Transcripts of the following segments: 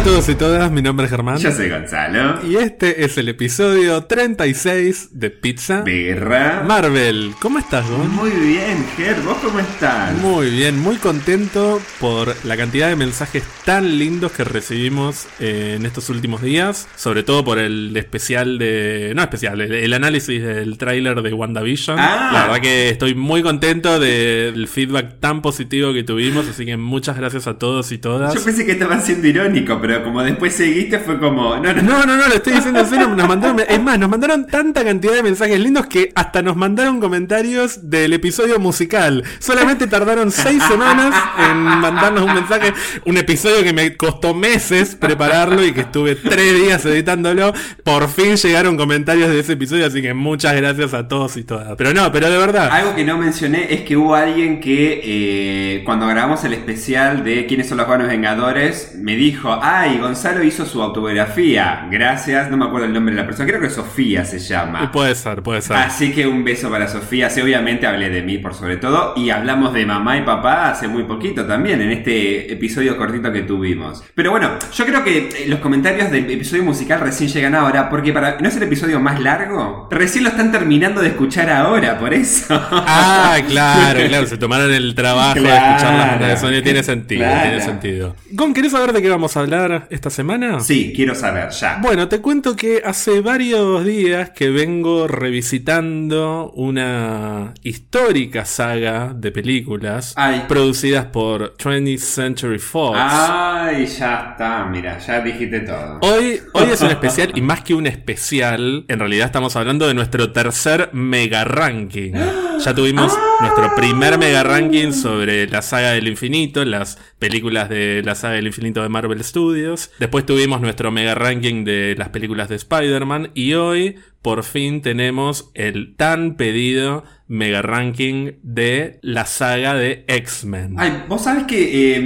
a todos y todas, mi nombre es Germán. Yo soy Gonzalo. Y este es el episodio 36 de Pizza Birra. Marvel. ¿Cómo estás, Gon? Muy bien, Ger. ¿Vos cómo estás? Muy bien, muy contento por la cantidad de mensajes tan lindos que recibimos eh, en estos últimos días. Sobre todo por el especial de. No especial, el, el análisis del tráiler de WandaVision. Ah. La verdad que estoy muy contento del feedback tan positivo que tuvimos. Así que muchas gracias a todos y todas. Yo pensé que estaban siendo irónico, pero como después seguiste fue como. No, no, No, no, no, lo estoy diciendo en serio. Nos mandaron, es más, nos mandaron tanta cantidad de mensajes lindos que hasta nos mandaron comentarios del episodio musical. Solamente tardaron seis semanas en mandarnos un mensaje. Un episodio que me costó meses prepararlo y que estuve tres días editándolo. Por fin llegaron comentarios de ese episodio, así que muchas gracias a todos y todas. Pero no, pero de verdad. Algo que no mencioné es que hubo alguien que eh, cuando grabamos el especial de quiénes son los buenos vengadores, me dijo, ay, Gonzalo hizo su autobiografía. Gracias, no me acuerdo el nombre de la persona, creo que Sofía se llama. Puede ser, puede ser. Así que un beso para Sofía. Sí, obviamente hablé de mí por sobre todo. Y hablamos de mamá y papá hace muy poquito también, en este episodio cortito que tuvimos. Pero bueno, yo creo que eh, los comentarios del episodio musical recién llegan ahora, porque para no es el episodio más largo, recién lo están terminando de escuchar ahora, por eso. Ah, claro, claro, se tomaron el trabajo de escuchar las sonido. Tiene sentido, claro. tiene sentido. Gon, ¿querés saber de qué vamos a hablar esta semana? Sí, quiero saber ya. Bueno, te cuento que hace varios días que vengo revisitando una histórica saga de películas Ay. producidas por 20th Century Fox. Ay, ya está, mira, ya dijiste todo. Hoy, hoy es un especial y más que un especial, en realidad estamos hablando de nuestro tercer mega ranking. Ya tuvimos nuestro primer mega ranking sobre la saga del infinito, las películas de la saga del infinito de Marvel Studios. Después tuvimos nuestro mega ranking de las películas de Spider-Man y hoy por fin tenemos el tan pedido mega ranking de la saga de X-Men. Ay, vos sabés que eh,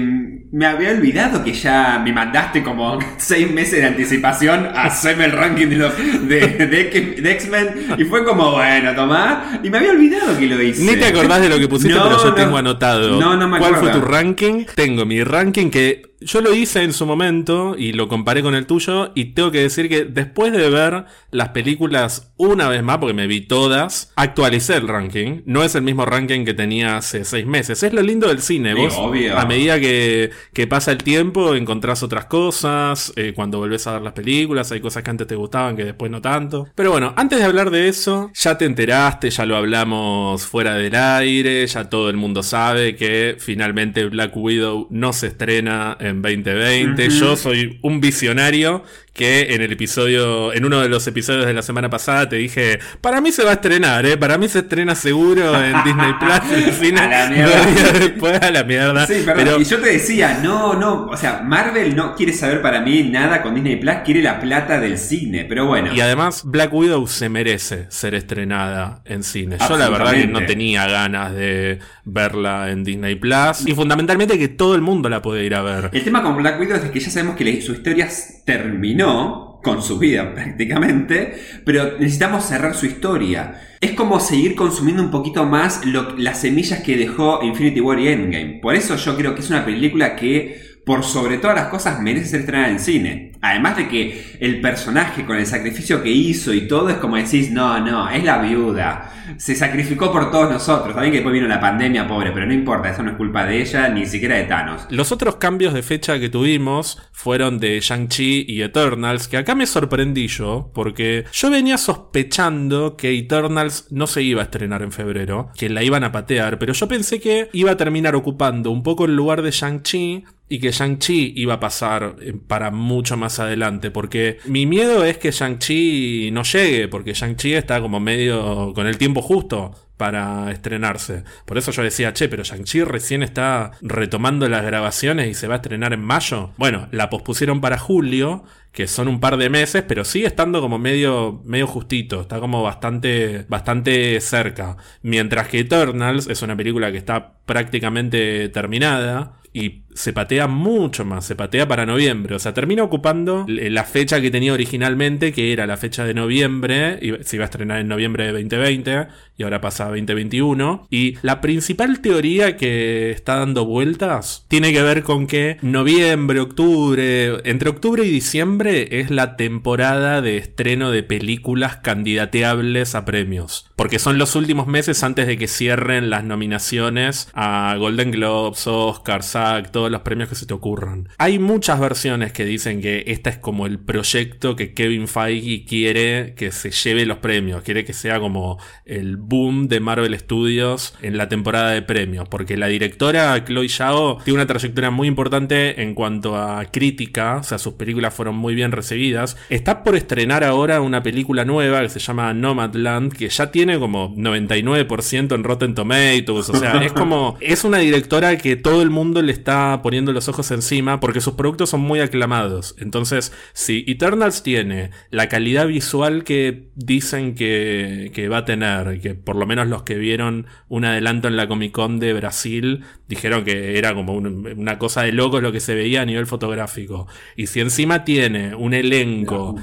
me había olvidado que ya me mandaste como seis meses de anticipación a hacerme el ranking de, los- de, de X- de X-Men y fue como, bueno, tomá. Y me había olvidado que lo hice. Ni te acordás de lo que pusiste, No, pero yo no. tengo anotado. No, no me ¿Cuál acuerdo. fue tu ranking? Tengo mi ranking que yo lo hice en su momento y lo comparé con el tuyo y tengo que decir que después de ver las películas una vez más, porque me vi todas, actualicé el ranking. No es el mismo ranking que tenía hace seis meses. Es lo lindo del cine. Sí, Vos, obvio. a medida que, que pasa el tiempo, encontrás otras cosas. eh, cuando volvés a ver las películas, hay cosas que antes te gustaban que después no tanto. Pero bueno, antes de hablar de eso, ya te enteraste, ya lo hablamos fuera del aire, ya todo el mundo sabe que finalmente Black Widow no se estrena en 2020. Yo soy un visionario que en el episodio, en uno de los episodios de la semana pasada te dije, para mí se va a estrenar, eh, para mí se estrena seguro en Disney Plus, en el cine, A la mierda. dos después a la mierda. Sí, perdón. Pero- Y yo te decía, no, no, o sea, Marvel no quiere saber para mí nada con Disney Plus, quiere la plata del cine, pero bueno. Y además, Black Widow se merece ser estrenada en cine. Yo la verdad que no tenía ganas de verla en Disney Plus. Y fundamentalmente que todo el mundo la puede ir a ver. El tema con Black Widow es que ya sabemos que su historia terminó con su vida prácticamente, pero necesitamos cerrar su historia. Es como seguir consumiendo un poquito más las semillas que dejó Infinity War y Endgame. Por eso yo creo que es una película que, por sobre todas las cosas, merece ser estrenada en cine. Además de que el personaje con el sacrificio que hizo y todo es como decís, no, no, es la viuda. Se sacrificó por todos nosotros. También que después vino la pandemia, pobre, pero no importa, eso no es culpa de ella, ni siquiera de Thanos. Los otros cambios de fecha que tuvimos fueron de Shang-Chi y Eternals, que acá me sorprendí yo, porque yo venía sospechando que Eternals no se iba a estrenar en febrero, que la iban a patear, pero yo pensé que iba a terminar ocupando un poco el lugar de Shang-Chi y que Shang-Chi iba a pasar eh, para mucho más adelante, porque mi miedo es que Shang-Chi no llegue, porque Shang-Chi está como medio con el tiempo justo para estrenarse. Por eso yo decía, che, pero Shang-Chi recién está retomando las grabaciones y se va a estrenar en mayo. Bueno, la pospusieron para julio, que son un par de meses, pero sigue estando como medio, medio justito, está como bastante, bastante cerca. Mientras que Eternals es una película que está prácticamente terminada y se patea mucho más, se patea para noviembre. O sea, termina ocupando la fecha que tenía originalmente, que era la fecha de noviembre, y se iba a estrenar en noviembre de 2020, y ahora pasa a 2021. Y la principal teoría que está dando vueltas tiene que ver con que noviembre, octubre, entre octubre y diciembre es la temporada de estreno de películas candidateables a premios. Porque son los últimos meses antes de que cierren las nominaciones a Golden Globes, Oscar, SAG, los premios que se te ocurran. Hay muchas versiones que dicen que este es como el proyecto que Kevin Feige quiere que se lleve los premios, quiere que sea como el boom de Marvel Studios en la temporada de premios, porque la directora Chloe Zhao tiene una trayectoria muy importante en cuanto a crítica, o sea, sus películas fueron muy bien recibidas. Está por estrenar ahora una película nueva que se llama Nomadland, que ya tiene como 99% en Rotten Tomatoes, o sea, es como, es una directora que todo el mundo le está poniendo los ojos encima porque sus productos son muy aclamados. Entonces, si Eternals tiene la calidad visual que dicen que, que va a tener, que por lo menos los que vieron un adelanto en la Comic Con de Brasil dijeron que era como una cosa de locos lo que se veía a nivel fotográfico. Y si encima tiene un elenco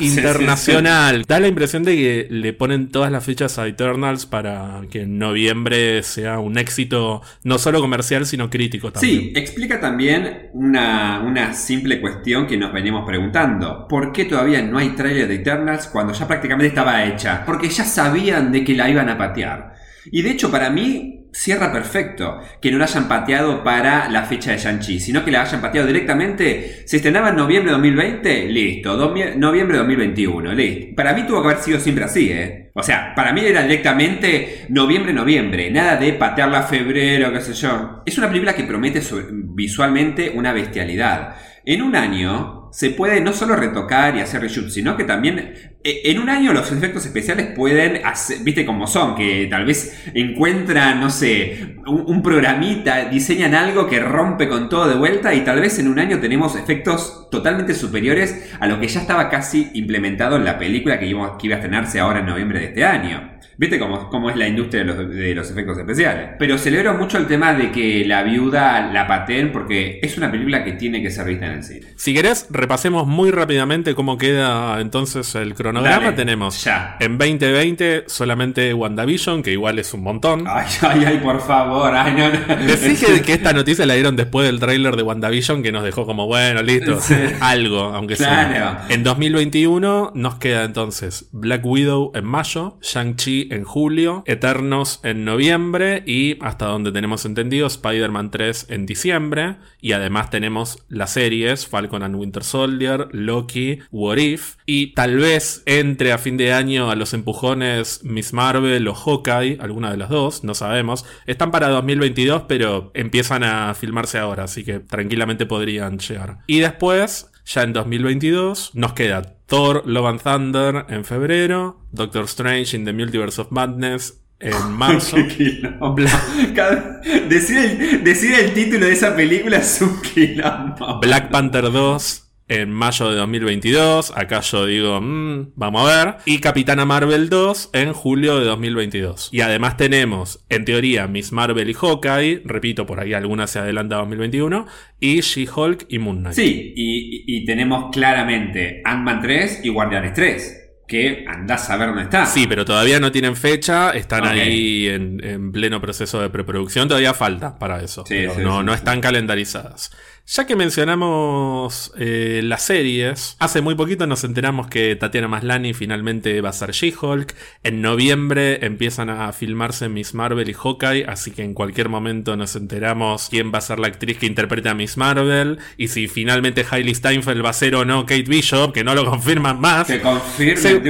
internacional, da la impresión de que le ponen todas las fichas a Eternals para que en noviembre sea un éxito no solo comercial, sino crítico también. Sí, explica también una, una simple cuestión que nos venimos preguntando. ¿Por qué todavía no hay trailer de Eternals cuando ya prácticamente estaba hecha? Porque ya sabían de que la iban a patear. Y de hecho, para mí, cierra perfecto que no la hayan pateado para la fecha de Shang-Chi, sino que la hayan pateado directamente. Se estrenaba en noviembre de 2020, listo. noviembre de 2021, listo. Para mí tuvo que haber sido siempre así, ¿eh? O sea, para mí era directamente noviembre-noviembre, nada de patearla a febrero, qué sé yo. Es una película que promete visualmente una bestialidad. En un año se puede no solo retocar y hacer reshoot, sino que también e, en un año los efectos especiales pueden hacer, viste como son, que tal vez encuentran, no sé, un, programita, diseñan algo que rompe con todo de vuelta y tal vez en un año tenemos efectos totalmente superiores a lo que ya estaba casi implementado en la película que iba, que iba a estrenarse ahora en noviembre de este año. Viste cómo, cómo es la industria de los, efectos especiales. Pero celebro mucho el tema de que la viuda la paten porque es una película que tiene que ser vista en el cine. Si querés, repasemos muy rápidamente cómo queda entonces el cronograma. Tenemos ya. en 2020 solamente WandaVision, que igual es un montón. Ay, ay, ay, por favor. Ay, no, no. que, esta noticia la dieron después del tráiler de WandaVision que nos dejó como, bueno, listo, algo, aunque sea. En 2021 nos queda entonces Black Widow en mayo, Shang-Chi en julio, Eternos en noviembre y hasta donde tenemos entendido Spider-Man 3 en diciembre y además tenemos las series Falcon and Winter Soldier, Loki, What If y tal vez entre a fin de año a los empujones Miss Marvel o Hawkeye, alguna de las dos, no sabemos. Están para 2022 pero empiezan a filmarse ahora, así que tranquilamente podrían llegar. Y después ya en 2022 nos queda Thor Love and Thunder en febrero, Doctor Strange in the Multiverse of Madness en marzo. decir, el, decir, el, título de esa película es un quilombo. Black Panther 2 en mayo de 2022. Acá yo digo, mm, vamos a ver. Y Capitana Marvel 2 en julio de 2022. Y además tenemos, en teoría, Miss Marvel y Hawkeye. Repito, por ahí alguna se adelanta a 2021. Y She-Hulk y Moon Knight. Sí, y, tenemos claramente Ant-Man 3 y Guardianes 3 que andás a ver dónde está. Sí, pero todavía no tienen fecha, están ahí en, pleno proceso de preproducción, todavía falta para eso. no, no están calendarizadas. Ya que mencionamos eh, las series, hace muy poquito nos enteramos que Tatiana Maslani finalmente va a ser She-Hulk. En noviembre empiezan a filmarse Miss Marvel y Hawkeye, así que en cualquier momento nos enteramos quién va a ser la actriz que interpreta a Miss Marvel y si finalmente Hailey Steinfeld va a ser o no Kate Bishop, que no lo confirman más. De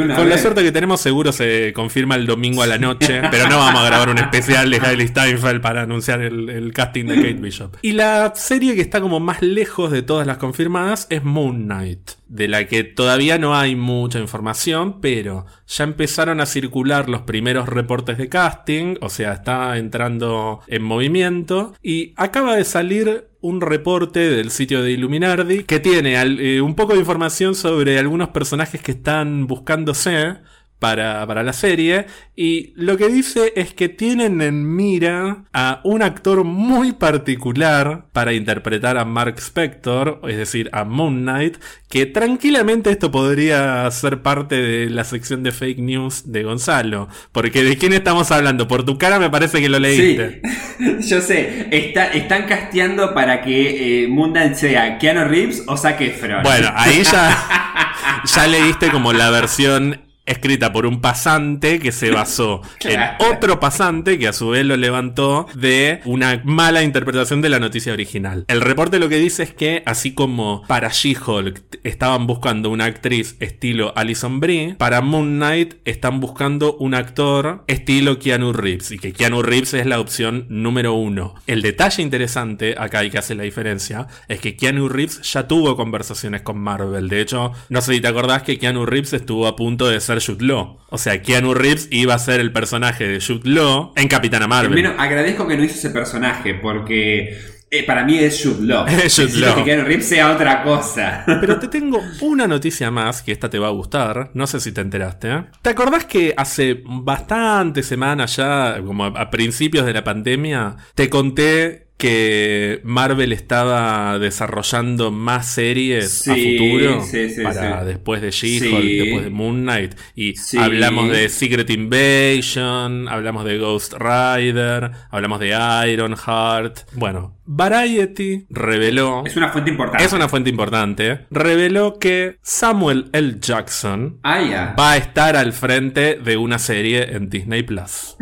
una Con la suerte que tenemos, seguro se confirma el domingo a la noche, pero no vamos a grabar un especial de Hailey Steinfeld para anunciar el, el casting de Kate Bishop. Y la serie que está como más lejos de todas las confirmadas es Moon Knight, de la que todavía no hay mucha información, pero ya empezaron a circular los primeros reportes de casting, o sea, está entrando en movimiento, y acaba de salir un reporte del sitio de Illuminardi que tiene eh, un poco de información sobre algunos personajes que están buscándose para, para la serie. Y lo que dice es que tienen en mira a un actor muy particular para interpretar a Mark Spector, es decir, a Moon Knight, que tranquilamente esto podría ser parte de la sección de fake news de Gonzalo. Porque ¿de quién estamos hablando? Por tu cara me parece que lo leíste. Sí, yo sé. Está, están casteando para que eh, Moon Knight sea Keanu Reeves o Zac Efron. Bueno, ahí ya, ya leíste como la versión escrita por un pasante que se basó Claro. en otro pasante que a su vez lo levantó de una mala interpretación de la noticia original. El reporte lo que dice es que así como para She-Hulk estaban buscando una actriz estilo Alison Brie, para Moon Knight están buscando un actor estilo Keanu Reeves y que Keanu Reeves es la opción número uno. El detalle interesante acá y que hace la diferencia es que Keanu Reeves ya tuvo conversaciones con Marvel. De hecho, no sé si te acordás que Keanu Reeves estuvo a punto de ser Jude Law. O sea, Keanu Reeves iba a ser el personaje de Jude Law en Capitana Marvel. Primero, agradezco que no hizo ese personaje porque eh, para mí es Jude Law. Es Jude Law. que Keanu Reeves sea otra cosa. Pero te tengo una noticia más que esta te va a gustar. No sé si te enteraste. ¿eh? ¿Te acordás que hace bastantes semanas ya, como a principios de la pandemia, te conté que Marvel estaba desarrollando más series a futuro sí, sí, para sí. después de She-Hulk, después de Moon Knight y hablamos de Secret Invasion, hablamos de Ghost Rider, hablamos de Ironheart. Bueno, Variety reveló es una fuente importante. es una fuente importante. Reveló que Samuel L. Jackson Ah, va a estar al frente de una serie en Disney Plus.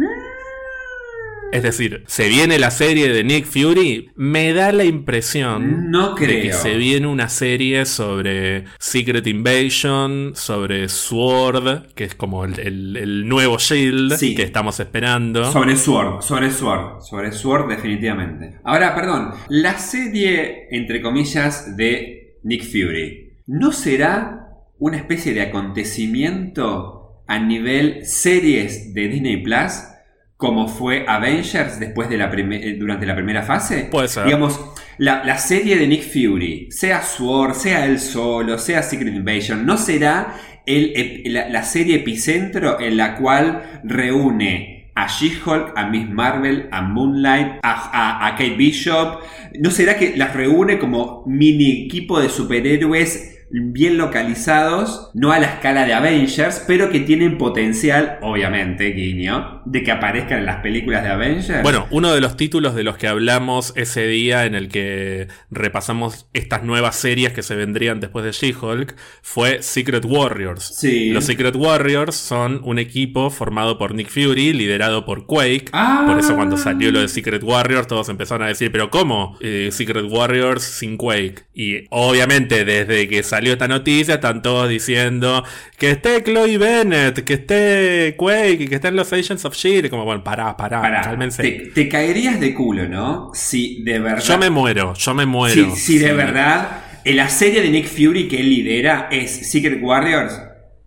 Es decir, se viene la serie de Nick Fury. Me da la impresión No de que se viene una serie sobre Secret Invasion, sobre Sword, que es como el, el- el nuevo Shield Sí. que estamos esperando. Sobre Sword, sobre Sword, sobre Sword definitivamente. Ahora, perdón, la serie, entre comillas, de Nick Fury, ¿no será una especie de acontecimiento a nivel series de Disney Plus? Como fue Avengers después de la eh, durante la primera fase. Puede ser. Digamos, la, la serie de Nick Fury, sea Sword, sea él solo, sea Secret Invasion, ¿no será el la, la serie epicentro en la cual reúne a She-Hulk, a Miss Marvel, a Moonlight, a, a- a Kate Bishop? ¿No será que las reúne como mini equipo de superhéroes bien localizados, no a la escala de Avengers, pero que tienen potencial, obviamente, guiño, de que aparezcan en las películas de Avengers? Bueno, uno de los títulos de los que hablamos ese día en el que repasamos estas nuevas series que se vendrían después de She-Hulk fue Secret Warriors. Sí. Los Secret Warriors son un equipo formado por Nick Fury, liderado por Quake. Ah. Por eso cuando salió lo de Secret Warriors todos empezaron a decir, pero ¿cómo? Eh, Secret Warriors sin Quake. Y obviamente desde que salió esta noticia están todos diciendo que esté Chloe Bennett, que esté Quake y que estén los Agents of S.H.I.E.L.D. Como, bueno, pará, pará, te, te caerías de culo, ¿no? Si de verdad. Yo me muero, yo me muero. si, si de Sí. verdad la serie de Nick Fury que él lidera es Secret Warriors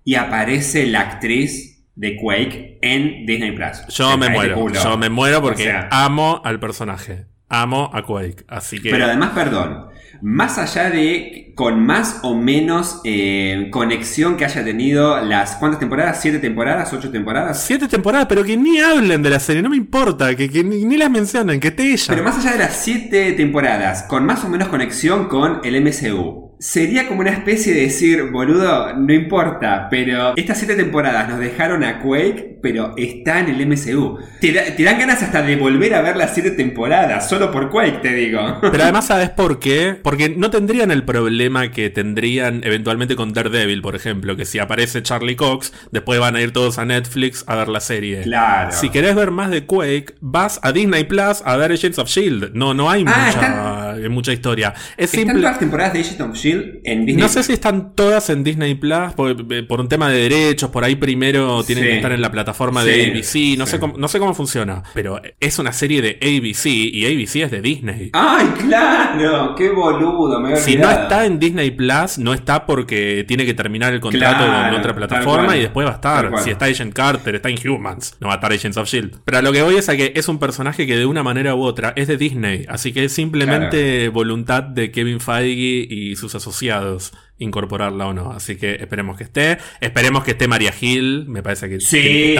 y aparece la actriz de Quake en Disney Plus. Yo me muero, yo me muero porque O sea, amo al personaje. Amo a Quake. Así que. Pero además, perdón, más allá de con más o menos eh, conexión que haya tenido las. ¿Cuántas temporadas? ¿Siete temporadas? ¿Ocho temporadas? Siete temporadas, pero que ni hablen de la serie, no me importa, que, que ni, ni las mencionen, que esté ella. Pero más allá de las siete temporadas, con más o menos conexión con el MCU, sería como una especie de decir, boludo, no importa, pero estas siete temporadas nos dejaron a Quake, pero está en el MCU. Te, da- te dan ganas hasta de volver a ver las siete temporadas, solo por Quake, te digo. Pero además, ¿sabes por qué? Porque no tendrían el problema que tendrían eventualmente con Daredevil, por ejemplo, que si aparece Charlie Cox, después van a ir todos a Netflix a ver la serie. Claro. Si querés ver más de Quake, vas a Disney Plus a ver Agents of Shield. No, no hay Ah, mucha, mucha historia. Es ¿Están simple. todas las temporadas de Agent of S.H.I.E.L.D. En Disney? No sé si están todas en Disney Plus por, por un tema de derechos, por ahí primero tienen Sí. que estar en la plataforma Sí, de ABC, no, sí. sé cómo, no sé cómo funciona, pero es una serie de ABC y ABC es de Disney. ¡Ay, claro! ¡Qué boludo! Me había Si no está en Disney Plus, no está porque tiene que terminar el contrato Claro, con otra plataforma cual. y después va a estar. Si está Agent Carter, está en Humans, no va a estar Agents of Shield. Pero a lo que voy es a que es un personaje que de una manera u otra es de Disney, así que es simplemente voluntad de Kevin Feige y sus asociados. Incorporarla o no. Así que esperemos que esté. Esperemos que esté María Gil. Me parece que Sí, que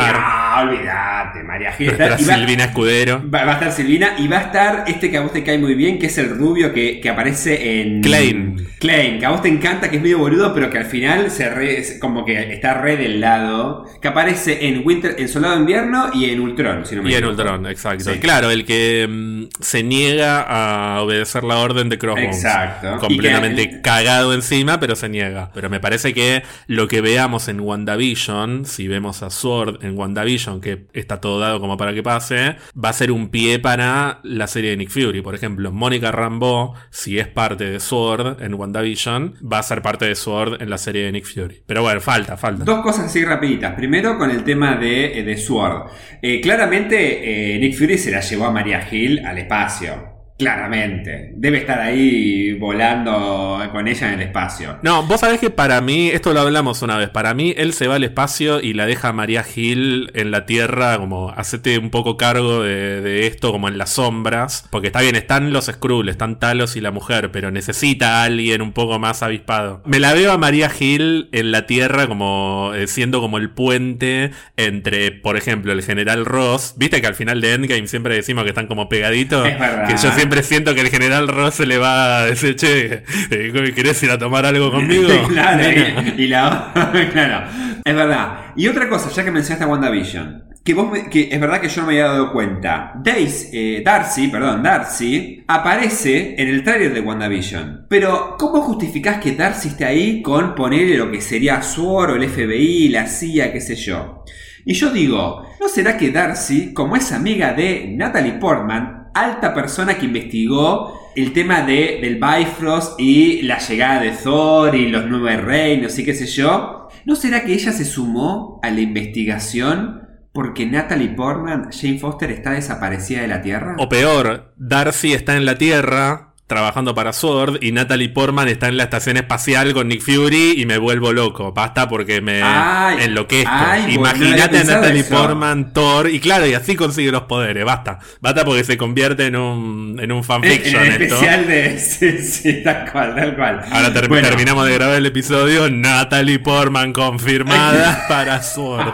olvídate, María Gil. Va- Silvina Escudero. Va, va a estar Silvina y va a estar este que a vos te cae muy bien, que es el rubio que, que aparece en. Klein. Klein, que a vos te encanta, que es medio boludo, pero que al final se re- como que está re del lado. Que aparece en Winter, en Soldado de Invierno y en Ultron, si no me Y en. Ultron, exacto. Sí. Claro, el que mm, se niega a obedecer la orden de Crossbones. Exacto. Completamente que- cagado encima, pero se niega. Pero me parece que lo que veamos en WandaVision, si vemos a Sword en WandaVision, que está todo dado como para que pase, va a ser un pie para la serie de Nick Fury. Por ejemplo, Mónica Rambeau, si es parte de Sword en WandaVision, va a ser parte de Sword en la serie de Nick Fury. Pero bueno, falta, falta. Dos cosas así rapiditas. Primero con el tema de, eh, de Sword. Eh, claramente eh, Nick Fury se la llevó a María Hill al espacio. Claramente. Debe estar ahí volando con ella en el espacio. No, vos sabés que para mí, esto lo hablamos una vez, para mí él se va al espacio y la deja a María Gil en la Tierra, como hacete un poco cargo de, de esto, como en las sombras, porque está bien, están los Skrulls, están Talos y la mujer, pero necesita a alguien un poco más avispado. Me la veo a María Gil en la Tierra como eh, siendo como el puente entre, por ejemplo, el general Ross, viste que al final de Endgame siempre decimos que están como pegaditos, Es verdad. que yo siempre siento que el general Ross se le va a decir, che, eh, ¿querés ir a tomar algo conmigo? claro, Nena. y, y la claro, es verdad. Y otra cosa, ya que mencionaste a WandaVision, que vos me- que es verdad que yo no me había dado cuenta. Daisy, eh, Darcy, perdón, Darcy, aparece en el tráiler de WandaVision. Pero, ¿cómo justificás que Darcy esté ahí con ponerle lo que sería SWORD o el FBI, la CIA, qué sé yo? Y yo digo, ¿no será que Darcy, como es amiga de Natalie Portman, alta persona que investigó el tema de, del Bifrost y la llegada de Thor y los nueve reinos y qué sé yo, ¿no será que ella se sumó a la investigación porque Natalie Portman, Jane Foster, está desaparecida de la Tierra? O peor, Darcy está en la Tierra trabajando para Sword y Natalie Portman está en la estación espacial con Nick Fury y me vuelvo loco. Basta porque me Ay, enloquezco. Imagínate a Natalie eso. Portman, Thor, y claro, y así consigue los poderes. Basta. Basta porque se convierte en un, en un en, fanfiction en el esto. especial de... Sí, sí, tal cual, tal cual. Ahora ter- Bueno, terminamos de grabar el episodio. Natalie Portman confirmada para Sword.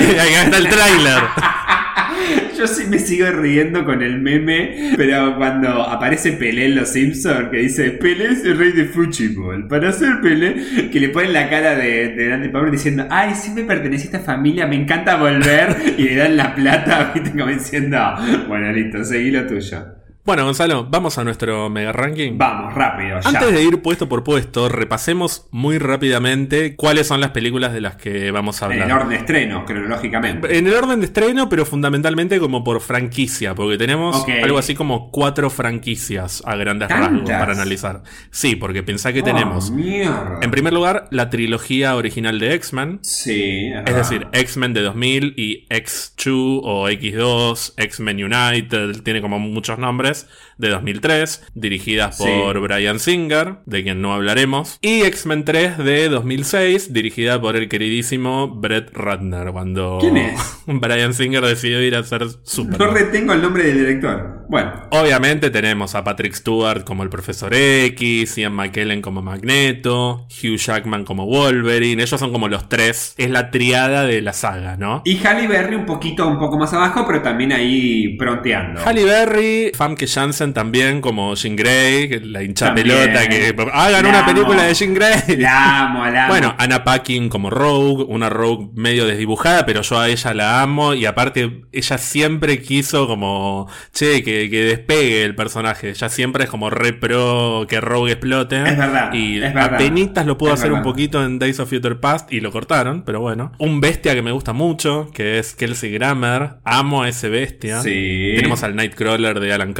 y ahí está el tráiler. Yo sí me sigo riendo con el meme, pero cuando aparece Pelé en Los Simpsons, que dice Pelé es el rey de fútbol. Para hacer Pelé, que le ponen la cara de, de Natalie Portman diciendo, ay, siempre pertenece a esta familia, me encanta volver, y le dan la plata, viste, como diciendo, bueno, listo, seguí lo tuyo. Bueno, Gonzalo, vamos a nuestro mega ranking. Vamos, rápido, ya. Antes de ir puesto por puesto, repasemos muy rápidamente cuáles son las películas de las que vamos a En hablar. el orden de estreno, cronológicamente. En el orden de estreno, pero fundamentalmente como por franquicia, porque tenemos algo así como cuatro franquicias a grandes ¿Tantas? rasgos para analizar. Sí, porque pensá que Oh, tenemos, mierda. en primer lugar, la trilogía original de X-Men, Sí, es decir, X-Men de 2000 y X2 o X2, X-Men United, tiene como muchos nombres, de 2003, dirigidas Sí. por Brian Singer, de quien no hablaremos, y X-Men 3 de 2006, dirigida por el queridísimo Brett Ratner, cuando ¿Quién es? Brian Singer decidió ir a hacer no Superman. retengo el nombre del director. Bueno, Obviamente tenemos a Patrick Stewart como el Profesor X, Ian McKellen como Magneto, Hugh Jackman como Wolverine, ellos son como los tres, es la triada de la saga, ¿no? Y Halle Berry un poquito, un poco más abajo, pero también ahí pronteando. Halle Berry, Famke Janssen también como Jean Grey, que la hincha pelota que hagan La una amo. película de Jean Grey. La amo, la amo. Bueno, Anna Paquin como Rogue, una Rogue medio desdibujada, pero yo a ella la amo y aparte ella siempre quiso como, che, que, que despegue el personaje. Ella siempre es como re pro que Rogue explote. Es verdad, Y es verdad. lo pudo Es hacer un poquito en Days of Future Past y lo cortaron, pero bueno. Un bestia que me gusta mucho, que es Kelsey Grammer. Amo a ese bestia. Sí. Tenemos al Nightcrawler de Alan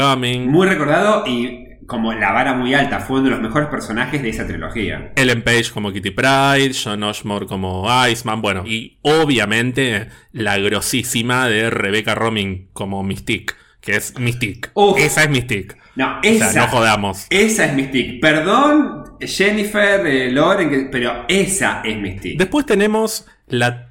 Muy recordado y como la vara muy alta, fue uno de los mejores personajes de esa trilogía. Ellen Page como Kitty Pride, John Oshmore como Iceman, bueno, y obviamente la grosísima de Rebecca Romijn como Mystique, que es Mystique. Uf. Esa es Mystique. No, O esa. sea, no jodamos. esa es Mystique. Perdón, Jennifer, eh, Lauren, pero esa es Mystique. Después tenemos la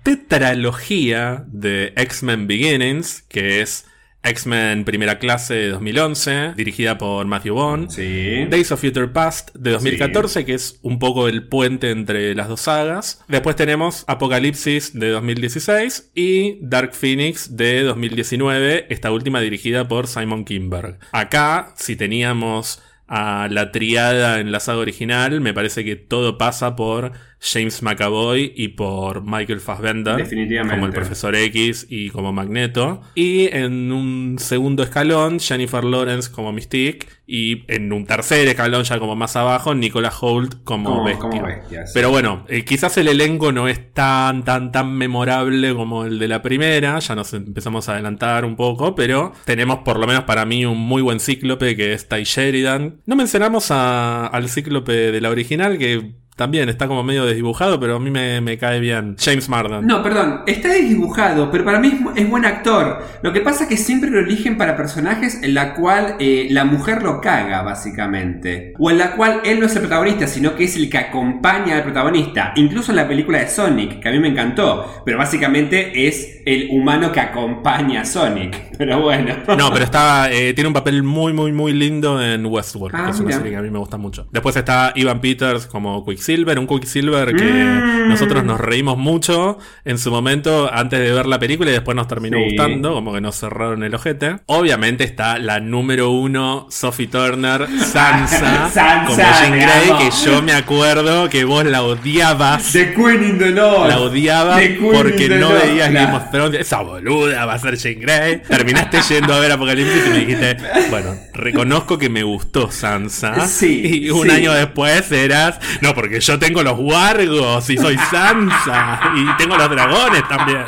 tetralogía de X-Men Beginnings, que es X-Men Primera Clase de 2011, dirigida por Matthew Vaughn. Sí. Days of Future Past de 2014, que es un poco el puente entre las dos sagas. Después tenemos Apocalipsis de 2016 y Dark Phoenix de 2019, esta última dirigida por Simon Kinberg. Acá, si teníamos a la triada en la saga original, me parece que todo pasa por James McAvoy y por Michael Fassbender Definitivamente. como el profesor X y como Magneto. Y en un segundo escalón, Jennifer Lawrence como Mystique. Y en un tercer escalón, ya como más abajo, Nicola Holt como, Como- bestia. como bestia, sí. Pero bueno, eh, quizás el elenco no es tan, tan, tan memorable como el de la primera. Ya nos empezamos a adelantar un poco, pero tenemos por lo menos para mí un muy buen cíclope que es Ty Sheridan. No mencionamos a- al cíclope de la original que también está como medio desdibujado, pero a mí me, me cae bien. James Marden. No, perdón, está desdibujado, pero para mí es, buen actor. Lo que pasa es que siempre lo eligen para personajes en la cual eh, la mujer lo caga, básicamente. O en la cual él no es el protagonista, sino que es el que acompaña al protagonista. Incluso en la película de Sonic, que a mí me encantó. Pero básicamente es el humano que acompaña a Sonic. Pero bueno. No, pero está, eh, tiene un papel muy, muy, muy lindo en Westworld, Ah, que es una mira. serie que a mí me gusta mucho. Después está Ivan Peters como Quicksilver, un Quicksilver que Mm. nosotros nos reímos mucho en su momento antes de ver la película y después nos terminó Sí. gustando, como que nos cerraron el ojete. Obviamente está la número uno, Sophie Turner, Sansa, Sansa, como Jean Grey, que yo me acuerdo que vos la odiabas. The Queen in the North. La odiaba The Queen porque no North. veías Game of Thrones. Esa boluda va a ser Jane Grey. Terminaste yendo a ver Apocalipsis y me dijiste, bueno, reconozco que me gustó Sansa. Sí, Y un sí. año después eras, no, porque yo tengo los wargos y soy Sansa. Y tengo los dragones también.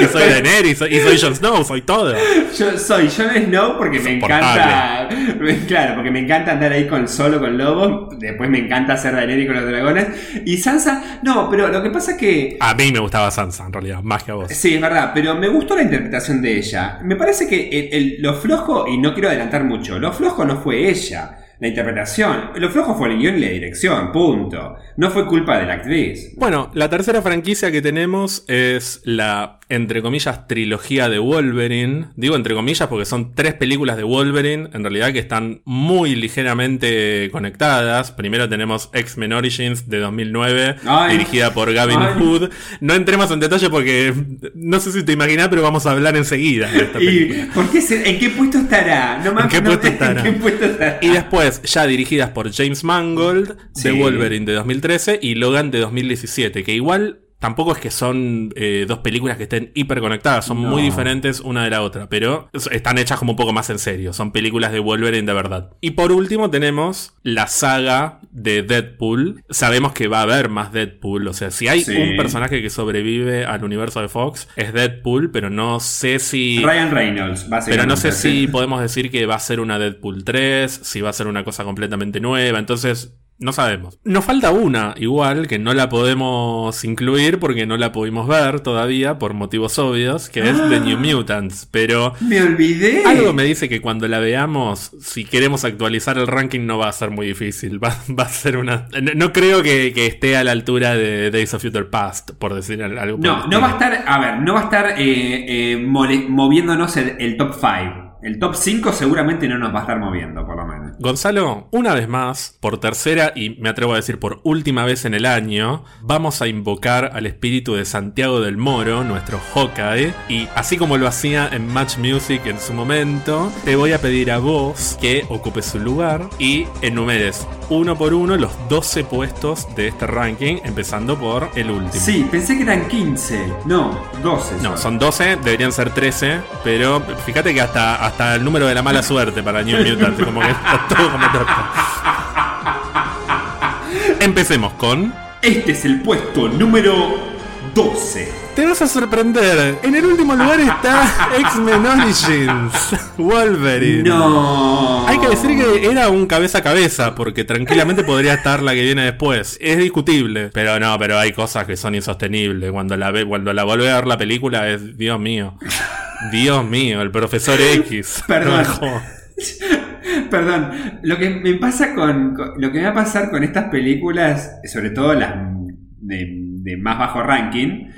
Y soy Daenerys y soy Jon Snow, soy todo. Yo soy Jon Snow porque me encanta. Claro, porque me encanta andar ahí con solo con lobos. Después me encanta hacer Daenerys con los dragones. Y Sansa, no, pero lo que pasa es que. A mí me gustaba Sansa, en realidad, más que a vos. Sí, es verdad, pero me gustó la interpretación de ella. Me parece que el- el- lo flojo, y no quiero adelantar mucho, lo flojo no fue ella, la interpretación. Lo flojo fue el guion y la dirección, punto. No fue culpa de la actriz. Bueno, la tercera franquicia que tenemos es la, entre comillas, trilogía de Wolverine. Digo entre comillas porque son tres películas de Wolverine, en realidad que están muy ligeramente conectadas. Primero tenemos X-Men Origins de 2009, Ay. dirigida por Gavin Ay. Hood. No entremos en detalle porque no sé si te imaginas, pero vamos a hablar enseguida de esta película. ¿Y por qué se- en qué puesto estará? No me- ¿En qué no- puesto estará? ¿En qué puesto estará? Y después, ya dirigidas por James Mangold, Sí. de Wolverine de 2013 y Logan de 2017, que igual tampoco es que son eh, dos películas que estén hiperconectadas, son No. muy diferentes una de la otra, pero es- están hechas como un poco más en serio, son películas de Wolverine de verdad. Y por último tenemos la saga de Deadpool. Sabemos que va a haber más Deadpool, o sea, si hay Sí. un personaje que sobrevive al universo de Fox es Deadpool, pero no sé si... Ryan Reynolds, básicamente. Pero no sé si podemos decir que va a ser una Deadpool 3, si va a ser una cosa completamente nueva, entonces no sabemos. Nos falta una, igual, que no la podemos incluir porque no la pudimos ver todavía por motivos obvios, que es The New Mutants, pero... Me olvidé. Algo me dice que cuando la veamos, si queremos actualizar el ranking, no va a ser muy difícil. Va, va a ser una. No, no creo que, que esté a la altura de Days of Future Past, por decir al- algo. No, no va a estar, a ver, no va a estar eh, eh, moviéndonos el, el top 5. El top 5 seguramente no nos va a estar moviendo, por lo menos. Gonzalo, una vez más, por tercera y me atrevo a decir por última vez en el año, vamos a invocar al espíritu de Santiago del Moro, nuestro Hawkeye, y así como lo hacía en Match Music en su momento, te voy a pedir a vos que ocupes su lugar y enumeres uno por uno los 12 puestos de este ranking, empezando por el último. Sí, pensé que eran 15. No, 12. No, son 12, deberían ser 13, pero fíjate que hasta, hasta el número de la mala suerte para New Mutants, como que todo como torta. Empecemos con. Este es el puesto número 12. Te vas a sorprender. En el último lugar está X-Men Origins. Wolverine. No. Hay que decir que era un cabeza a cabeza, porque tranquilamente podría estar la que viene después. Es discutible. Pero no, pero hay cosas que son insostenibles. Cuando la ve, cuando la vuelve a ver la película es Dios mío. Dios mío, el profesor X. Perdón. No. Perdón, lo que me pasa con, Lo que me va a pasar con estas películas, sobre todo las de, más bajo ranking,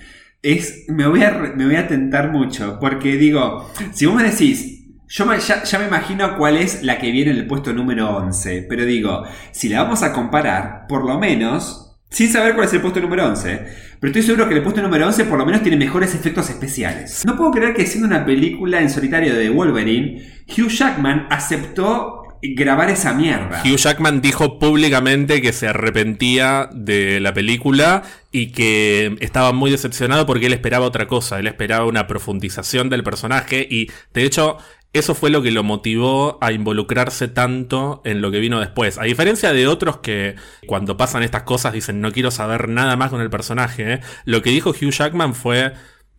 es. Me voy, a, me voy a tentar mucho. Porque digo, si vos me decís Yo me- ya, ya me imagino cuál es la que viene en el puesto número 11. Pero digo, si la vamos a comparar, por lo menos, sin saber cuál es el puesto número 11, pero estoy seguro que el puesto número 11 por lo menos tiene mejores efectos especiales. No puedo creer que siendo una película en solitario de Wolverine, Hugh Jackman aceptó grabar esa mierda. Hugh Jackman dijo públicamente que se arrepentía de la película y que estaba muy decepcionado porque él esperaba otra cosa, él esperaba una profundización del personaje y de hecho eso fue lo que lo motivó a involucrarse tanto en lo que vino después. A diferencia de otros que cuando pasan estas cosas dicen no quiero saber nada más con el personaje, ¿eh? lo que dijo Hugh Jackman fue...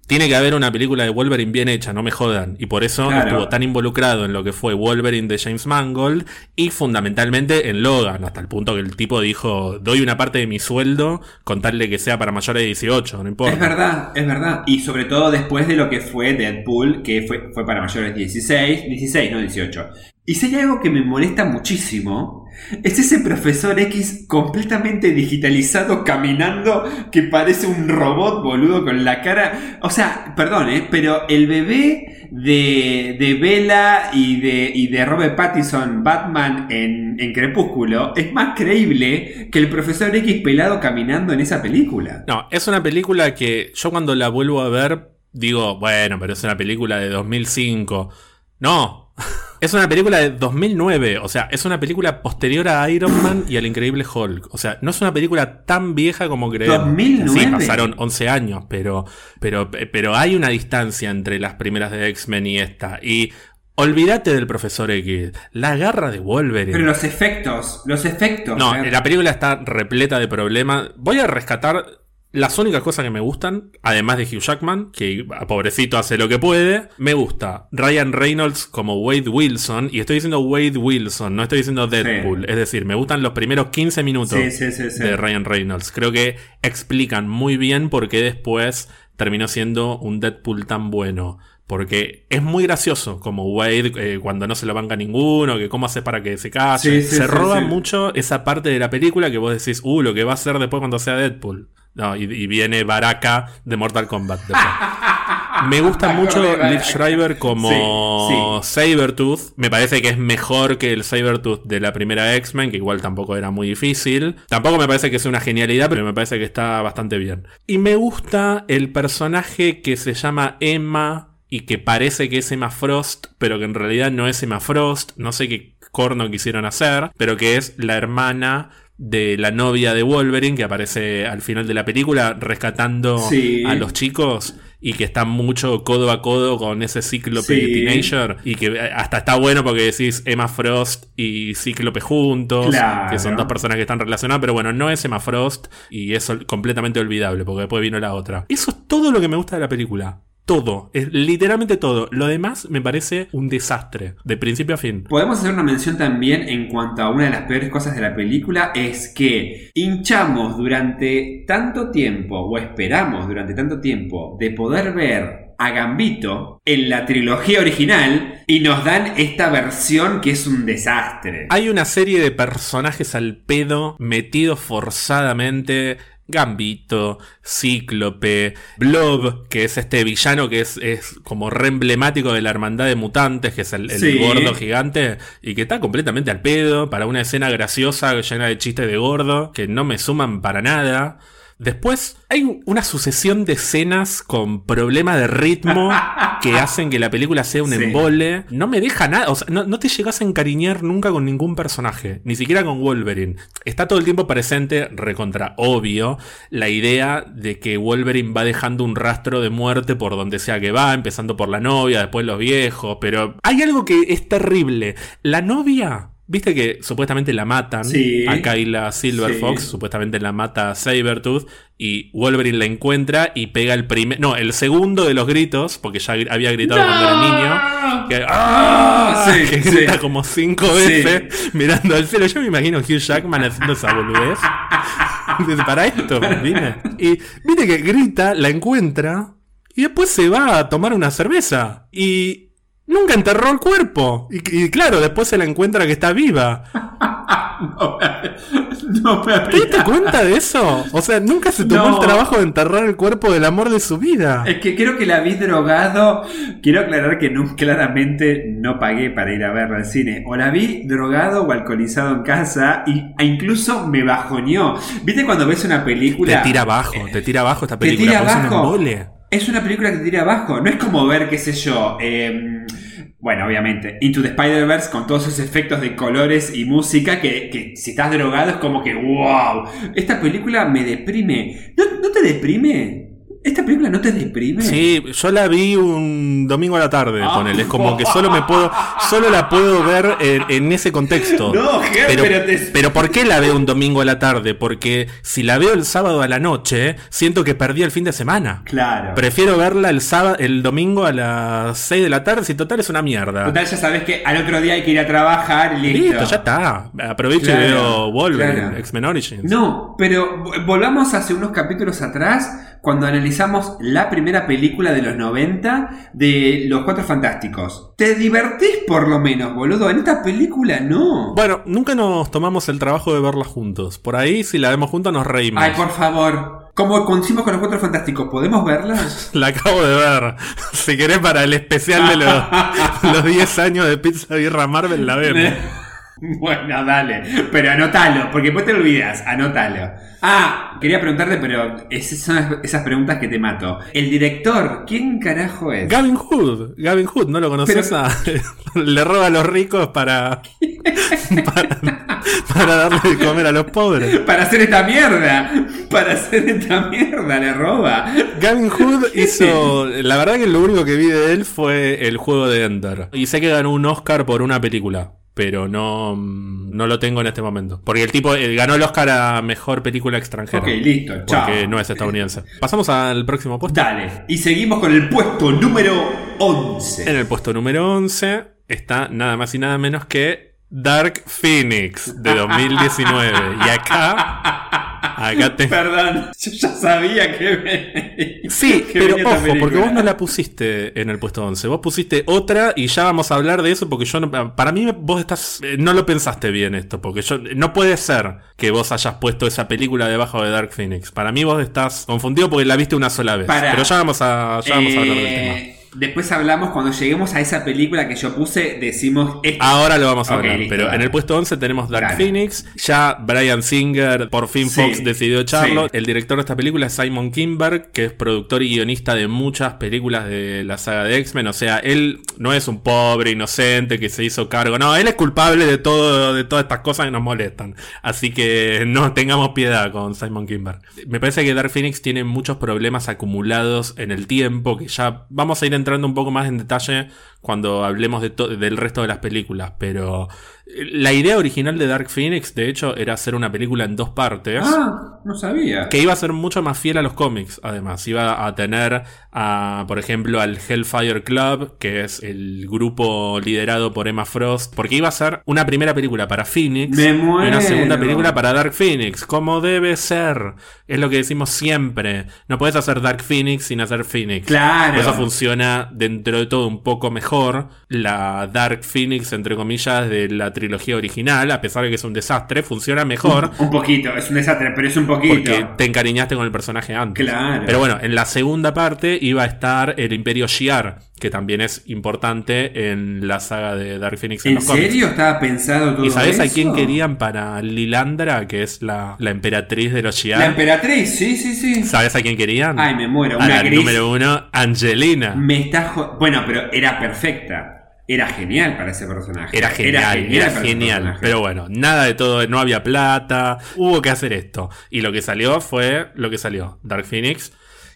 Tiene que haber una película de Wolverine bien hecha, no me jodan. Y por eso Claro. estuvo tan involucrado en lo que fue Wolverine de James Mangold y fundamentalmente en Logan, hasta el punto que el tipo dijo, doy una parte de mi sueldo con tal de que sea para mayores de 18, no importa. Es verdad, es verdad. Y sobre todo después de lo que fue Deadpool, que fue, fue para mayores de 16, 16, no 18. Y si hay algo que me molesta muchísimo, es ese profesor X completamente digitalizado caminando que parece un robot boludo con la cara. O sea, perdón, ¿eh? pero el bebé de, de Bella y de, y de Robert Pattinson, Batman en, en Crepúsculo, es más creíble que el profesor X pelado caminando en esa película. No, es una película que yo cuando la vuelvo a ver digo, bueno, pero es una película de 2005. No, es una película de 2009, o sea, es una película posterior a Iron Man y al Increíble Hulk. O sea, no es una película tan vieja como creemos. 2009. Sí, pasaron 11 años, pero, pero, pero hay una distancia entre las primeras de X-Men y esta. Y olvídate del Profesor X, la garra de Wolverine. Pero los efectos, los efectos. No, ¿eh? la película está repleta de problemas. Voy a rescatar las únicas cosas que me gustan, además de Hugh Jackman, que a pobrecito hace lo que puede. Me gusta Ryan Reynolds como Wade Wilson, y estoy diciendo Wade Wilson, no estoy diciendo Deadpool. Es decir, me gustan los primeros 15 minutos Sí, sí, de Ryan Reynolds. Creo que explican muy bien por qué después terminó siendo un Deadpool tan bueno. Porque es muy gracioso como Wade eh, cuando no se lo banca ninguno, que cómo hace para que se case. Sí, sí, se sí, roba mucho esa parte de la película que vos decís, uh, lo que va a hacer después cuando sea Deadpool. No, y, y viene Baraka de Mortal Kombat. Me gusta mucho Liv. Schreiber como Sí, Sabertooth. Me parece que es mejor que el Sabertooth de la primera X-Men, que igual tampoco era muy difícil. Tampoco me parece que sea una genialidad, pero me parece que está bastante bien. Y me gusta el personaje que se llama Emma y que parece que es Emma Frost, pero que en realidad no es Emma Frost. No sé qué corno quisieron hacer, pero que es la hermana de la novia de Wolverine que aparece al final de la película rescatando Sí. a los chicos y que está mucho codo a codo con ese cíclope Sí. teenager y que hasta está bueno porque decís Emma Frost y cíclope juntos Claro. que son dos personas que están relacionadas pero bueno no es Emma Frost y es completamente olvidable porque después vino la otra eso es todo lo que me gusta de la película todo, es literalmente todo. Lo demás me parece un desastre, de principio a fin. Podemos hacer una mención también en cuanto a una de las peores cosas de la película, es que hinchamos durante tanto tiempo, o esperamos durante tanto tiempo, de poder ver a Gambito en la trilogía original y nos dan esta versión que es un desastre. Hay una serie de personajes al pedo metidos forzadamente. Gambito, Cíclope, Blob, que es este villano que es, es como re emblemático de la hermandad de mutantes, que es el, el Sí. gordo gigante, y que está completamente al pedo para una escena graciosa llena de chistes de gordo, que no me suman para nada. Después hay una sucesión de escenas con problemas de ritmo que hacen que la película sea un Sí. embole. No me deja nada, o sea, no, no te llegas a encariñar nunca con ningún personaje, ni siquiera con Wolverine. Está todo el tiempo presente, recontra obvio, la idea de que Wolverine va dejando un rastro de muerte por donde sea que va, empezando por la novia, después los viejos, pero hay algo que es terrible. La novia... Viste que supuestamente la matan Sí. a Kyla Silver Sí. Fox, supuestamente la mata Sabertooth y Wolverine la encuentra y pega el primer, no, el segundo de los gritos, porque ya había gritado cuando era niño, que, ¡ah! Sí, que grita como cinco veces mirando al cielo. Yo me imagino Hugh Jackman haciendo esa boludez. Para esto, vine. Y viste que grita, la encuentra y después se va a tomar una cerveza y nunca enterró el cuerpo. Y, y claro, después se la encuentra que está viva. No, No me ¿Te diste cuenta de eso? O sea, nunca se tomó No. el trabajo de enterrar el cuerpo del amor de su vida. Es que creo que la vi drogado. Quiero aclarar que no, claramente no pagué para ir a verla al cine. O la vi drogado o alcoholizado en casa y, e incluso me bajoneó. ¿Viste cuando ves una Te película? tira abajo, te tira abajo esta Te película. tira es un abajo. Es una película que te tira abajo. No es como ver, qué sé yo. eh, bueno, obviamente, Into the Spider-Verse con todos esos efectos de colores y música que, que si estás drogado es como que wow. Esta película me deprime. ¿No, no te deprime? ¿Esta película no te deprime? Sí, yo la vi un domingo a la tarde, Ah. ponele. Es como que solo me puedo, solo la puedo ver en, en ese contexto. No, Ger, pero, pero te- pero ¿por qué la veo un domingo a la tarde? Porque si la veo el sábado a la noche, siento que perdí el fin de semana. Claro. Prefiero verla el sábado, el domingo a las 6 de la tarde, si total es una mierda. Total, ya sabes que al otro día hay que ir a trabajar listo. Listo, ya está. Aprovecho Claro, y veo Wolverine, claro. X-Men Origins. No, pero vo- volvamos hace unos capítulos atrás cuando analizamos la primera película de los 90 de Los Cuatro Fantásticos. ¿Te divertís por lo menos, boludo? En esta película no. Bueno, nunca nos tomamos el trabajo de verla juntos. Por ahí, si la vemos juntos, nos reímos. Ay, por favor. Como hicimos con Los Cuatro Fantásticos, ¿podemos verla? La acabo de ver. Si querés, para el especial de los, los 10 años de Pizza Birra Marvel, la vemos. bueno, dale. Pero anótalo, porque después te olvidas. Anótalo. Ah, quería preguntarte, pero esas son esas preguntas que te mato. El director, ¿quién carajo es? Gavin Hood. Gavin Hood, ¿no lo conoces? Pero- A- Le roba a los ricos para, para, para darle de comer a los pobres. Para hacer esta mierda. Para hacer esta mierda, le roba. Gavin Hood hizo. La verdad que lo único que vi de él fue el juego de Ender. Y sé que ganó un Oscar por una película. Pero no, no lo tengo en este momento. Porque el tipo eh, ganó el Oscar a mejor película extranjera. Ok, listo, chao. Porque no es estadounidense. Pasamos al próximo puesto. Dale. Y seguimos con el puesto número 11. En el puesto número 11 está nada más y nada menos que Dark Phoenix de 2019. y acá, acá te... Perdón, yo ya sabía que venía. Sí, que pero ojo, porque vos no la pusiste en el puesto 11. Vos pusiste otra y ya vamos a hablar de eso porque yo no, para mí vos estás eh, no lo pensaste bien esto, porque yo no puede ser que vos hayas puesto esa película debajo de Dark Phoenix. Para mí vos estás confundido porque la viste una sola vez. Pero ya vamos a ya vamos a hablar del Eh, tema. Después hablamos, cuando lleguemos a esa película que yo puse, decimos... esta- Ahora lo vamos a Ok, hablar, listo, pero en el puesto 11 tenemos Dark Dale. Phoenix. Ya Brian Singer, por fin Sí, Fox decidió echarlo. sí. El director de esta película es Simon Kinberg, que es productor y guionista de muchas películas de la saga de X-Men. O sea, él no es un pobre inocente que se hizo cargo. No, él es culpable de todo, de todas estas cosas que nos molestan. Así que no tengamos piedad con Simon Kinberg. Me parece que Dark Phoenix tiene muchos problemas acumulados en el tiempo, que ya vamos a ir entrando un poco más en detalle cuando hablemos de del resto de las películas, pero la idea original de Dark Phoenix, de hecho, era hacer una película en dos partes. Ah, no sabía. Que iba a ser mucho más fiel a los cómics, además. Iba a tener, a, por ejemplo, al Hellfire Club, que es el grupo liderado por Emma Frost. Porque iba a ser una primera película para Phoenix Me y una segunda película para Dark Phoenix. Como debe ser. Es lo que decimos siempre. No puedes hacer Dark Phoenix sin hacer Phoenix. Claro. Eso funciona dentro de todo un poco mejor. La Dark Phoenix, entre comillas, de la trilogía original, a pesar de que es un desastre, funciona mejor. Un poquito, es un desastre, pero es un poquito. Porque te encariñaste con el personaje antes. Claro. Pero bueno, en la segunda parte iba a estar el Imperio Shi'ar, que también es importante en la saga de Dark Phoenix en, ¿En los cómics. serio estaba pensado todo ¿Y sabes a quién querían para Lilandra, que es la, la emperatriz de los Shi'ar? La emperatriz, sí, sí, sí. ¿Sabes a quién querían? Ay, me muero. a Una la gris. número uno, Angelina. Me está Bueno, pero era perfecta. Era genial para ese personaje. Era genial, era genial. personaje. Pero bueno, nada de todo, no había plata, hubo que hacer esto. Y lo que salió fue lo que salió, Dark Phoenix,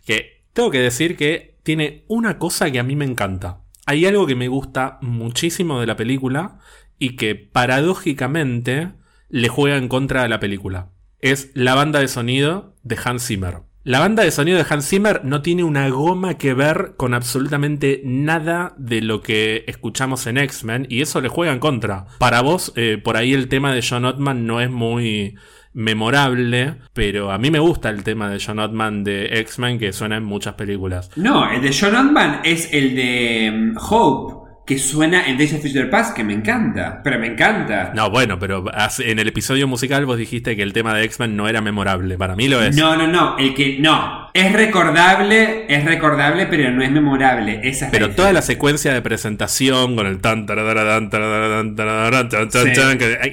que tengo que decir que tiene una cosa que a mí me encanta. Hay algo que me gusta muchísimo de la película y que paradójicamente le juega en contra de la película. Es la banda de sonido de Hans Zimmer. La banda de sonido de Hans Zimmer no tiene una goma que ver con absolutamente nada de lo que escuchamos en X-Men y eso le juega en contra. Para vos, eh, por ahí el tema de John Ottman no es muy memorable, pero a mí me gusta el tema de John Ottman de X-Men que suena en muchas películas. No, el de John Ottman es el de mm, Hope. Que suena en Days of Future Past, que me encanta, pero me encanta. No, bueno, pero en el episodio musical vos dijiste que el tema de X-Men no era memorable. Para mí lo es. No, no, no. El que. No. Es recordable, es recordable, pero no es memorable. Esa es pero toda la secuencia de presentación con el tan,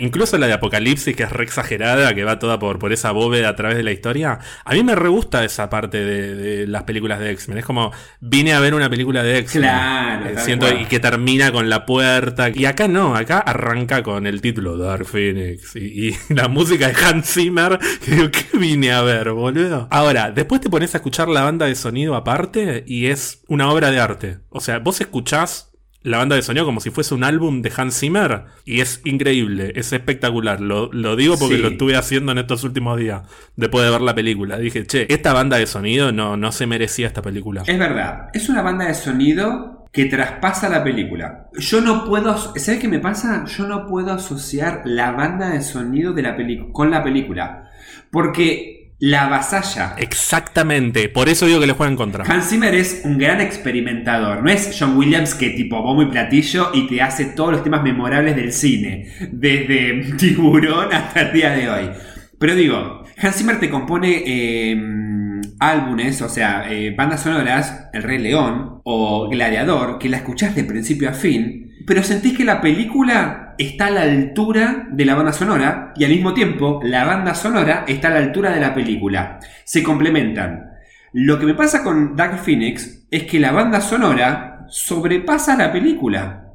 incluso la de Apocalipsis, que es re exagerada, que va toda por, por esa bóveda a través de la historia. A mí me re gusta esa parte de, las películas de X-Men. Es como, vine a ver una película de X-Men. Claro. siento, y que termina con la puerta. Y acá no, acá arranca con el título Dark Phoenix y, la música de Hans Zimmer. Digo, ¿qué vine a ver, boludo? Ahora, después te pones a escuchar la banda de sonido aparte y es una obra de arte. O sea, vos escuchás la banda de sonido como si fuese un álbum de Hans Zimmer y es increíble, es espectacular. Lo, digo porque lo estuve haciendo en estos últimos días, después de ver la película. Dije, che, esta banda de sonido no, no se merecía esta película. Es verdad, es una banda de sonido que traspasa la película. Yo no puedo, ¿sabes qué me pasa? Yo no puedo asociar la banda de sonido de la con la película. Porque la vasalla. Exactamente, por eso digo que le juegan contra. Hans Zimmer es un gran experimentador, no es John Williams que tipo bombo y platillo y te hace todos los temas memorables del cine, desde Tiburón hasta el día de hoy. Pero digo, Hans Zimmer te compone em, álbumes, o sea, eh, bandas sonoras, El Rey León o Gladiador, que la escuchás de principio a fin, pero sentís que la película está a la altura de la banda sonora y al mismo tiempo la banda sonora está a la altura de la película. Se complementan. Lo que me pasa con Dark Phoenix es que la banda sonora sobrepasa la película.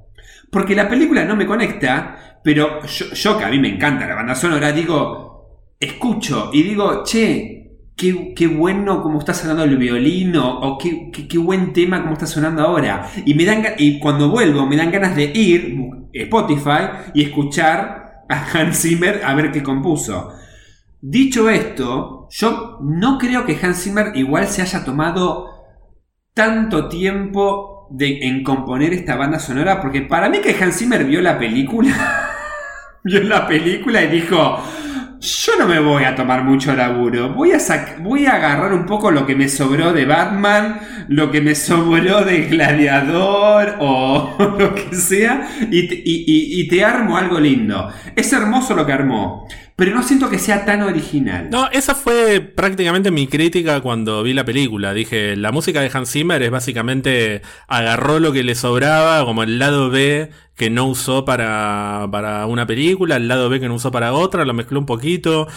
Porque la película no me conecta, pero yo, que a mí me encanta la banda sonora, digo, escucho y digo, che, Qué, bueno como está sonando el violino, o qué, qué, buen tema como está sonando ahora. Y, me dan, y cuando vuelvo me dan ganas de ir, Spotify y escuchar a Hans Zimmer a ver qué compuso. Dicho esto, yo no creo que Hans Zimmer igual se haya tomado tanto tiempo de, en componer esta banda sonora, porque para mí que Hans Zimmer vio la película, vio la película y dijo, yo no me voy a tomar mucho laburo. Voy a, voy a agarrar un poco lo que me sobró de Batman, lo que me sobró de Gladiador o lo que sea, y te armo algo lindo. Es hermoso lo que armó pero no siento que sea tan original. No, esa fue prácticamente mi crítica cuando vi la película. Dije, la música de Hans Zimmer es básicamente agarró lo que le sobraba, como el lado B que no usó para, para una película, el lado B que no usó para otra, lo mezcló un poquito.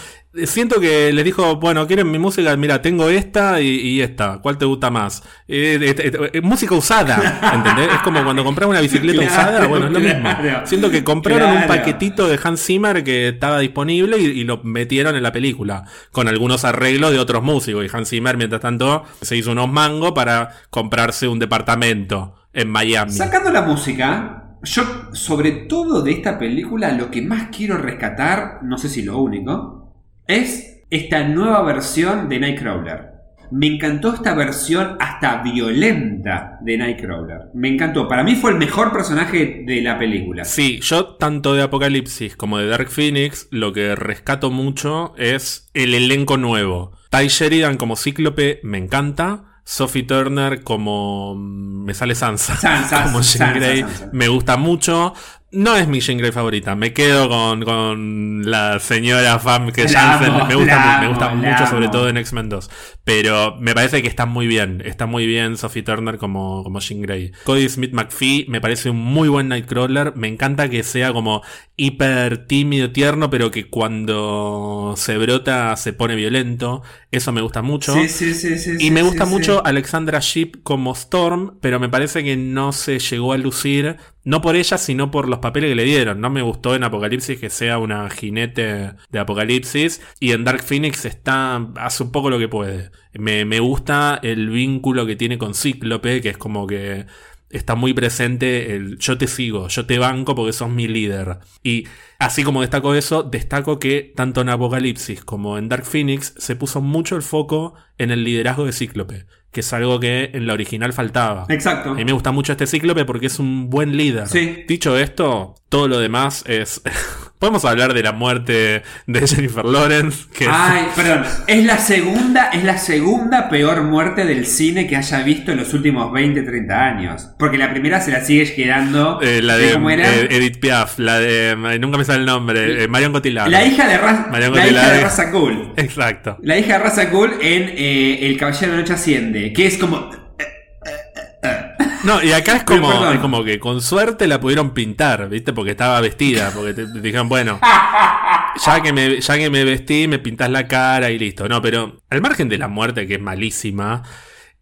Siento que le dijo, bueno, ¿quieren mi música? Mira, tengo esta y, esta. ¿Cuál te gusta más? Eh, eh, eh, música usada, ¿entendés? Es como cuando compras una bicicleta usada, bueno, es lo mismo. Siento que compraron un paquetito de Hans Zimmer que estaba disponible y, lo metieron en la película, con algunos arreglos de otros músicos. Y Hans Zimmer, mientras tanto, se hizo unos mangos para comprarse un departamento en Miami. Sacando la música, yo, sobre todo de esta película, lo que más quiero rescatar, no sé si lo único, es esta nueva versión de Nightcrawler. Me encantó esta versión hasta violenta de Nightcrawler. Me encantó. Para mí fue el mejor personaje de la película. Sí, yo tanto de Apocalipsis como de Dark Phoenix, lo que rescato mucho es el elenco nuevo. Ty Sheridan como Cíclope me encanta. Sophie Turner como mm, me sale Sansa, Sansa como Jean Grey me gusta mucho no es mi Jean Grey favorita. Me quedo con, la señora Famke Janssen. Me gusta, me gusta mucho, sobre todo en X-Men 2. Pero me parece que está muy bien. Está muy bien Sophie Turner como, como Jean Grey. Cody Smith McPhee me parece un muy buen Nightcrawler. Me encanta que sea como hiper tímido, tierno, pero que cuando se brota se pone violento. Eso me gusta mucho. Sí, sí, sí, y me gusta mucho Alexandra Sheep como Storm, pero me parece que no se llegó a lucir no por ella, sino por los papeles que le dieron. No me gustó en Apocalipsis que sea una jinete de Apocalipsis. Y en Dark Phoenix está. hace un poco lo que puede. Me, me gusta el vínculo que tiene con Cíclope, que es como que está muy presente el yo te sigo, yo te banco porque sos mi líder. Y así como destaco eso, destaco que tanto en Apocalipsis como en Dark Phoenix se puso mucho el foco en el liderazgo de Cíclope que es algo que en la original faltaba. Exacto. A mí me gusta mucho este cíclope porque es un buen líder. Sí. Dicho esto, todo lo demás es Podemos hablar de la muerte de Jennifer Lawrence. Que Ay, perdón. Es la segunda, es la segunda peor muerte del cine que haya visto en los últimos 20, 30 años. Porque la primera se la sigue quedando. eh, la de ¿Cómo era? eh, Edith Piaf, la de. nunca me sale el nombre. eh, Marion Cotillard. la hija de, Ra- Marion la hija de Raza Cool. Exacto. La hija de Raza Cool en eh, El Caballero de la Noche Asciende. Que es como. No, y acá es como, es como que con suerte la pudieron pintar, ¿viste? Porque estaba vestida. Porque te, te dijeron, bueno, ya que, me, ya que me vestí, me pintás la cara y listo. No, pero al margen de la muerte, que es malísima,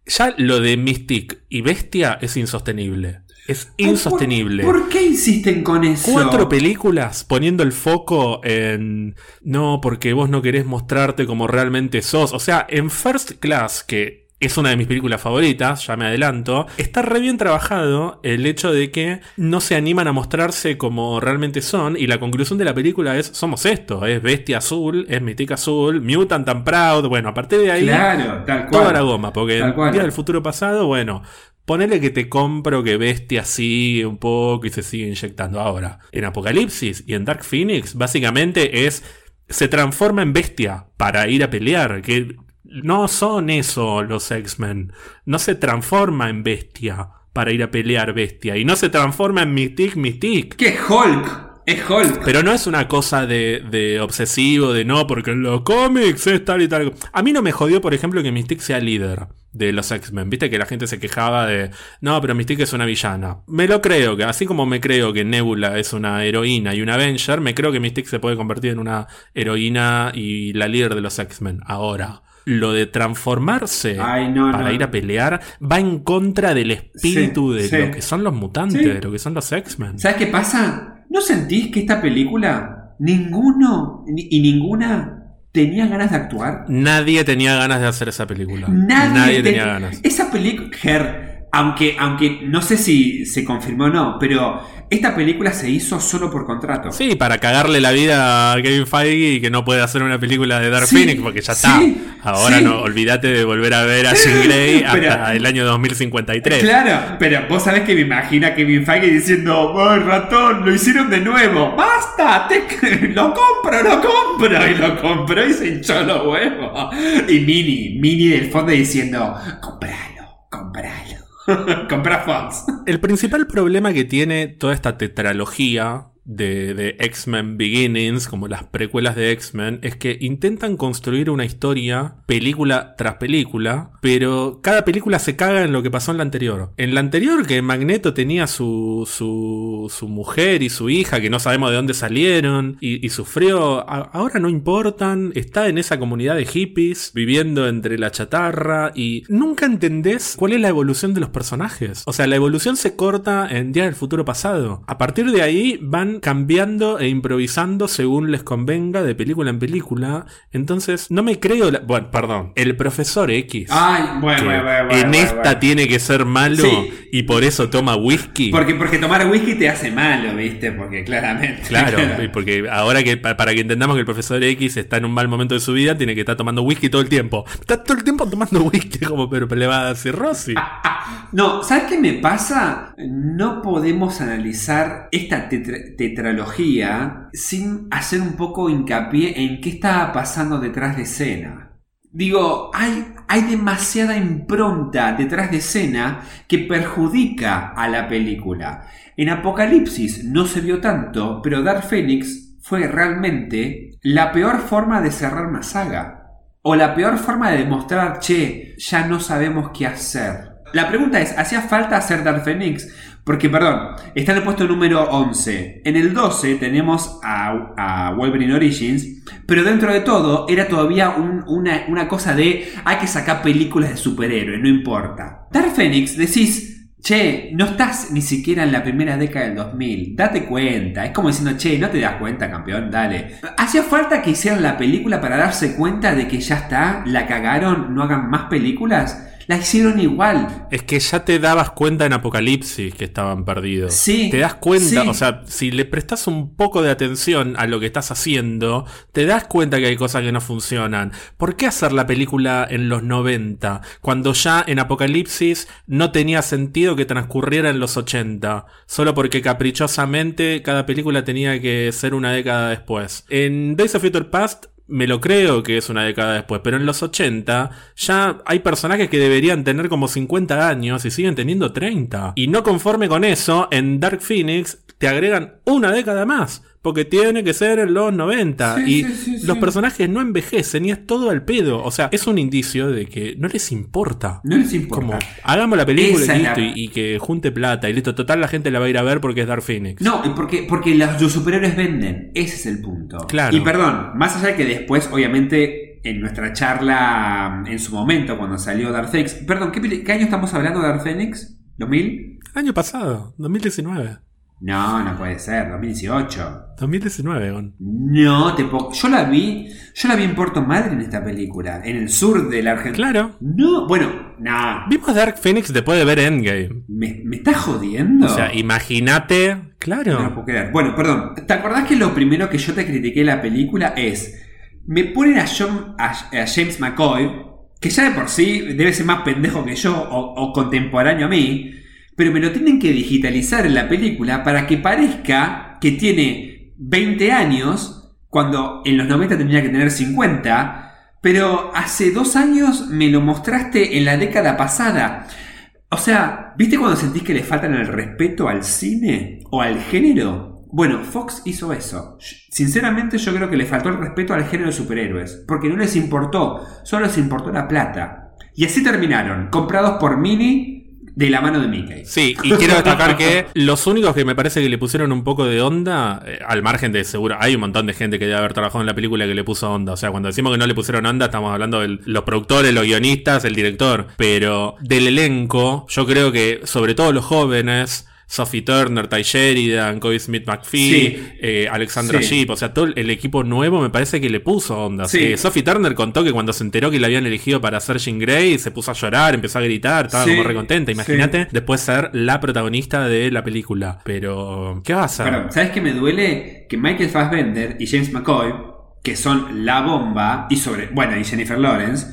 ya lo de Mystic y Bestia es insostenible. Es insostenible. ¿Por, por qué insisten con eso? Cuatro películas poniendo el foco en. No, porque vos no querés mostrarte como realmente sos. O sea, en First Class, que es una de mis películas favoritas, ya me adelanto, está re bien trabajado el hecho de que no se animan a mostrarse como realmente son. Y la conclusión de la película es: somos esto. Es Bestia Azul, es Mythic Azul, Mutant and Proud. Bueno, a partir de ahí. Claro, tal cual. Toda la goma, porque cual. Día del Futuro Pasado, bueno, ponele que te compro que Bestia sigue un poco y se sigue inyectando. Ahora, en Apocalipsis y en Dark Phoenix, básicamente es. Se transforma en bestia para ir a pelear. Que no son eso los X-Men. No se transforma en bestia para ir a pelear bestia. Y no se transforma en Mystique Mystique. ¿Qué es Hulk? Es Hulk. Pero no es una cosa de, de obsesivo, de no, porque en los cómics es tal y tal. A mí no me jodió, por ejemplo, que Mystique sea líder de los X-Men. Viste que la gente se quejaba de, no, pero Mystique es una villana. Me lo creo, que así como me creo que Nebula es una heroína y una Avenger, me creo que Mystique se puede convertir en una heroína y la líder de los X-Men. Ahora. Lo de transformarse Ay, no, para no. ir a pelear va en contra del espíritu Sí, de sí. lo que son los mutantes, Sí. de lo que son los X-Men. ¿Sabes qué pasa? ¿No sentís que esta película, ninguno ni- y ninguna tenía ganas de actuar? Nadie tenía ganas de hacer esa película. Nadie, te- tenía ganas. Esa película, Ger, aunque, aunque no sé si se confirmó o no, pero esta película se hizo solo por contrato. Sí, para cagarle la vida a Kevin Feige y que no puede hacer una película de Dark Sí, Phoenix porque ya está. sí, Ahora sí. no, olvídate de volver a ver a Jean Grey Pero- hasta el año 2053. Claro, pero vos sabés que me imagina Kevin Feige diciendo, ¡ay, ratón! Lo hicieron de nuevo. ¡Basta! Te- lo compro, lo compro. Y lo compró y se hinchó los huevos. Y Mini, Mini del fondo diciendo, compralo, compralo. Compra Fox. El principal problema que tiene toda esta tetralogía de, de X-Men Beginnings, como las precuelas de X-Men, es que intentan construir una historia película tras película, pero cada película se caga en lo que pasó en la anterior. En la anterior, que Magneto tenía su, su, su mujer y su hija, que no sabemos de dónde salieron, y, sufrió, ahora no importan, está en esa comunidad de hippies, viviendo entre la chatarra, y nunca entendés cuál es la evolución de los personajes. O sea, la evolución se corta en Día del Futuro Pasado. A partir de ahí van cambiando e improvisando según les convenga de película en película. Entonces, no me creo... la- Bueno, perdón. El profesor X. Ay, bueno, que bueno, bueno, en bueno, esta tiene que ser malo Sí. y por eso toma whisky. Porque, porque tomar whisky te hace malo, ¿viste? Porque claramente. Claro, porque ahora que pa- para que entendamos que el profesor X está en un mal momento de su vida, tiene que estar tomando whisky todo el tiempo. Está todo el tiempo tomando whisky, como pero le va a decir Rosy. No, ¿sabes qué me pasa? No podemos analizar esta tetra- tetralogía sin hacer un poco hincapié en qué estaba pasando detrás de escena. Digo, hay, hay demasiada impronta detrás de escena que perjudica a la película. En Apocalipsis no se vio tanto, pero Dark Phoenix fue realmente la peor forma de cerrar una saga. O la peor forma de demostrar, che, ya no sabemos qué hacer. La pregunta es, ¿hacía falta hacer Dark Phoenix? Porque, perdón, está en el puesto número 11. En el 12 tenemos a, a Wolverine Origins, pero dentro de todo era todavía un- una, una cosa de hay que sacar películas de superhéroes, no importa. Dark Phoenix decís, Che, no estás ni siquiera en la primera década del 2000. Date cuenta. Es como diciendo, che, no te das cuenta, campeón, dale. ¿Hacía falta que hicieran la película para darse cuenta de que ya está? ¿La cagaron? ¿No hagan más películas? La hicieron igual. Es que ya te dabas cuenta en Apocalipsis que estaban perdidos. Sí, Te das cuenta, sí. o sea, si le prestas un poco de atención a lo que estás haciendo, te das cuenta que hay cosas que no funcionan. ¿Por qué hacer la película en los 90? Cuando ya en Apocalipsis no tenía sentido que transcurriera en los 80, solo porque caprichosamente cada película tenía que ser una década después. En Days of Future Past me lo creo que es una década después, pero en los 80 ya hay personajes que deberían tener como 50 años y siguen teniendo 30. Y no conforme con eso, en Dark Phoenix te agregan una década más. Porque tiene que ser en los 90. Sí, y sí, sí, los personajes no envejecen y es todo al pedo. O sea, es un indicio de que no les importa. No les importa. Como, hagamos la película y listo, la- y, y que junte plata y listo. Total, la gente la va a ir a ver porque es Dark Phoenix. No, porque, porque los, los superhéroes venden. Ese es el punto. Claro. Y perdón, más allá de que después, obviamente, en nuestra charla, en su momento, cuando salió Dark Phoenix. Perdón, ¿qué, peli- qué año estamos hablando de Dark Phoenix? ¿2000? Año pasado, 2019. No, no puede ser, 2018. 2019, Gon. No, te puedo- yo la vi, yo la vi en Puerto Madryn esta película, en el sur de la Argentina. Claro. No, bueno, no, Vimos Dark Phoenix después de ver Endgame. ¿me, me estás jodiendo? O sea, imagínate. No Claro. puedo creer. Bueno, perdón. ¿Te acordás que lo primero que yo te critiqué de la película es. Me ponen a, John- a- a James McCoy, que ya de por sí debe ser más pendejo que yo o, o contemporáneo a mí, pero me lo tienen que digitalizar en la película para que parezca que tiene 20 años, cuando en los 90 tendría que tener 50, pero hace dos años me lo mostraste en la década pasada. O sea, ¿viste cuando sentís que le faltan el respeto al cine o al género? Bueno, Fox hizo eso. Sinceramente yo creo que le faltó el respeto al género de superhéroes, porque no les importó, solo les importó la plata. Y así terminaron, comprados por Mini de la mano de Mickey. Sí, y quiero destacar que los únicos que me parece que le pusieron un poco de onda, eh, al margen de seguro, hay un montón de gente que debe haber trabajado en la película que le puso onda. O sea, cuando decimos que no le pusieron onda, estamos hablando de los productores, los guionistas, el director. Pero del elenco, yo creo que sobre todo los jóvenes. Sophie Turner, Ty Sheridan, Cody Smith McPhee, Sí. eh, Alexandra Sí. O sea, todo el equipo nuevo me parece que le puso onda. Sí. Eh, Sophie Turner contó que cuando se enteró que la habían elegido para hacer Jean Grey, se puso a llorar, empezó a gritar, estaba como recontenta. Imagínate después ser la protagonista de la película. Pero, ¿qué va a hacer? Perdón, ¿sabes qué me duele? Que Michael Fassbender y James McCoy, que son la bomba, y sobre. Bueno, y Jennifer Lawrence,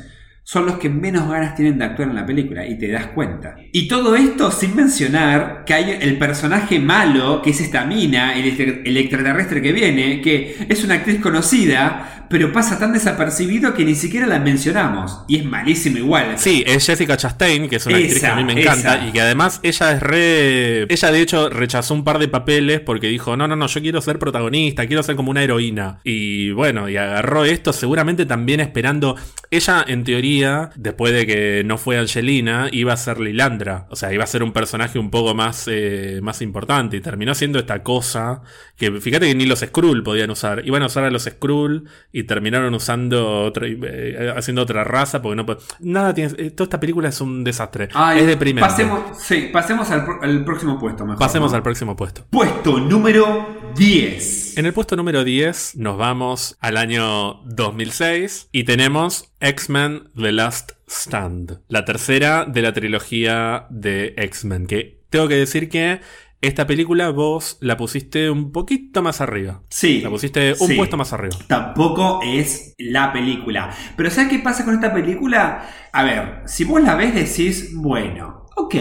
son los que menos ganas tienen de actuar en la película, y te das cuenta. Y todo esto sin mencionar que hay el personaje malo, que es esta mina, el, extra- el extraterrestre que viene, que es una actriz conocida, pero pasa tan desapercibido que ni siquiera la mencionamos. Y es malísimo igual. Sí, es Jessica Chastain, que es una actriz que a mí me encanta esa. y que además ella es re... Ella de hecho rechazó un par de papeles porque dijo, no, no, no, yo quiero ser protagonista, quiero ser como una heroína. Y bueno, y agarró esto seguramente también esperando... Ella en teoría, después de que no fue Angelina, iba a ser Lilandra. O sea, iba a ser un personaje un poco más, eh, más importante y terminó siendo esta cosa que fíjate que ni los Skrull podían usar. Iban a usar a los Skrull y terminaron usando otra, eh, haciendo otra raza porque no nada tiene eh, toda esta película es un desastre. Ay, es deprimente. Pasemos, sí, pasemos al, próximo puesto, mejor. Pasemos ¿no? al próximo puesto. Puesto número 10. En el puesto número 10 nos vamos al año 2006 y tenemos X-Men The Last Stand, la tercera de la trilogía de X-Men, que tengo que decir que esta película vos la pusiste un poquito más arriba. Sí. La pusiste un sí. puesto más arriba. Tampoco es la película. Pero ¿sabes qué pasa con esta película? A ver, si vos la ves decís, bueno, ok,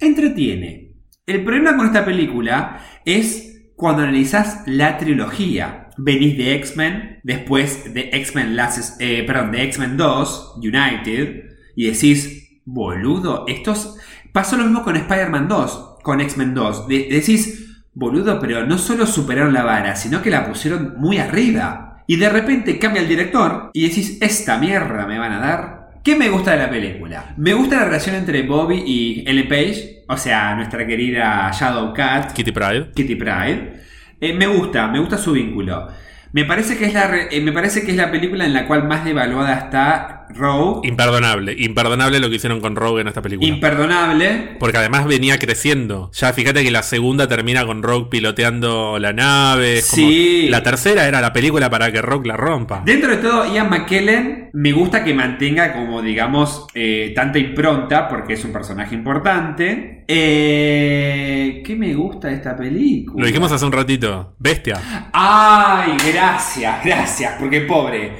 entretiene. El problema con esta película es cuando analizás la trilogía. Venís de X-Men, después de X-Men eh, perdón, de X-Men 2, United, y decís, boludo, estos... Pasó lo mismo con Spider-Man 2, con X-Men 2. De- decís, boludo, pero no solo superaron la vara, sino que la pusieron muy arriba. Y de repente cambia el director y decís, esta mierda me van a dar. ¿Qué me gusta de la película? Me gusta la relación entre Bobby y Ellen Page, o sea, nuestra querida Shadow Cat, Kitty Pride. Kitty Pride. Eh, me gusta, me gusta su vínculo. Me parece, que es la eh, me parece que es la película en la cual más devaluada está Rogue. Imperdonable. Imperdonable lo que hicieron con Rogue en esta película. Imperdonable. Porque además venía creciendo. Ya fíjate que la segunda termina con Rogue piloteando la nave. Como- Sí. La tercera era la película para que Rogue la rompa. Dentro de todo, Ian McKellen me gusta que mantenga como, digamos, eh, tanta impronta, porque es un personaje importante. Eh, ¿Qué me gusta de esta película? Lo dijimos hace un ratito. Bestia. Ay, gracias, gracias, porque pobre.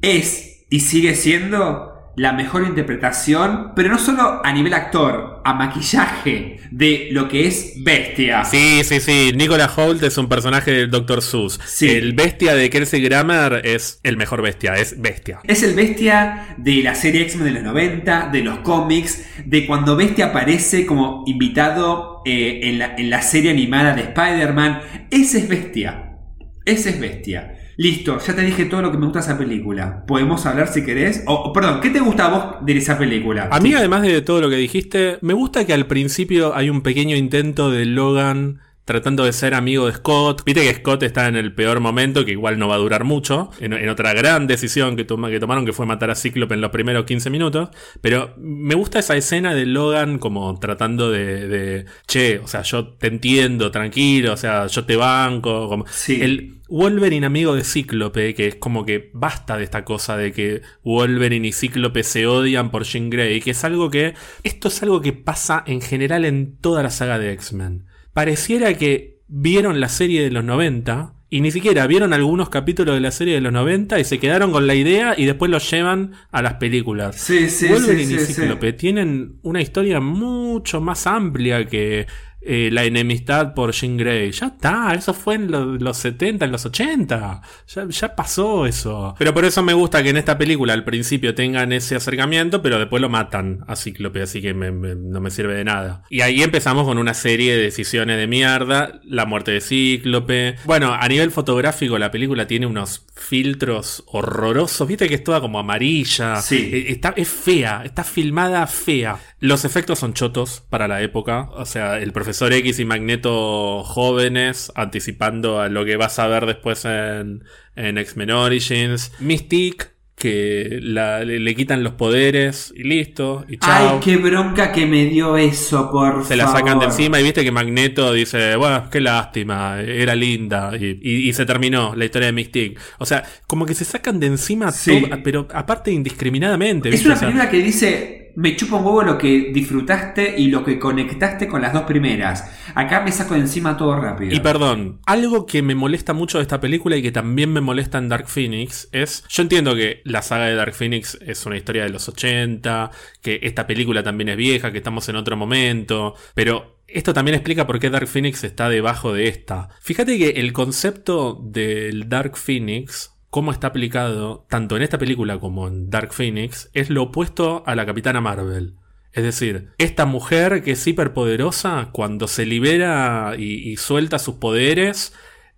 Es y sigue siendo la mejor interpretación, pero no solo a nivel actor, a maquillaje de lo que es Bestia. Sí, sí, sí. Nicolas Holt es un personaje del Dr. Seuss. Sí. El Bestia de Kelsey Grammer es el mejor Bestia, es Bestia. Es el Bestia de la serie X-Men de los 90, de los cómics, de cuando Bestia aparece como invitado eh, en, la, en la serie animada de Spider-Man. Ese es Bestia. Ese es Bestia. Listo, ya te dije todo lo que me gusta de esa película. Podemos hablar si querés. O, perdón, ¿qué te gusta a vos de esa película? A mí, además de todo lo que dijiste, me gusta que al principio hay un pequeño intento de Logan tratando de ser amigo de Scott. Viste que Scott está en el peor momento, que igual no va a durar mucho, en, en otra gran decisión que, toma- que tomaron, que fue matar a Cíclope en los primeros 15 minutos. Pero me gusta esa escena de Logan como tratando de, de, che, o sea, yo te entiendo, tranquilo, o sea, yo te banco. Como, Sí. El Wolverine amigo de Cíclope, que es como que basta de esta cosa de que Wolverine y Cíclope se odian por Jean Grey, que es algo que, esto es algo que pasa en general en toda la saga de X-Men pareciera que vieron la serie de los 90 y ni siquiera vieron algunos capítulos de la serie de los 90 y se quedaron con la idea y después los llevan a las películas. Sí, sí, Wolverine sí, y. Cíclope tienen una historia mucho más amplia que eh, la enemistad por Jean Grey. Ya está, eso fue en lo- los 70, en los 80. Ya, ya pasó eso. Pero por eso me gusta que en esta película al principio tengan ese acercamiento, pero después lo matan a Cíclope, así que me- me- no me sirve de nada. Y ahí empezamos con una serie de decisiones de mierda. La muerte de Cíclope. Bueno, a nivel fotográfico la película tiene unos filtros horrorosos. Viste que es toda como amarilla. Sí. Eh, Está, es fea, está filmada fea. Los efectos son chotos para la época. O sea, el profesor X y Magneto jóvenes, anticipando a lo que vas a ver después en, en X-Men Origins. Mystique, que la- le, le quitan los poderes y listo. Y chao. Ay, qué bronca que me dio eso, por Se la sacan de encima y viste que Magneto dice, bueno, qué lástima, era linda. Y, y- y se terminó la historia de Mystique. O sea, como que se sacan de encima Sí. todo, pero aparte indiscriminadamente. Es ¿viste? una O sea, película que dice, me chupa un huevo lo que disfrutaste y lo que conectaste con las dos primeras. Acá me saco de encima todo rápido. Y perdón, algo que me molesta mucho de esta película y que también me molesta en Dark Phoenix es, yo entiendo que la saga de Dark Phoenix es una historia de los 80, que esta película también es vieja, que estamos en otro momento, pero esto también explica por qué Dark Phoenix está debajo de esta. Fíjate que el concepto del Dark Phoenix cómo está aplicado tanto en esta película como en Dark Phoenix es lo opuesto a la Capitana Marvel. Es decir, esta mujer que es hiperpoderosa, cuando se libera y, suelta sus poderes,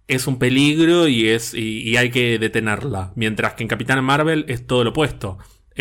es un peligro y, es, y hay que detenerla. Mientras que en Capitana Marvel es todo lo opuesto.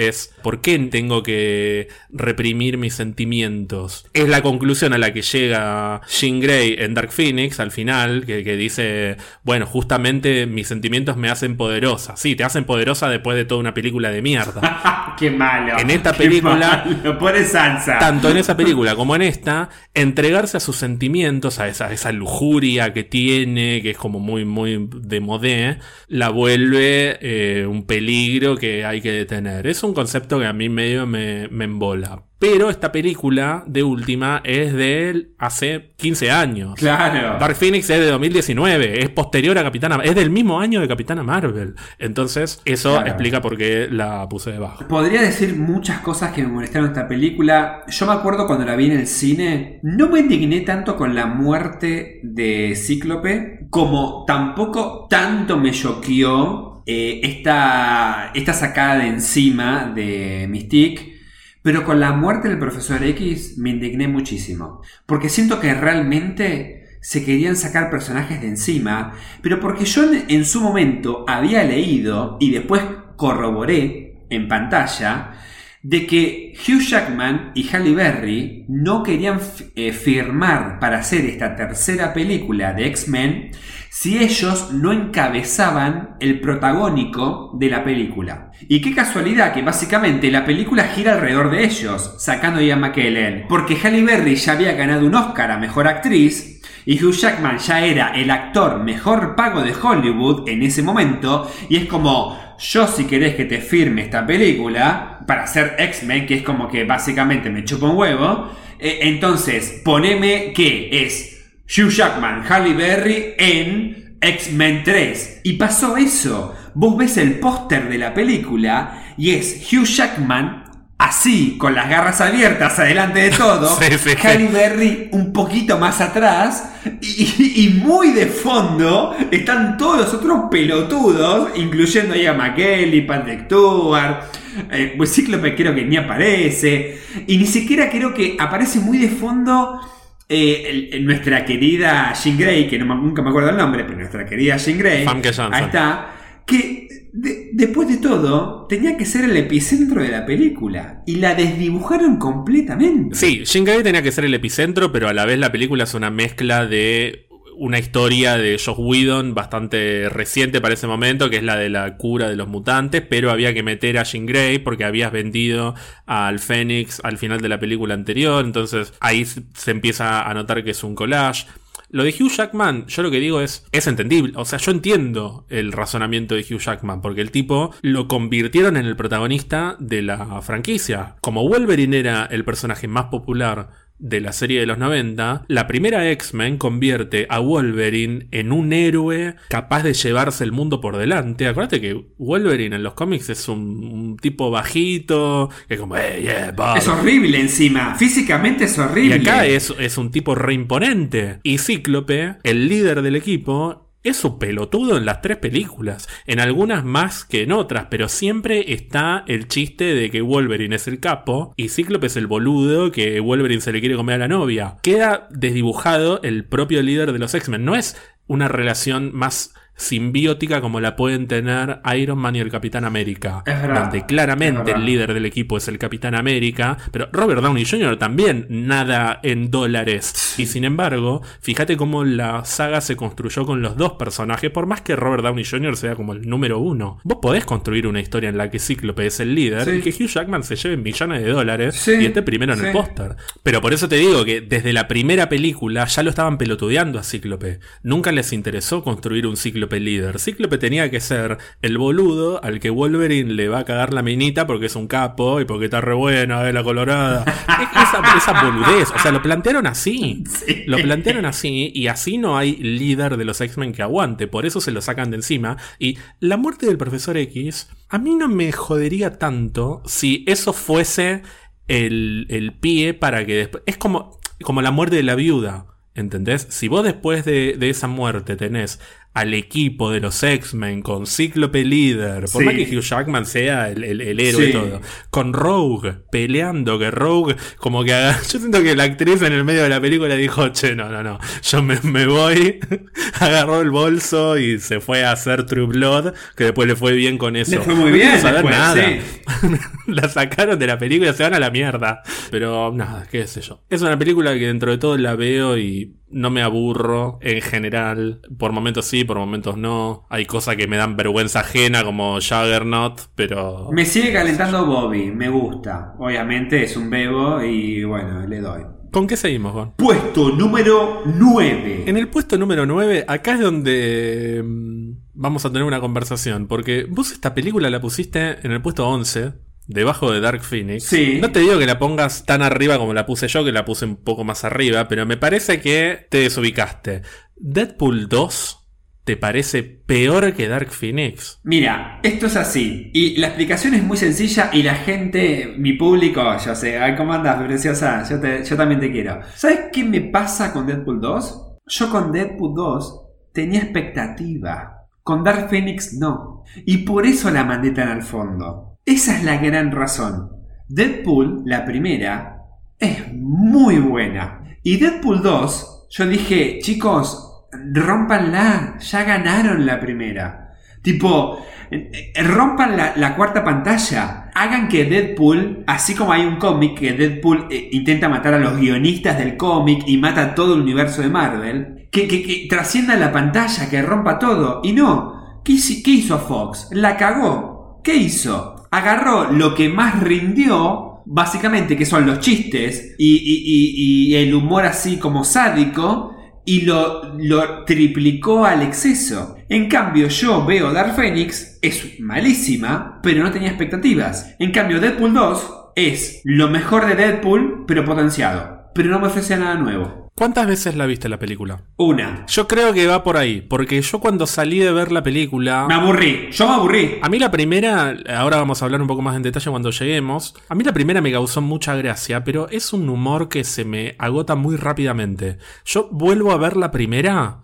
Es ¿por qué tengo que reprimir mis sentimientos? Es la conclusión a la que llega Jean Grey en Dark Phoenix al final, que, que dice, bueno, justamente mis sentimientos me hacen poderosa. Sí, te hacen poderosa después de toda una película de mierda. qué malo. En esta película-. Pone salsa. tanto en esa película como en esta, entregarse a sus sentimientos, a esa, esa lujuria que tiene, que es como muy, muy de modé, la vuelve eh, un peligro que hay que detener. Es un concepto que a mí medio me, me embola. Pero esta película, de última, es de hace 15 años. Claro. Dark Phoenix es de 2019, es posterior a Capitana es del mismo año de Capitana Marvel. Entonces, eso Claro. explica por qué la puse debajo. Podría decir muchas cosas que me molestaron esta película. Yo me acuerdo cuando la vi en el cine, no me indigné tanto con la muerte de Cíclope, como tampoco tanto me choqueó eh, esta, esta sacada de encima de Mystique. Pero con la muerte del profesor X me indigné muchísimo. Porque siento que realmente se querían sacar personajes de encima. Pero porque yo en, en su momento había leído y después corroboré en pantalla de que Hugh Jackman y Halle Berry no querían eh, firmar para hacer esta tercera película de X-Men si ellos no encabezaban el protagónico de la película. Y qué casualidad que básicamente la película gira alrededor de ellos, sacando a Ian McKellen, porque Halle Berry ya había ganado un Oscar a Mejor Actriz y Hugh Jackman ya era el actor mejor pago de Hollywood en ese momento y es como yo si querés que te firme esta película para hacer X-Men, que es como que básicamente me chupa un huevo, eh, entonces poneme que es Hugh Jackman, Halle Berry en X-Men 3. Y pasó eso. Vos ves el póster de la película y es Hugh Jackman así, con las garras abiertas adelante de todo, Sí, sí, sí. Halle Berry un poquito más atrás y, y muy de fondo están todos los otros pelotudos, incluyendo ahí a McKelly, Patrick Stewart, eh, pues Cíclope creo que ni aparece, y ni siquiera creo que aparece muy de fondo eh, el- el- nuestra querida Jean Grey, que no nunca me acuerdo el nombre, pero nuestra querida Jean Grey, Famke ahí está, que de- después de todo tenía que ser el epicentro de la película, y la desdibujaron completamente. Sí, Jim Carrey tenía que ser el epicentro, pero a la vez la película es una mezcla de una historia de Josh Whedon bastante reciente para ese momento, que es la de la cura de los mutantes, pero había que meter a Jean Grey porque habías vendido al Fénix al final de la película anterior, entonces ahí se empieza a notar que es un collage. Lo de Hugh Jackman, yo lo que digo es, es entendible. O sea, yo entiendo el razonamiento de Hugh Jackman, porque el tipo lo convirtieron en el protagonista de la franquicia. Como Wolverine era el personaje más popular de la serie de los 90, la primera X-Men convierte a Wolverine en un héroe capaz de llevarse el mundo por delante. Acuérdate que Wolverine en los cómics es un, un tipo bajito, que es como, hey, yeah, Bob". Es horrible encima, físicamente es Y horrible. acá es, es un tipo re imponente. Y Cíclope, el líder del equipo, es un pelotudo en las tres películas. En algunas más que en otras, pero siempre está el chiste de que Wolverine es el capo y Cíclope es el boludo que Wolverine se le quiere comer a la novia. Queda desdibujado el propio líder de los X-Men. No es una relación más simbiótica como la pueden tener Iron Man y el Capitán América. Es verdad, donde claramente el líder del equipo es el Capitán América, pero Robert Downey Jr. también nada en dólares. Y sin embargo, fíjate cómo la saga se construyó con los dos personajes, por más que Robert Downey Jr. sea como el número uno. Vos podés construir una historia en la que Cíclope es el líder Sí. y que Hugh Jackman se lleve millones de dólares Sí, y esté primero en el póster. Pero por eso te digo que desde la primera película ya lo estaban pelotudeando a Cíclope. Nunca les interesó construir un Cíclope líder. Cíclope tenía que ser el boludo al que Wolverine le va a cagar la minita porque es un capo y porque está re buena, eh, la colorada. Es- esa, esa boludez. O sea, lo plantearon así. Sí. Lo plantearon así y así no hay líder de los X-Men que aguante. Por eso se lo sacan de encima. Y la muerte del profesor X, a mí no me jodería tanto si eso fuese el, el pie para que después... Es como, como la muerte de la viuda. ¿Entendés? Si vos después de, de esa muerte tenés al equipo de los X-Men con Cíclope líder, por Sí. más que Hugh Jackman sea el, el- el héroe y Sí. todo, con Rogue peleando, que Rogue, como que haga- yo siento que la actriz en el medio de la película dijo, che, no, no, no, yo me, me voy, agarró el bolso y se fue a hacer True Blood, que después le fue bien con eso. Le fue muy No bien saber después, nada. sí. la sacaron de la película, se van a la mierda. Pero nada, qué sé yo. Es una película que dentro de todo la veo y no me aburro en general. Por momentos sí, por momentos no. Hay cosas que me dan vergüenza ajena como Juggernaut, pero... Me sigue calentando Bobby, me gusta. Obviamente es un bebo y bueno, le doy. ¿Con qué seguimos, Gon? Puesto número 9. En el puesto número 9, acá es donde mm, vamos a tener una conversación, porque vos esta película la pusiste en el puesto 11, debajo de Dark Phoenix. Sí. No te digo que la pongas tan arriba como la puse yo, que la puse un poco más arriba, pero me parece que te desubicaste. Deadpool 2 te parece peor que Dark Phoenix. Mira, esto es así. Y la explicación es muy sencilla y la gente, mi público, yo sé, ay, ¿cómo andas, preciosa? Yo, te- yo también te quiero. ¿Sabes qué me pasa con Deadpool 2? Yo con Deadpool 2 tenía expectativa. Con Dark Phoenix no. Y por eso la mandé tan al fondo. Esa es la gran razón. Deadpool, la primera, es muy buena. Y Deadpool 2, yo dije, chicos, rompanla, ya ganaron la primera. Tipo, eh, rompan la, cuarta pantalla. Hagan que Deadpool, así como hay un cómic que Deadpool eh, intenta matar a los guionistas del cómic y mata todo el universo de Marvel, que, trascienda la pantalla, que rompa todo. Y no, ¿qué, hizo- qué hizo Fox? La cagó. ¿Qué hizo? Agarró lo que más rindió, básicamente, que son los chistes y, el humor así como sádico, y lo, lo triplicó al exceso. En cambio, yo veo Dark Phoenix, es malísima, pero no tenía expectativas. En cambio, Deadpool 2 es lo mejor de Deadpool, pero potenciado. Pero no me ofrece nada nuevo. ¿Cuántas veces la viste la película? Una. Yo creo que va por ahí, porque yo cuando salí de ver la película... Me aburrí, yo me aburrí. A mí la primera, ahora vamos a hablar un poco más en detalle cuando lleguemos, a mí la primera me causó mucha gracia, pero es un humor que se me agota muy rápidamente. Yo vuelvo a ver la primera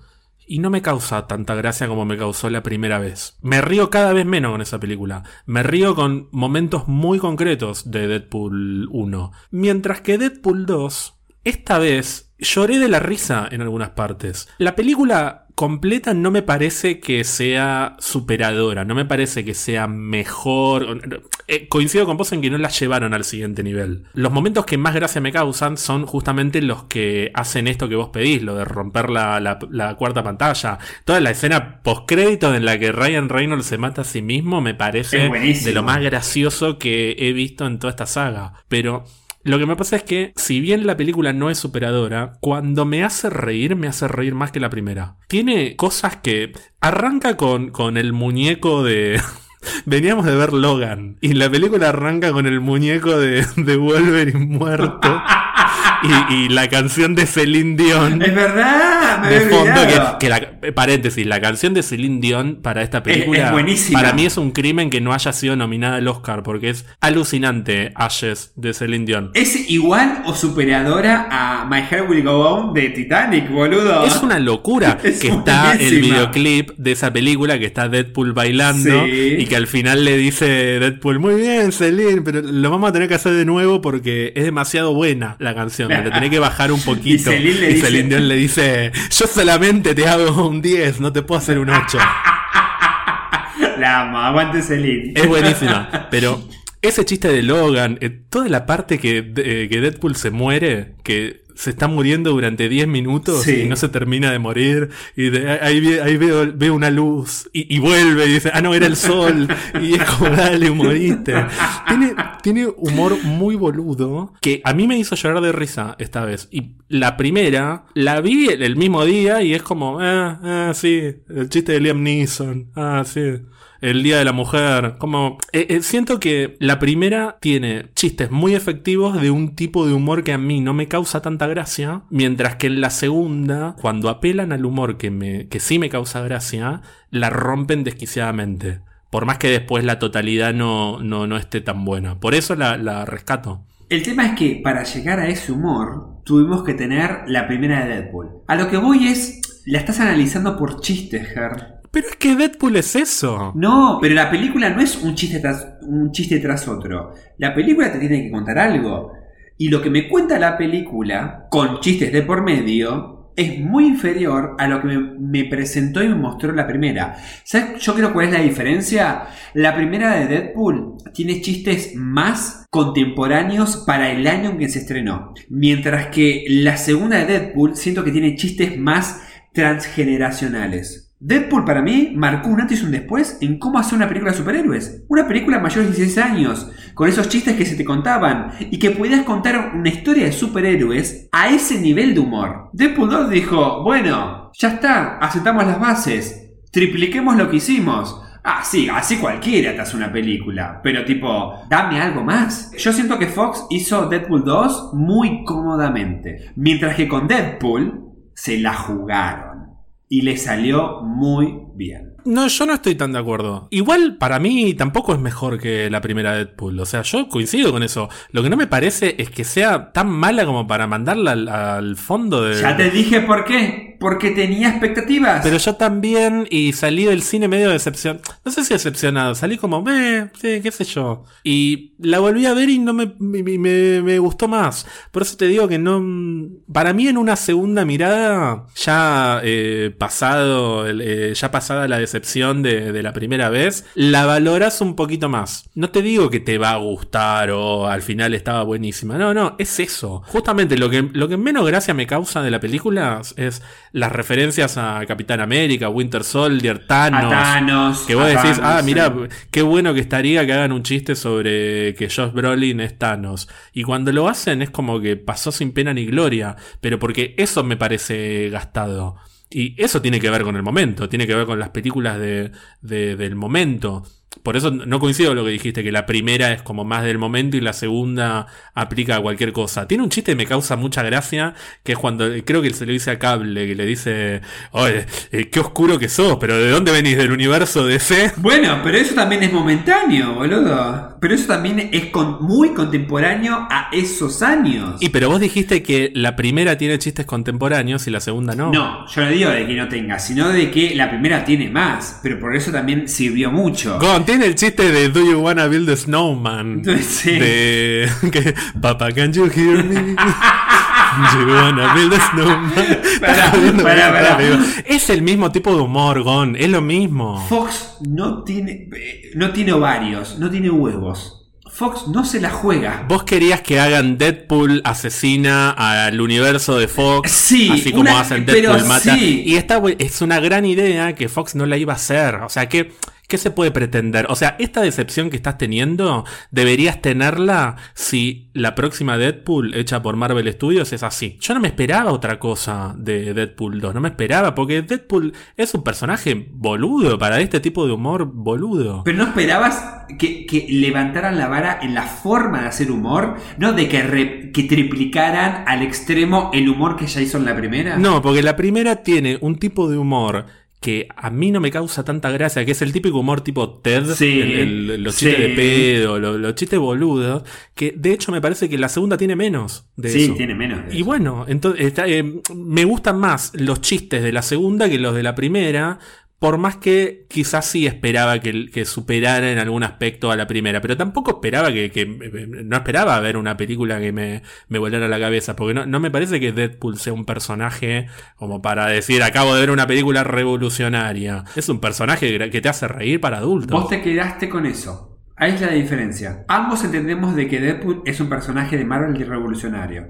y no me causa tanta gracia como me causó la primera vez. Me río cada vez menos con esa película. Me río con momentos muy concretos de Deadpool 1. Mientras que Deadpool 2, esta vez lloré de la risa en algunas partes. La película completa no me parece que sea superadora, no me parece que sea mejor. Eh, coincido con vos en que no la llevaron al siguiente nivel. Los momentos que más gracia me causan son justamente los que hacen esto que vos pedís, lo de romper la, la, cuarta pantalla. Toda la escena postcrédito en la que Ryan Reynolds se mata a sí mismo me parece de lo más gracioso que he visto en toda esta saga. Pero lo que me pasa es que, si bien la película no es superadora, cuando me hace reír, me hace reír más que la primera. Tiene cosas que arranca con, con el muñeco de... Veníamos de ver Logan y la película arranca con el muñeco de, de Wolverine muerto. y, la canción de Celine Dion. Es verdad, me de fondo. Que, la, paréntesis, la canción de Celine Dion para esta película. Es, buenísima. Para mí es un crimen que no haya sido nominada al Oscar, porque es alucinante Ashes de Celine Dion. Es igual o superadora a My Hair Will Go On de Titanic, boludo. Es una locura que está el videoclip de esa película que está Deadpool bailando y que al final le dice Deadpool, muy bien Celine, pero lo vamos a tener que hacer de nuevo porque es demasiado buena la canción le tenés que bajar un poquito. Y Celine, le dice, yo solamente te hago un 10, no te puedo hacer un 8. La amo, aguante Celine. Es buenísima, pero ese chiste de Logan, eh, toda la parte que, eh, que Deadpool se muere, que se está muriendo durante 10 minutos y no se termina de morir. Y ahí, veo, veo, una luz y, vuelve y dice, ah, no, era el sol. y es como, dale, humorista. tiene, tiene humor muy boludo que a mí me hizo llorar de risa esta vez. Y la primera la vi el mismo día y es como, ah, ah, sí, el chiste de Liam Neeson. Ah, sí el Día de la Mujer. Como eh, eh, siento que la primera tiene chistes muy efectivos de un tipo de humor que a mí no me causa tanta gracia, mientras que en la segunda, cuando apelan al humor que, me, que sí me causa gracia, la rompen desquiciadamente. Por más que después la totalidad no, no, no esté tan buena. Por eso la, la rescato. El tema es que para llegar a ese humor tuvimos que tener la primera de Deadpool. A lo que voy es, la estás analizando por chistes, Ger. Pero es que Deadpool es eso. No, pero la película no es un chiste tras, un chiste tras otro. La película te tiene que contar algo. Y lo que me cuenta la película, con chistes de por medio, es muy inferior a lo que me, presentó y me mostró la primera. ¿Sabes? Yo creo cuál es la diferencia. La primera de Deadpool tiene chistes más contemporáneos para el año en que se estrenó. Mientras que la segunda de Deadpool siento que tiene chistes más transgeneracionales. Deadpool para mí marcó un antes y un después en cómo hacer una película de superhéroes. Una película mayor de 16 años, con esos chistes que se te contaban y que podías contar una historia de superhéroes a ese nivel de humor. Deadpool 2 dijo, bueno, ya está, aceptamos las bases, tripliquemos lo que hicimos. Ah, sí, así cualquiera te hace una película. Pero tipo, dame algo más. Yo siento que Fox hizo Deadpool 2 muy cómodamente. Mientras que con Deadpool se la jugaron y le salió muy bien. No, yo no estoy tan de acuerdo. Igual para mí tampoco es mejor que la primera Deadpool. O sea, yo coincido con eso. Lo que no me parece es que sea tan mala como para mandarla al, fondo de. Ya te dije por qué. Porque tenía expectativas. Pero yo también, y salí del cine medio decepcionado. No sé si decepcionado, salí como, eh, sí, qué sé yo. Y la volví a ver y no me, me, gustó más. Por eso te digo que no. Para mí, en una segunda mirada, ya eh, pasado, eh, ya pasada la decepción de, la primera vez, la valoras un poquito más. No te digo que te va a gustar o al final estaba buenísima. No, no, es eso. Justamente lo que, lo que menos gracia me causa de la película es las referencias a Capitán América, Winter Soldier, Thanos. que vos decís, ah, mira, qué bueno que estaría que hagan un chiste sobre que Josh Brolin es Thanos. Y cuando lo hacen es como que pasó sin pena ni gloria. Pero porque eso me parece gastado. Y eso tiene que ver con el momento, tiene que ver con las películas de, del momento. Por eso no coincido con lo que dijiste, que la primera es como más del momento y la segunda aplica a cualquier cosa. Tiene un chiste que me causa mucha gracia, que es cuando creo que se le dice a Cable, que le dice, oye, eh, qué oscuro que sos, pero ¿de dónde venís? ¿Del universo de fe? Bueno, pero eso también es momentáneo, boludo. Pero eso también es con- muy contemporáneo a esos años. Y pero vos dijiste que la primera tiene chistes contemporáneos y la segunda no. No, yo no digo de que no tenga, sino de que la primera tiene más, pero por eso también sirvió mucho. Tiene el chiste de Do you wanna build a snowman? Sí. De que Papa, can you hear me? You wanna build a snowman. Pará, pará, pará. Es el mismo tipo de humor, Gon. Es lo mismo. Fox no tiene, no tiene ovarios, no tiene huevos. Fox no se la juega. Vos querías que hagan Deadpool asesina al universo de Fox, Sí, así como una- hacen Deadpool mata. sí. Y esta es una gran idea que Fox no la iba a hacer. O sea, ¿qué, ¿qué se puede pretender? O sea, esta decepción que estás teniendo deberías tenerla si la próxima Deadpool hecha por Marvel Studios es así. Yo no me esperaba otra cosa de Deadpool 2, no me esperaba, porque Deadpool es un personaje boludo para este tipo de humor boludo. Pero no esperabas que, que levantaran la vara en la forma de hacer humor, no de que, re- que triplicaran al extremo el humor que ya hizo en la primera. No, porque la primera tiene un tipo de humor que a mí no me causa tanta gracia, que es el típico humor tipo TED, Sí, el- el- los sí. chistes de pedo, los, los chistes boludos, que de hecho me parece que la segunda tiene menos de sí, eso. tiene menos. de Y eso. bueno, entonces está, eh, me gustan más los chistes de la segunda que los de la primera. Por más que quizás sí esperaba que, superara en algún aspecto a la primera, pero tampoco esperaba que, que- no esperaba ver una película que me, me volara la cabeza, porque no, no me parece que Deadpool sea un personaje como para decir acabo de ver una película revolucionaria. Es un personaje que te hace reír para adultos. Vos te quedaste con eso. Ahí es la diferencia. Ambos entendemos de que Deadpool es un personaje de Marvel y revolucionario.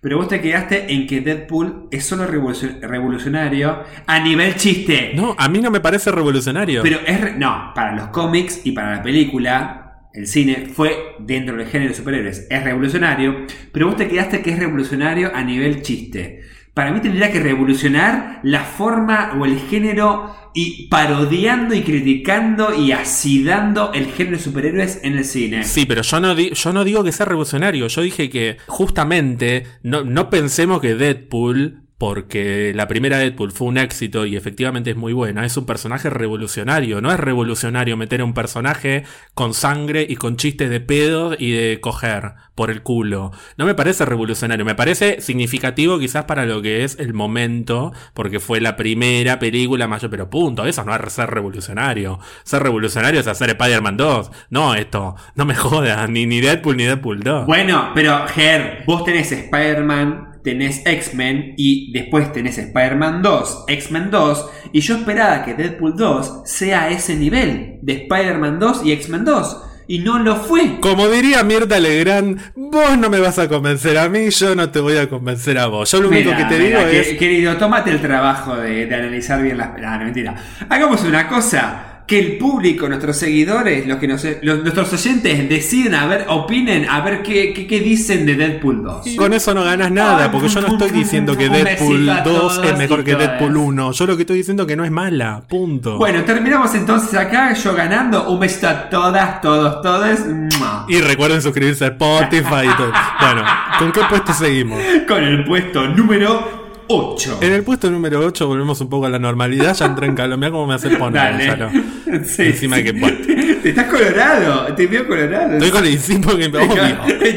Pero vos te quedaste en que Deadpool es solo revolucion- revolucionario a nivel chiste. No, a mí no me parece revolucionario. Pero es... re- no, para los cómics y para la película, el cine fue dentro del género de superhéroes. Es revolucionario. Pero vos te quedaste que es revolucionario a nivel chiste. Para mí tendría que revolucionar la forma o el género y parodiando y criticando y acidando el género de superhéroes en el cine. Sí, pero yo no, yo no digo que sea revolucionario. Yo dije que justamente no, no pensemos que Deadpool, porque la primera Deadpool fue un éxito y efectivamente es muy buena, es un personaje revolucionario. No es revolucionario meter a un personaje con sangre y con chistes de pedo y de coger por el culo. No me parece revolucionario. Me parece significativo quizás para lo que es el momento, porque fue la primera película mayor, pero punto. Eso no es ser revolucionario. Ser revolucionario es hacer Spider-Man 2. No, esto. No me jodas. Ni, ni Deadpool ni Deadpool 2. Bueno, pero Ger, vos tenés Spider-Man, tenés X-Men y después tenés Spider-Man 2, X-Men 2 y yo esperaba que Deadpool 2 sea ese nivel de Spider-Man 2 y X-Men 2 y no lo fue. Como diría Mirta Legrand, vos no me vas a convencer a mí, yo no te voy a convencer a vos. Yo lo único que te mira, digo que- es. Querido, tómate el trabajo de, de analizar bien las... Ah, no, mentira. Hagamos una cosa. Que el público, nuestros seguidores, los que nos, los- nuestros oyentes deciden a ver, opinen a ver qué, qué, qué dicen de Deadpool 2. Con eso no ganas nada, porque yo no estoy diciendo que Deadpool besito a 2 es mejor que. Deadpool 1. Yo lo que estoy diciendo es que no es mala. Punto. Bueno, terminamos entonces acá, yo ganando. Un besito a todas, todos, todas. ¡Mua! Y recuerden suscribirse a Spotify y todo. Bueno, ¿con qué puesto seguimos? Con el puesto número 8. En el puesto número 8 volvemos un poco a la normalidad. Ya entré en calor. Mirá cómo me hace poner. Gonzalo. Sí, Encima sí. que, bueno. Te estás colorado, te veo colorado. Estoy con el sí porque me obvio. te,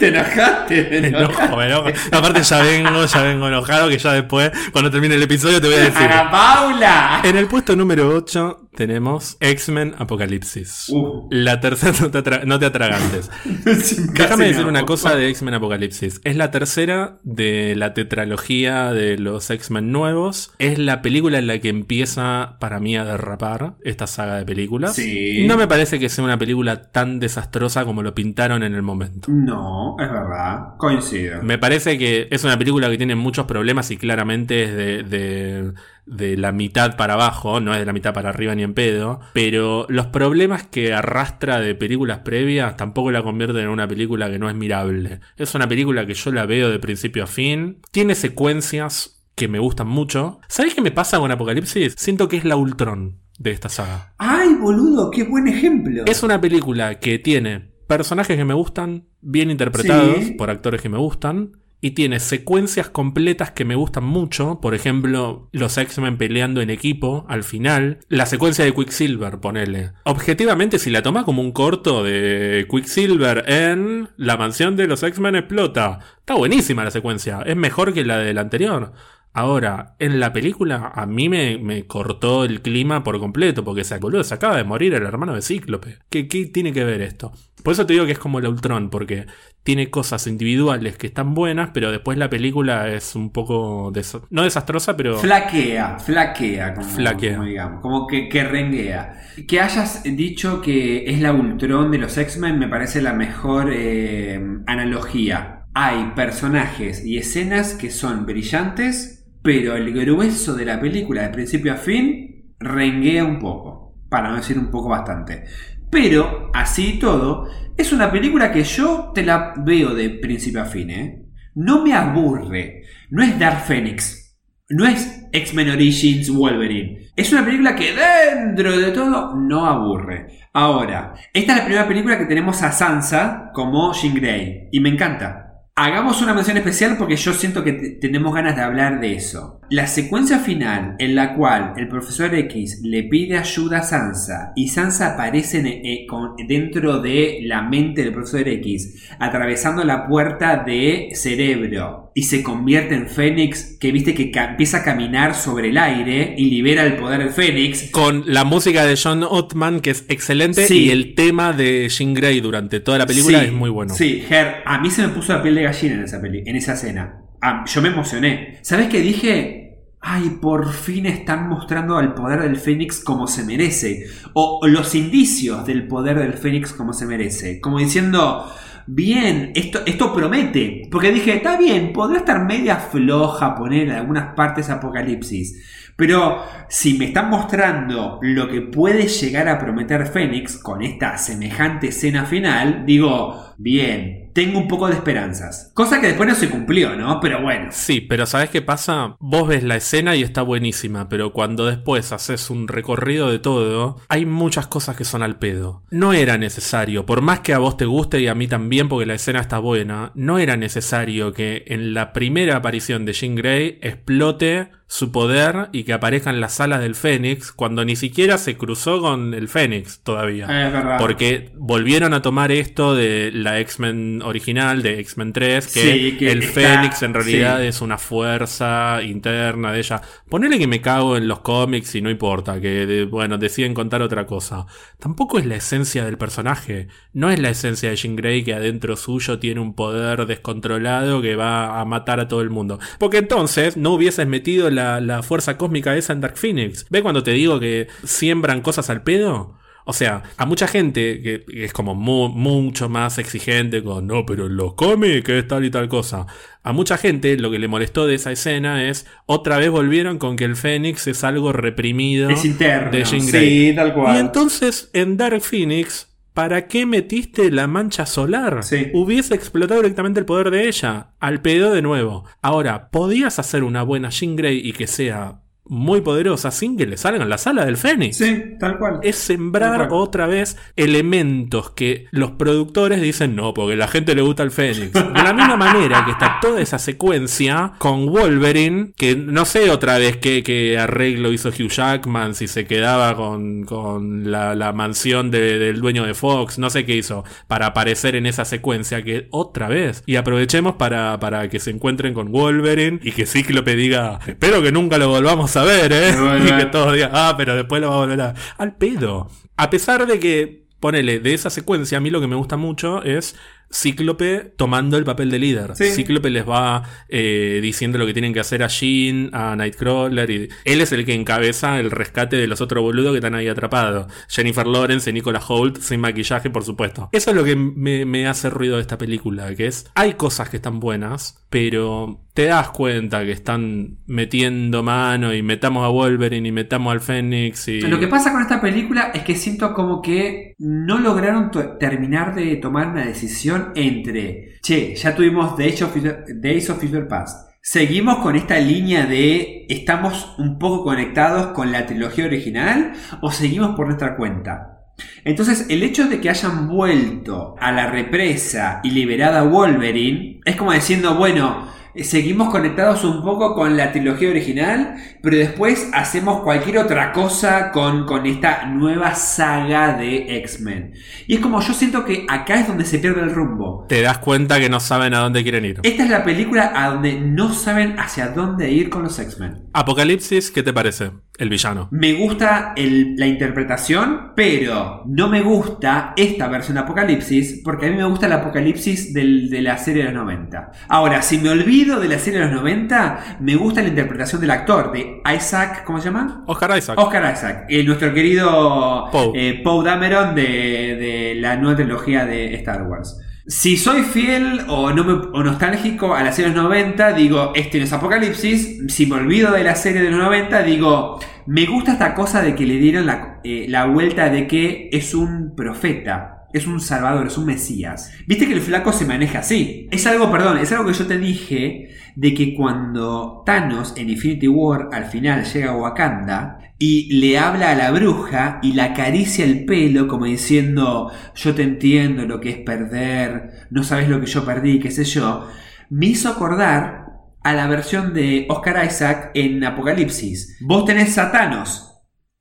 te enojaste. te Me enojaste. enojo, me enojo. Aparte ya vengo, ya vengo enojado que ya después, cuando termine el episodio, te voy a decir. ¡Ana Paula! En el puesto número 8 tenemos X-Men Apocalipsis. Uh. La tercera, no te, atra- no te atragantes. Déjame decir una cosa de X-Men Apocalipsis. Es la tercera de la tetralogía de los X-Men nuevos. Es la película en la que empieza para mí a derrapar esta saga de películas. Sí. No me parece que sea una película tan desastrosa como lo pintaron en el momento. No, es verdad. Coincido. Me parece que es una película que tiene muchos problemas y claramente es de, de- de la mitad para abajo, no es de la mitad para arriba ni en pedo, pero los problemas que arrastra de películas previas tampoco la convierten en una película que no es mirable. Es una película que yo la veo de principio a fin, tiene secuencias que me gustan mucho. ¿Sabes qué me pasa con Apocalipsis? Siento que es la Ultron. de esta saga. ¡Ay, boludo! ¡Qué buen ejemplo! Es una película que tiene personajes que me gustan, bien interpretados Sí. por actores que me gustan, y tiene secuencias completas que me gustan mucho. Por ejemplo, los X-Men peleando en equipo al final. La secuencia de Quicksilver, ponele. Objetivamente, si la toma como un corto de Quicksilver en La mansión de los X-Men explota. Está buenísima la secuencia. Es mejor que la del anterior. Ahora, en la película a mí me, cortó el clima por completo, porque se, boludo, se acaba de morir el hermano de Cíclope. ¿Qué, ¿Qué tiene que ver esto? Por eso te digo que es como el Ultron, porque tiene cosas individuales que están buenas, pero después la película es un poco, des- no desastrosa, pero... Flaquea, flaquea, como, Flaquea. como digamos, como que, que renguea. Que hayas dicho que es la Ultron de los X-Men me parece la mejor eh, analogía. Hay personajes y escenas que son brillantes, pero el grueso de la película, de principio a fin, renguea un poco. Para no decir un poco bastante. Pero, así y todo, es una película que yo te la veo de principio a fin, ¿eh? No me aburre. No es Dark Phoenix. No es X-Men Origins Wolverine. Es una película que dentro de todo no aburre. Ahora, esta es la primera película que tenemos a Sansa como Jean Grey. Y me encanta. Hagamos una mención especial porque yo siento que te- tenemos ganas de hablar de eso. La secuencia final en la cual el profesor X le pide ayuda a Sansa y Sansa aparece eh, dentro de la mente del profesor X, atravesando la puerta de cerebro y se convierte en Fénix, que viste que empieza a caminar sobre el aire y libera el poder del Fénix. Con la música de John Ottman, que es excelente, Sí. y el tema de Jean Grey durante toda la película Sí, es muy bueno. Sí, Ger, a mí se me puso la piel de gallina en esa, peli, en esa escena. Ah, yo me emocioné. ¿Sabes qué dije? Ay, por fin están mostrando al poder del Fénix como se merece. O los indicios del poder del Fénix como se merece. Como diciendo, bien, esto, esto promete. Porque dije, está bien, podrá estar media floja poner en algunas partes Apocalipsis. Pero si me están mostrando lo que puede llegar a prometer Fénix con esta semejante escena final, digo, bien, tengo un poco de esperanzas. Cosa que después no se cumplió, ¿no? Pero bueno. Sí, pero ¿sabes qué pasa? Vos ves la escena y está buenísima, pero cuando después haces un recorrido de todo, hay muchas cosas que son al pedo. No era necesario, por más que a vos te guste y a mí también porque la escena está buena, no era necesario que en la primera aparición de Jean Grey explote su poder y que aparezca en las salas del Fénix cuando ni siquiera se cruzó con el Fénix todavía. Es verdad. Porque volvieron a tomar esto de la X-Men original, de X-Men 3, que, Sí, que el está- Fénix en realidad sí. es una fuerza interna de ella. Ponele que me cago en los cómics y no importa, que de- bueno, deciden contar otra cosa. Tampoco es la esencia del personaje. No es la esencia de Jean Grey que adentro suyo tiene un poder descontrolado que va a matar a todo el mundo. Porque entonces no hubieses metido la, la fuerza cósmica esa en Dark Phoenix. ¿Ve cuando te digo que siembran cosas al pedo? O sea, a mucha gente que es como mu- mucho más exigente con, no, pero en los cómics es tal y tal cosa. A mucha gente lo que le molestó de esa escena es, otra vez volvieron con que el Fénix es algo reprimido Es interno. de Jean Grey. Sí, tal cual. Y entonces en Dark Phoenix, ¿para qué metiste la mancha solar? Sí. Hubiese explotado directamente el poder de ella. Al pedo de nuevo. Ahora, ¿podías hacer una buena Jean Grey y que sea muy poderosa sin que le salgan la sala del Fénix? Sí, tal cual. es sembrar cual. otra vez elementos que los productores dicen no, porque la gente le gusta el Fénix. De la misma manera que está toda esa secuencia con Wolverine, que no sé otra vez qué, qué arreglo hizo Hugh Jackman, si se quedaba con, con la, la mansión de- del dueño de Fox, no sé qué hizo, para aparecer en esa secuencia, que otra vez. Y aprovechemos para, para que se encuentren con Wolverine y que Cíclope diga, espero que nunca lo volvamos a ver, ¿eh? Bueno. Y que todos digan, ah, pero después lo va a volver a... Al pedo. A pesar de que, ponele, de esa secuencia, a mí lo que me gusta mucho es Cíclope tomando el papel de líder. Sí. Cíclope les va eh, diciendo lo que tienen que hacer a Jean, a Nightcrawler. Y él es el que encabeza el rescate de los otros boludos que están ahí atrapados. Jennifer Lawrence y Nicola Holt sin maquillaje, por supuesto. Eso es lo que me, me hace ruido de esta película, que es, hay cosas que están buenas, pero te das cuenta que están metiendo mano y metamos a Wolverine y metamos al Fénix y... Lo que pasa con esta película es que siento como que no lograron terminar de tomar una decisión entre, che, ya tuvimos Days of Future, Days Future Past, ¿Seguimos con esta línea de estamos un poco conectados con la trilogía original o seguimos por nuestra cuenta? Entonces, el hecho de que hayan vuelto a la represa y liberado a Wolverine es como diciendo, bueno, seguimos conectados un poco con la trilogía original, pero después hacemos cualquier otra cosa con, con esta nueva saga de X-Men. Y es como yo siento que acá es donde se pierde el rumbo. Te das cuenta que no saben a dónde quieren ir. Esta es la película a donde no saben hacia dónde ir con los X-Men. Apocalipsis, ¿qué te parece? El villano. Me gusta el- la interpretación, pero no me gusta esta versión de Apocalipsis, porque a mí me gusta el Apocalipsis del- de la serie de los 90. Ahora, si me olvido de la serie de los 90, me gusta la interpretación del actor, de Isaac, ¿cómo se llama? Oscar Isaac. Oscar Isaac, eh, nuestro querido Poe. eh, Poe Dameron de, de la nueva trilogía de Star Wars. Si soy fiel o, no me- o nostálgico a la serie de los 90, digo, este no es Apocalipsis. Si me olvido de la serie de los 90, digo, me gusta esta cosa de que le dieron la, eh, la vuelta de que es un profeta. Es un salvador, es un mesías. Viste que el flaco se maneja así. Es algo, perdón, es algo que yo te dije de que cuando Thanos en Infinity War al final llega a Wakanda y le habla a la bruja y la acaricia el pelo como diciendo yo te entiendo lo que es perder, no sabes lo que yo perdí, qué sé yo, me hizo acordar a la versión de Oscar Isaac en Apocalipsis. Vos tenés a Thanos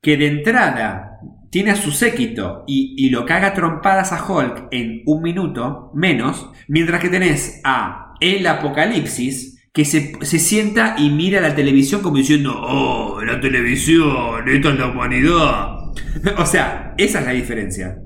que de entrada tiene a su séquito y, y lo caga trompadas a Hulk en un minuto menos, mientras que tenés a el Apocalipsis que se, se sienta y mira la televisión como diciendo, oh, la televisión, esta es la humanidad. o sea, esa es la diferencia.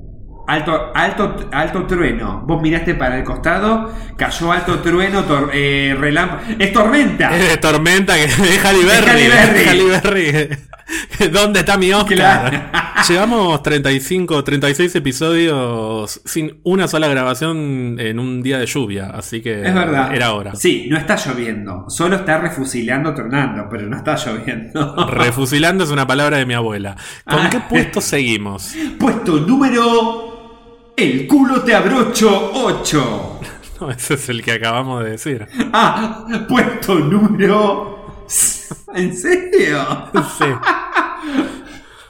Alto, alto, alto trueno. Vos miraste para el costado, cayó alto trueno, tor- eh, relámpago. ¡Es tormenta! Es tormenta que es Berry. es. ¿Dónde está mi Oscar? Claro. Llevamos 35, 36 episodios sin una sola grabación en un día de lluvia, así que Es verdad. era hora. Sí, no está lloviendo. Solo está refusilando, tornando, pero no está lloviendo. Refusilando es una palabra de mi abuela. ¿Con Ah. qué puesto seguimos? Puesto número. El culo te abrocho 8. No, ese es el que acabamos de decir. Ah, puesto número. ¿En serio? Sí.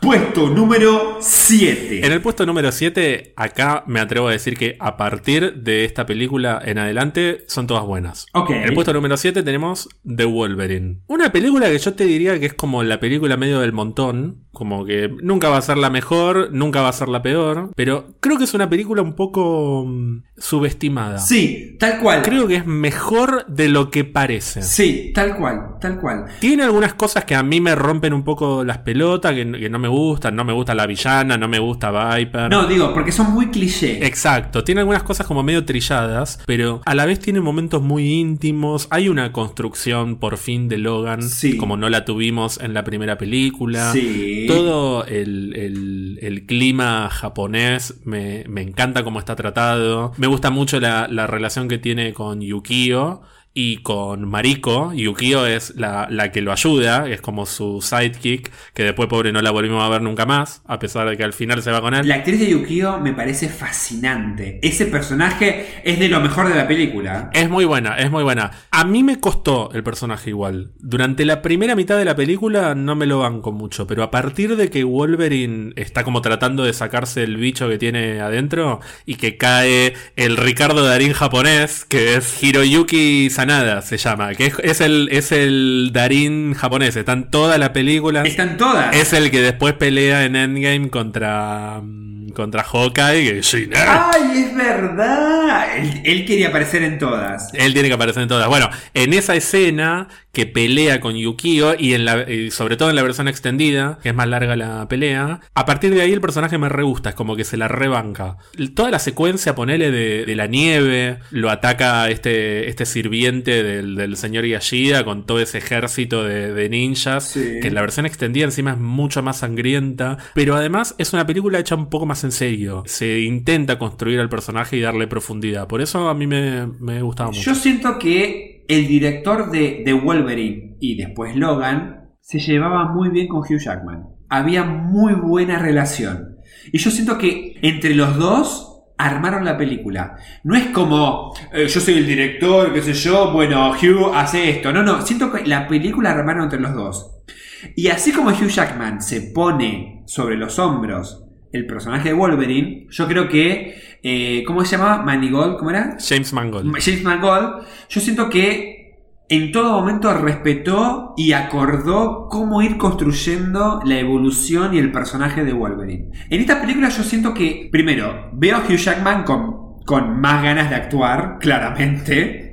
Puesto número 7. En el puesto número 7, acá me atrevo a decir que a partir de esta película en adelante son todas buenas. Ok. En el puesto número 7 tenemos The Wolverine. Una película que yo te diría que es como la película medio del montón. Como que nunca va a ser la mejor, nunca va a ser la peor. Pero creo que es una película un poco mm, subestimada. Sí, tal cual. Creo que es mejor de lo que parece. Sí, tal cual, tal cual. Tiene algunas cosas que a mí me rompen un poco las pelotas, que, que no me gustan. No me gusta la villana, no me gusta Viper. No, digo, porque son muy cliché. Exacto, tiene algunas cosas como medio trilladas, pero a la vez tiene momentos muy íntimos. Hay una construcción por fin de Logan, Sí. como no la tuvimos en la primera película. Sí. Todo el, el- el clima japonés me, me encanta cómo está tratado. Me gusta mucho la, la relación que tiene con Yukio. Y con Mariko, Yukio es la, la que lo ayuda, es como su sidekick, que después pobre no la volvimos a ver nunca más, a pesar de que al final se va con él. La actriz de Yukio me parece fascinante. Ese personaje es de lo mejor de la película. Es muy buena, es muy buena. A mí me costó el personaje igual. Durante la primera mitad de la película no me lo banco mucho, pero a partir de que Wolverine está como tratando de sacarse el bicho que tiene adentro y que cae el Ricardo Darín japonés, que es Hiroyuki Sanada, se llama, que es, es el, es el Darín japonés, está en toda la película. Están todas. Es el que después pelea en Endgame contra, mm, contra Hawkeye, que sí, ¡Ay, es verdad! Él, él quería aparecer en todas. Él tiene que aparecer en todas. Bueno, en esa escena que pelea con Yukio y, en la, y sobre todo en la versión extendida, que es más larga la pelea, a partir de ahí el personaje me re gusta, es como que se la rebanca. Toda la secuencia, ponele, de, de la nieve, lo ataca este, este sirviente del, del señor Yashida con todo ese ejército de, de ninjas, Sí. que en la versión extendida encima es mucho más sangrienta, pero además es una película hecha un poco más en serio. Se intenta construir al personaje y darle profundidad. Por eso a mí me, gustaba mucho. Yo siento que el director de, de Wolverine y después Logan se llevaba muy bien con Hugh Jackman. Había muy buena relación. Y yo siento que entre los dos armaron la película. No es como eh, yo soy el director, qué sé yo, bueno, Hugh hace esto. No, no, siento que la película la armaron entre los dos. Y así como Hugh Jackman se pone sobre los hombros el personaje de Wolverine, yo creo que, eh, ¿cómo se llamaba? Manigold, ¿cómo era? James Mangold. James Mangold, yo siento que en todo momento respetó y acordó cómo ir construyendo la evolución y el personaje de Wolverine. En esta película yo siento que, primero, veo a Hugh Jackman con, con más ganas de actuar, claramente.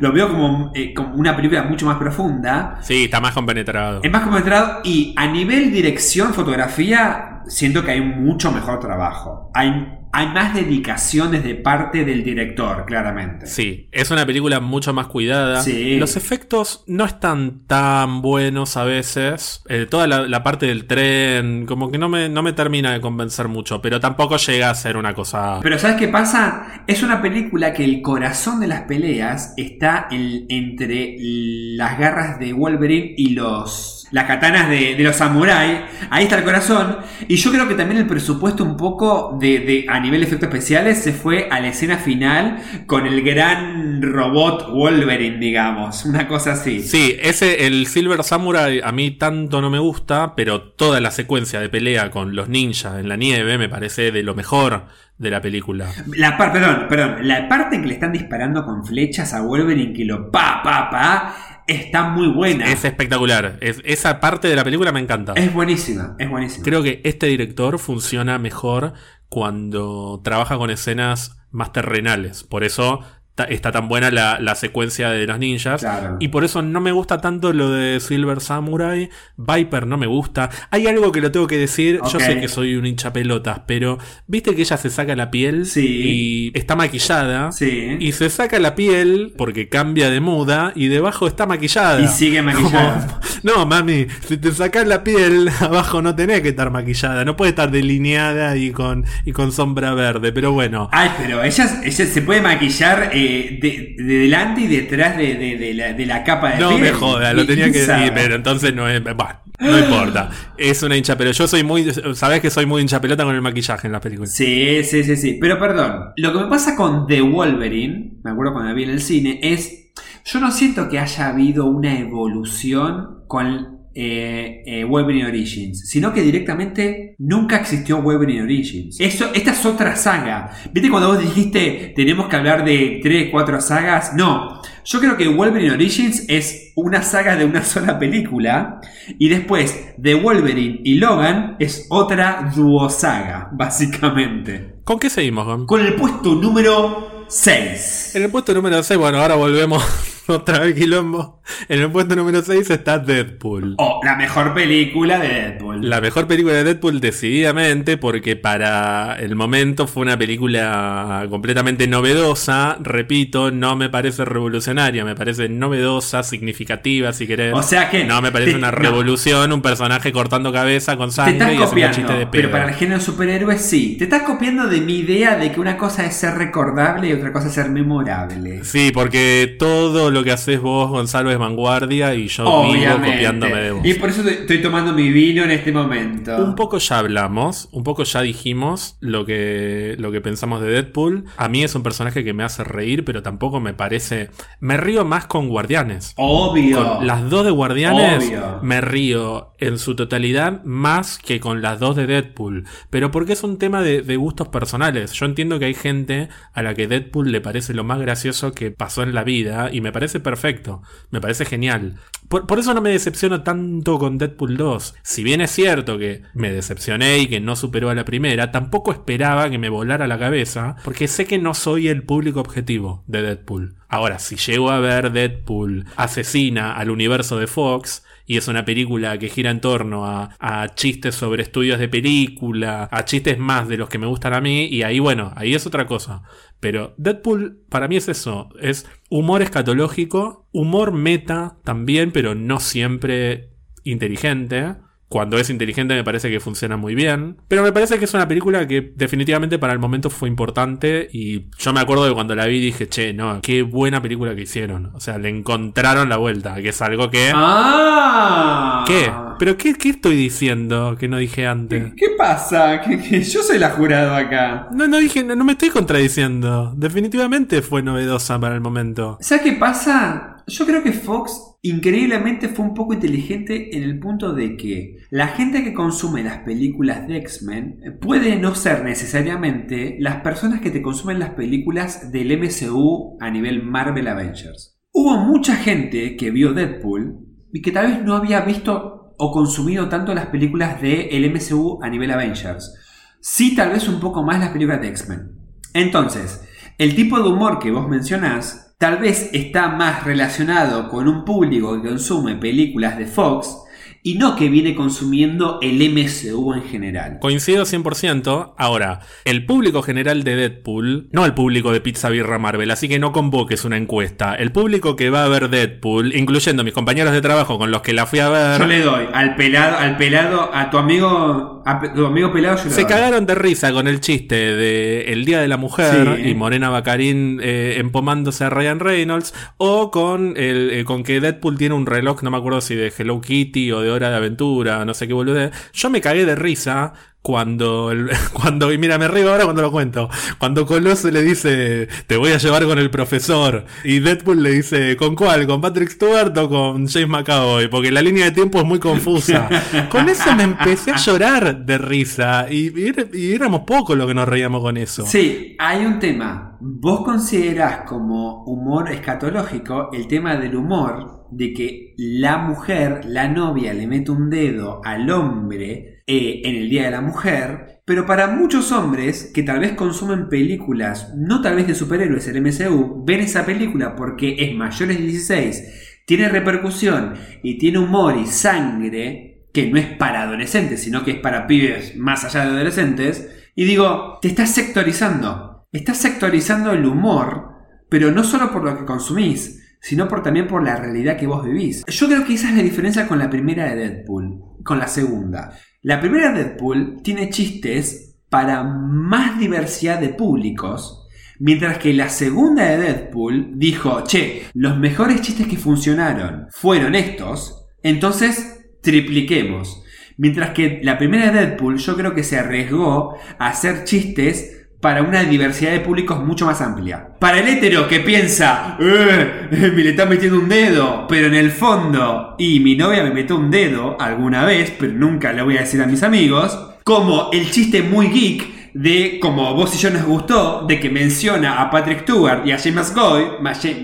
Lo veo como, eh, como una película mucho más profunda. Sí, está más compenetrado. Es más compenetrado y a nivel dirección, fotografía, siento que hay mucho mejor trabajo. Hay hay más dedicaciones de parte del director, claramente. Sí, es una película mucho más cuidada. Sí. Los efectos no están tan buenos a veces. Eh, toda la, la parte del tren, como que no me, no me termina de convencer mucho, pero tampoco llega a ser una cosa... Pero ¿sabes qué pasa? Es una película que el corazón de las peleas está en- entre las garras de Wolverine y los las katanas de, de los samuráis. Ahí está el corazón. Y yo creo que también el presupuesto un poco de, de- a nivel de efectos especiales se fue a la escena final con el gran robot Wolverine, digamos. Una cosa así. Sí, ese, el Silver Samurai, a mí tanto no me gusta, pero toda la secuencia de pelea con los ninjas en la nieve me parece de lo mejor de la película. La parte, perdón, perdón, la parte en que le están disparando con flechas a Wolverine que lo pa, pa, pa, está muy buena. Es espectacular. Es- esa parte de la película me encanta. Es buenísima, es buenísima. Creo que este director funciona mejor cuando trabaja con escenas más terrenales. Por eso está tan buena la, la secuencia de los ninjas. Claro. Y por eso no me gusta tanto lo de Silver Samurai. Viper no me gusta. Hay algo que lo tengo que decir. Yo sé que soy un hincha pelotas, pero viste que ella se saca la piel Sí. y está maquillada. Sí. Y se saca la piel porque cambia de muda y debajo está maquillada. Y sigue maquillada. Como, no, mami, si te sacas la piel, abajo no tenés que estar maquillada. No puede estar delineada y con, y con sombra verde. Pero bueno. Ay, pero ella, ella se puede maquillar eh, de, de delante y detrás de, de- la, de la capa de No piel. me joda, lo tenía que decir, pero entonces no es. Bueno, no importa. Es una hincha, pero yo soy muy. Sabés que soy muy hincha pelota con el maquillaje en las películas. Sí, sí, sí, sí. Pero perdón, lo que me pasa con The Wolverine, me acuerdo cuando la vi en el cine, es. Yo no siento que haya habido una evolución con eh, eh, Wolverine Origins, sino que directamente nunca existió Wolverine Origins. Eso, esta es otra saga. ¿Viste cuando vos dijiste tenemos que hablar de 3, 4 sagas? No. Yo creo que Wolverine Origins es una saga de una sola película. Y después de Wolverine y Logan es otra duosaga, básicamente. ¿Con qué seguimos, Gon? Con el puesto número 6. En el puesto número 6, bueno, ahora volvemos otra vez quilombo. En el puesto número 6 está Deadpool. Oh, la mejor película de Deadpool. La mejor película de Deadpool decididamente porque para el momento fue una película completamente novedosa, repito, no me parece revolucionaria, me parece novedosa, significativa si querés. O sea que No me parece te- una no. revolución, un personaje cortando cabeza con sangre y copiando, chistes de pero pedo. para el género superhéroe sí. Te estás copiando de mi idea de que una cosa es ser recordable y otra cosa es ser memorable. Sí, porque todo lo que haces vos, Gonzalo, es vanguardia y yo vivo copiándome de vos. Y por eso estoy tomando mi vino en este momento. Un poco ya hablamos, un poco ya dijimos lo que, lo que pensamos de Deadpool. A mí es un personaje que me hace reír, pero tampoco me parece... Me río más con Guardianes. Obvio. Con las dos de Guardianes Obvio. me río en su totalidad más que con las dos de Deadpool. Pero porque es un tema de, de gustos personales. Yo entiendo que hay gente a la que Deadpool le parece lo más gracioso que pasó en la vida y me parece perfecto. Me parece genial. Por, por eso no me decepciono tanto con Deadpool 2. Si bien es cierto que me decepcioné y que no superó a la primera, tampoco esperaba que me volara la cabeza porque sé que no soy el público objetivo de Deadpool. Ahora, si llego a ver Deadpool asesina al universo de Fox, y es una película que gira en torno a, a chistes sobre estudios de película, a chistes más de los que me gustan a mí, y ahí bueno, ahí es otra cosa. Pero Deadpool para mí es eso, es humor escatológico, humor meta también, pero no siempre inteligente. Cuando es inteligente me parece que funciona muy bien. Pero me parece que es una película que definitivamente para el momento fue importante. Y yo me acuerdo de cuando la vi dije, che, no, qué buena película que hicieron. O sea, le encontraron la vuelta, que es algo que... Ah. ¿Qué? ¿Pero qué, qué estoy diciendo que no dije antes? ¿Qué pasa? Que yo soy la jurado acá. No, no dije, no, no me estoy contradiciendo. Definitivamente fue novedosa para el momento. ¿Sabes qué pasa? Yo creo que Fox increíblemente fue un poco inteligente en el punto de que la gente que consume las películas de X-Men puede no ser necesariamente las personas que te consumen las películas del MCU a nivel Marvel Avengers. Hubo mucha gente que vio Deadpool y que tal vez no había visto o consumido tanto las películas del MCU a nivel Avengers. Sí, tal vez un poco más las películas de X-Men. Entonces, el tipo de humor que vos mencionás tal vez está más relacionado con un público que consume películas de Fox y no que viene consumiendo el MCU en general. Coincido 100%. Ahora, el público general de Deadpool, no el público de Pizza Birra Marvel, así que no convoques una encuesta. El público que va a ver Deadpool, incluyendo mis compañeros de trabajo con los que la fui a ver. Yo le doy al pelado, al pelado, a tu amigo, a tu amigo pelado, yo Se cagaron de risa con el chiste de El Día de la Mujer Sí. y Morena Bacarín eh, empomándose a Ryan Reynolds o con, el, eh, con que Deadpool tiene un reloj, no me acuerdo si de Hello Kitty o de Hora de Aventura, no sé qué bolude. Yo me cagué de risa cuando, el- cuando y mira, me río ahora cuando lo cuento. Cuando Coloso le dice, te voy a llevar con el profesor. Y Deadpool le dice, ¿con cuál? ¿Con Patrick Stewart o con James McAvoy? Porque la línea de tiempo es muy confusa. con eso me empecé a llorar de risa. Y, y éramos pocos los que nos reíamos con eso. Sí, hay un tema. ¿Vos considerás como humor escatológico el tema del humor de que la mujer, la novia, le mete un dedo al hombre eh, en el Día de la Mujer? Pero para muchos hombres que tal vez consumen películas, no tal vez de superhéroes, el MCU, ven esa película porque es mayores de 16, tiene repercusión y tiene humor y sangre, que no es para adolescentes, sino que es para pibes más allá de adolescentes, y digo, te estás sectorizando. Estás sectorizando el humor, pero no solo por lo que consumís, sino por, también por la realidad que vos vivís. Yo creo que esa es la diferencia con la primera de Deadpool, con la segunda. La primera de Deadpool tiene chistes para más diversidad de públicos, mientras que la segunda de Deadpool dijo, che, los mejores chistes que funcionaron fueron estos, entonces tripliquemos. Mientras que la primera de Deadpool yo creo que se arriesgó a hacer chistes para una diversidad de públicos mucho más amplia. Para el hétero que piensa, "Eh, me le está metiendo un dedo, pero en el fondo, y mi novia me metió un dedo alguna vez, pero nunca le voy a decir a mis amigos, como el chiste muy geek de, como vos y yo nos gustó, de que menciona a Patrick Stewart y a James McCoy,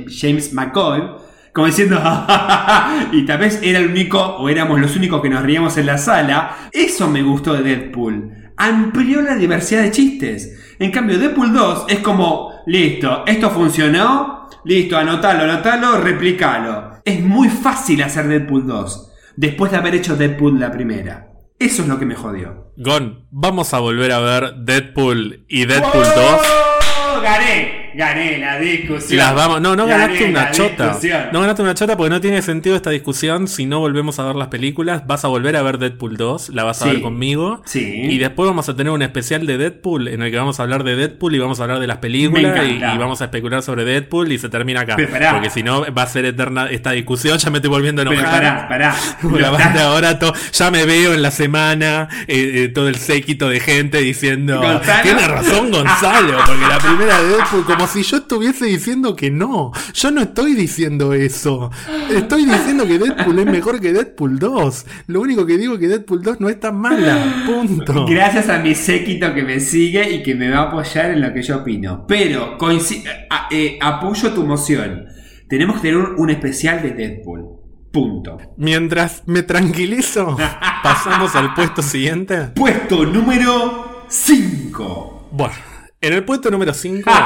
James McCoy, como diciendo, y tal vez era el único, o éramos los únicos que nos reíamos en la sala. Eso me gustó de Deadpool. Amplió la diversidad de chistes. En cambio, Deadpool 2 es como, listo, esto funcionó, listo, anotalo, anotalo, replicalo. Es muy fácil hacer Deadpool 2, después de haber hecho Deadpool la primera. Eso es lo que me jodió. Gon, vamos a volver a ver Deadpool y Deadpool 2. ¡Oh! Gané, gané la discusión. Las vamos. No, no Gané ganaste una chota. discusión. No ganaste una chota porque no tiene sentido esta discusión si no volvemos a ver las películas. Vas a volver a ver Deadpool 2, la vas a Sí. ver conmigo. Sí. Y después vamos a tener un especial de Deadpool en el que vamos a hablar de Deadpool y vamos a hablar de las películas y, vamos a especular sobre Deadpool y se termina acá. Porque si no va a ser eterna esta discusión. Ya me estoy volviendo a Pero pará, pará. La banda ahora to- ya me veo en la semana eh, eh, todo el séquito de gente diciendo Gonzalo. tiene razón Gonzalo porque la primera de Deadpool como si yo estuviese diciendo que no yo no estoy diciendo eso estoy diciendo que Deadpool es mejor que Deadpool 2 lo único que digo es que Deadpool 2 no es tan mala punto Gracias a mi séquito que me sigue y que me va a apoyar en lo que yo opino. Pero a- eh, apoyo tu moción. Tenemos que tener un, un especial de Deadpool. Punto. mientras me tranquilizo pasamos al puesto siguiente Puesto número 5. bueno en el puesto número 5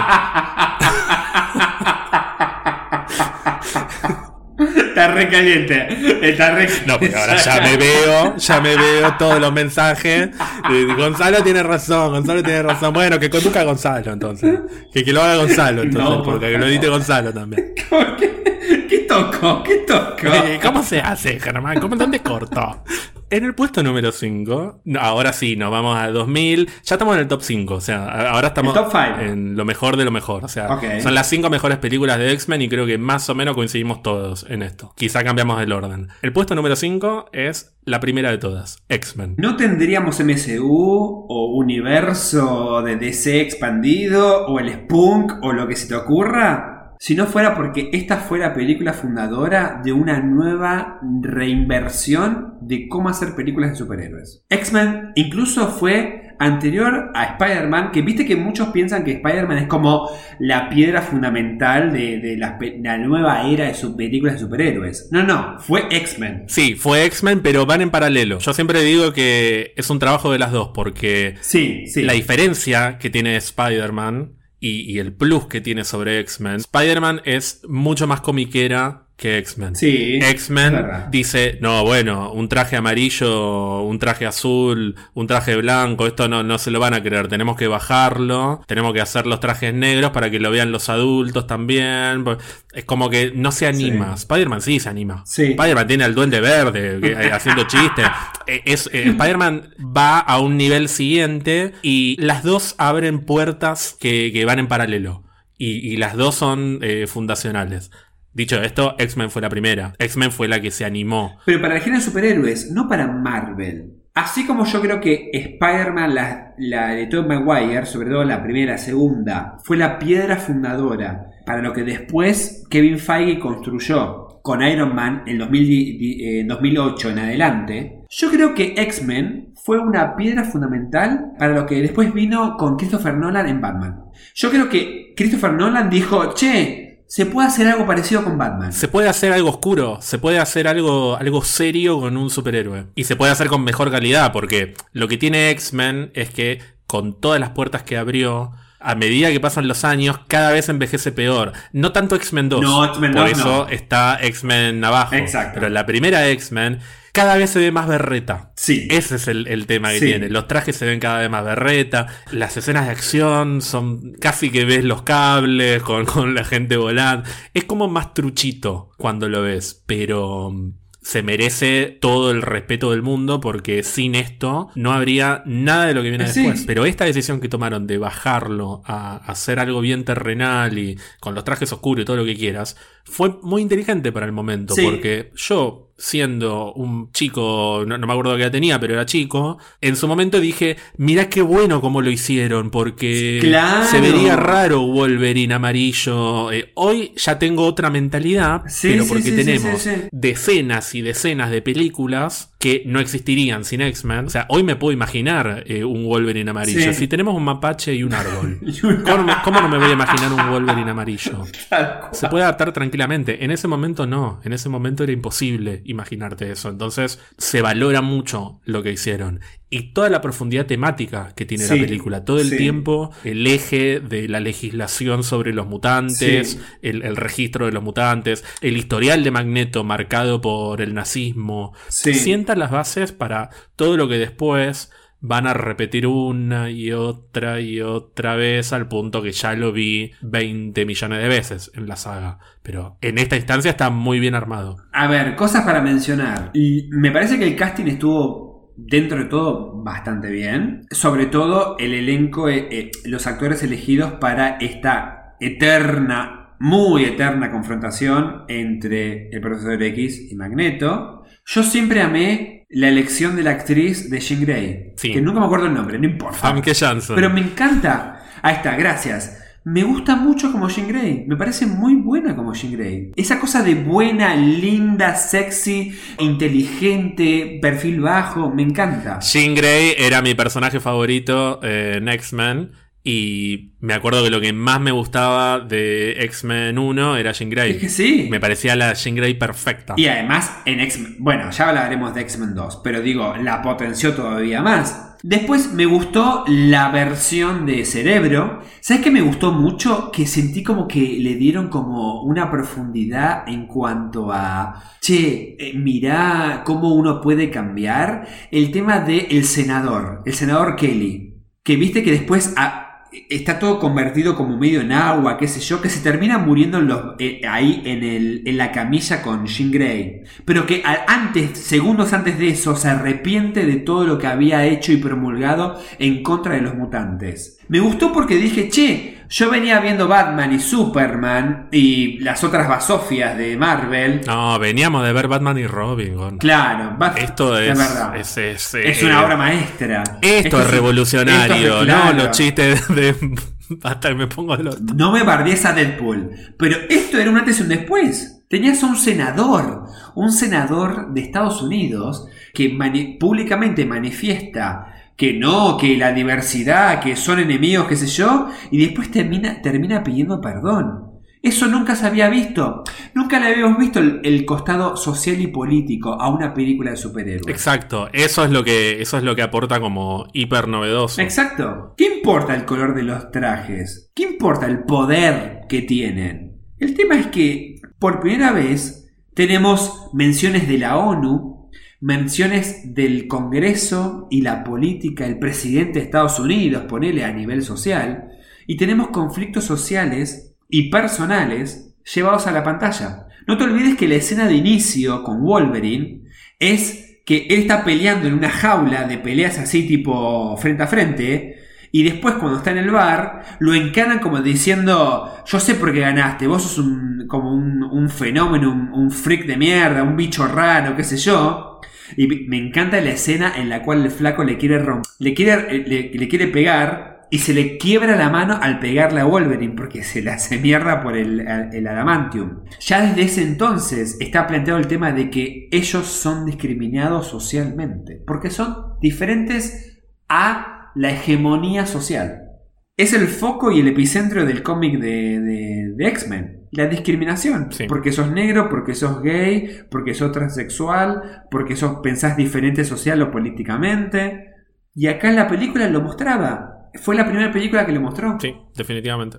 Está re caliente. Está re No, porque ahora ya me veo, ya me veo todos los mensajes. Eh, Gonzalo tiene razón, Gonzalo tiene razón. Bueno, que conduzca Gonzalo entonces. Que, que lo haga Gonzalo entonces, No, porque que lo edite Gonzalo también. ¿Qué, ¿Qué toco? ¿Qué toco? Eh, ¿Cómo se hace, Germán? ¿Cómo, ¿Dónde corto? En el puesto número 5, ahora sí, nos vamos a 2000. Ya estamos en el top 5, o sea, ahora estamos top en lo mejor de lo mejor. O sea, son las 5 mejores películas de X-Men y creo que más o menos coincidimos todos en esto. Quizá cambiamos el orden. El puesto número 5 es la primera de todas, X-Men. ¿No tendríamos MCU o universo de DC expandido o el Spunk o lo que se te ocurra? Si no fuera porque esta fue la película fundadora de una nueva reinversión de cómo hacer películas de superhéroes. X-Men incluso fue anterior a Spider-Man, que viste que muchos piensan que Spider-Man es como la piedra fundamental de, de la, nueva era de sus películas de superhéroes. No, no, fue X-Men. Sí, fue X-Men, pero van en paralelo. Yo siempre digo que es un trabajo de las dos, porque Sí, sí. la diferencia que tiene Spider-Man y, y el plus que tiene sobre X-Men, Spider-Man es mucho más comiquera que X-Men. Sí, X-Men dice, no, bueno, un traje amarillo, un traje azul, un traje blanco, esto no, no se lo van a creer, tenemos que bajarlo, tenemos que hacer los trajes negros para que lo vean los adultos también. Pues, Es como que no se anima. Spider-Man sí se anima. Sí. Spider-Man tiene al duende verde que- eh, haciendo chistes. Eh, Es, eh, Spider-Man va a un nivel siguiente y las dos abren puertas que, que van en paralelo. Y, y las dos son eh, fundacionales. Dicho esto, X-Men fue la primera. X-Men fue la que se animó. Pero para el género de superhéroes, no para Marvel. Así como yo creo que Spider-Man, la, de Tobey Maguire, sobre todo la primera segunda, fue la piedra fundadora para lo que después Kevin Feige construyó con Iron Man en 2000 di- eh, 2008 en adelante. Yo creo que X-Men fue una piedra fundamental para lo que después vino con Christopher Nolan en Batman. Yo creo que Christopher Nolan dijo, che, se puede hacer algo parecido con Batman. Se puede hacer algo oscuro, se puede hacer algo, algo serio con un superhéroe. Y se puede hacer con mejor calidad, porque lo que tiene X-Men es que con todas las puertas que abrió, a medida que pasan los años, cada vez envejece peor. No tanto X-Men 2. No, X-Men por 2 eso no. está X-Men abajo. Exacto. Pero la primera X-Men cada vez se ve más berreta. Sí. Ese es el, el tema que Sí. tiene. Los trajes se ven cada vez más berreta. Las escenas de acción son casi que ves los cables con, con la gente volando. Es como más truchito cuando lo ves, pero mm, se merece todo el respeto del mundo porque sin esto no habría nada de lo que viene Sí. después. Pero esta decisión que tomaron de bajarlo a hacer algo bien terrenal y con los trajes oscuros y todo lo que quieras, fue muy inteligente para el momento Sí. porque yo siendo un chico, no, no me acuerdo qué edad tenía, pero era chico, en su momento dije, mirá qué bueno cómo lo hicieron, porque Claro. se vería raro Wolverine amarillo. Eh, hoy ya tengo otra mentalidad, Sí, pero porque sí, tenemos decenas y decenas de películas que no existirían sin X-Men. O sea, hoy me puedo imaginar eh, un Wolverine amarillo. Sí. Si tenemos un mapache y un árbol. ¿Cómo, cómo no me voy a imaginar un Wolverine amarillo? Se puede adaptar tranquilamente. En ese momento no. En ese momento era imposible imaginarte eso. Entonces se valora mucho lo que hicieron. Y toda la profundidad temática que tiene Sí, la película. Todo el sí. tiempo el eje de la legislación sobre los mutantes, Sí. el, el registro de los mutantes, el historial de Magneto marcado por el nazismo. Sí. Sienta las bases para todo lo que después van a repetir una y otra y otra vez al punto que ya lo vi 20 millones de veces en la saga. Pero en esta instancia está muy bien armado. A ver, cosas para mencionar. Y me parece que el casting estuvo dentro de todo bastante bien. Sobre todo el elenco, eh, eh, los actores elegidos para esta eterna, muy eterna confrontación entre el profesor X y Magneto. Yo siempre amé la elección de la actriz de Jean Grey. Sí. Que nunca me acuerdo el nombre, no importa. Famke Janssen. Pero me encanta. Ahí está, gracias. Me gusta mucho como Jean Grey. Me parece muy buena como Jean Grey. Esa cosa de buena, linda, sexy, inteligente, perfil bajo, me encanta. Jean Grey era mi personaje favorito eh, en X-Men. Y me acuerdo que lo que más me gustaba de X-Men 1 era Jean Grey. Es que sí. Me parecía la Jean Grey perfecta. Y además en X-Men, bueno, ya hablaremos de X-Men 2, pero digo, la potenció todavía más. Después me gustó la versión de Cerebro. ¿Sabes qué me gustó mucho? Que sentí como que le dieron como una profundidad en cuanto a, che, eh, mirá cómo uno puede cambiar. El tema del senador, el senador Kelly, que viste que después... está todo convertido como medio en agua, qué sé yo, que se termina muriendo en los, eh, ahí en, la camilla con Jean Grey. Pero que antes, segundos antes de eso, se arrepiente de todo lo que había hecho y promulgado en contra de los mutantes. Me gustó porque dije, che, yo venía viendo Batman y Superman y las otras basofias de Marvel. No, veníamos de ver Batman y Robin. Claro, Bat- Esto es, verdad. es, es, Es eh, una obra maestra. Esto, es revolucionario, esto es- claro. ¿no? Los chistes de. Hasta que me pongo. No me bardees a Deadpool. Pero esto era un antes y un después. Tenías a un senador, un senador de Estados Unidos que mani- públicamente manifiesta que no, que la diversidad, que son enemigos, qué sé yo, y después termina, termina pidiendo perdón. Eso nunca se había visto. Nunca le habíamos visto el, el costado social y político a una película de superhéroes. Exacto, eso es lo que, eso es lo que aporta como hiper novedoso. Exacto. ¿Qué importa el color de los trajes? ¿Qué importa el poder que tienen? El tema es que por primera vez tenemos menciones de la ONU, menciones del Congreso y la política, el presidente de Estados Unidos, ponele a nivel social, y tenemos conflictos sociales y personales llevados a la pantalla. No te olvides que la escena de inicio con Wolverine es que él está peleando en una jaula de peleas así tipo frente a frente y después cuando está en el bar lo encaran como diciendo yo sé por qué ganaste, vos sos un, como un, un fenómeno, un, un freak de mierda, un bicho raro, qué sé yo. Y me encanta la escena en la cual el flaco le quiere rom- le quiere, le, le quiere pegar y se le quiebra la mano al pegarle a Wolverine porque se le hace mierda por el, el adamantium. Ya desde ese entonces está planteado el tema de que ellos son discriminados socialmente porque son diferentes a la hegemonía social. Es el foco y el epicentro del cómic de, de- de X-Men. La discriminación. Sí. Porque sos negro, porque sos gay, porque sos transexual, porque sos, pensás diferente social o políticamente. Y acá en la película lo mostraba. Fue la primera película que lo mostró. Sí, definitivamente.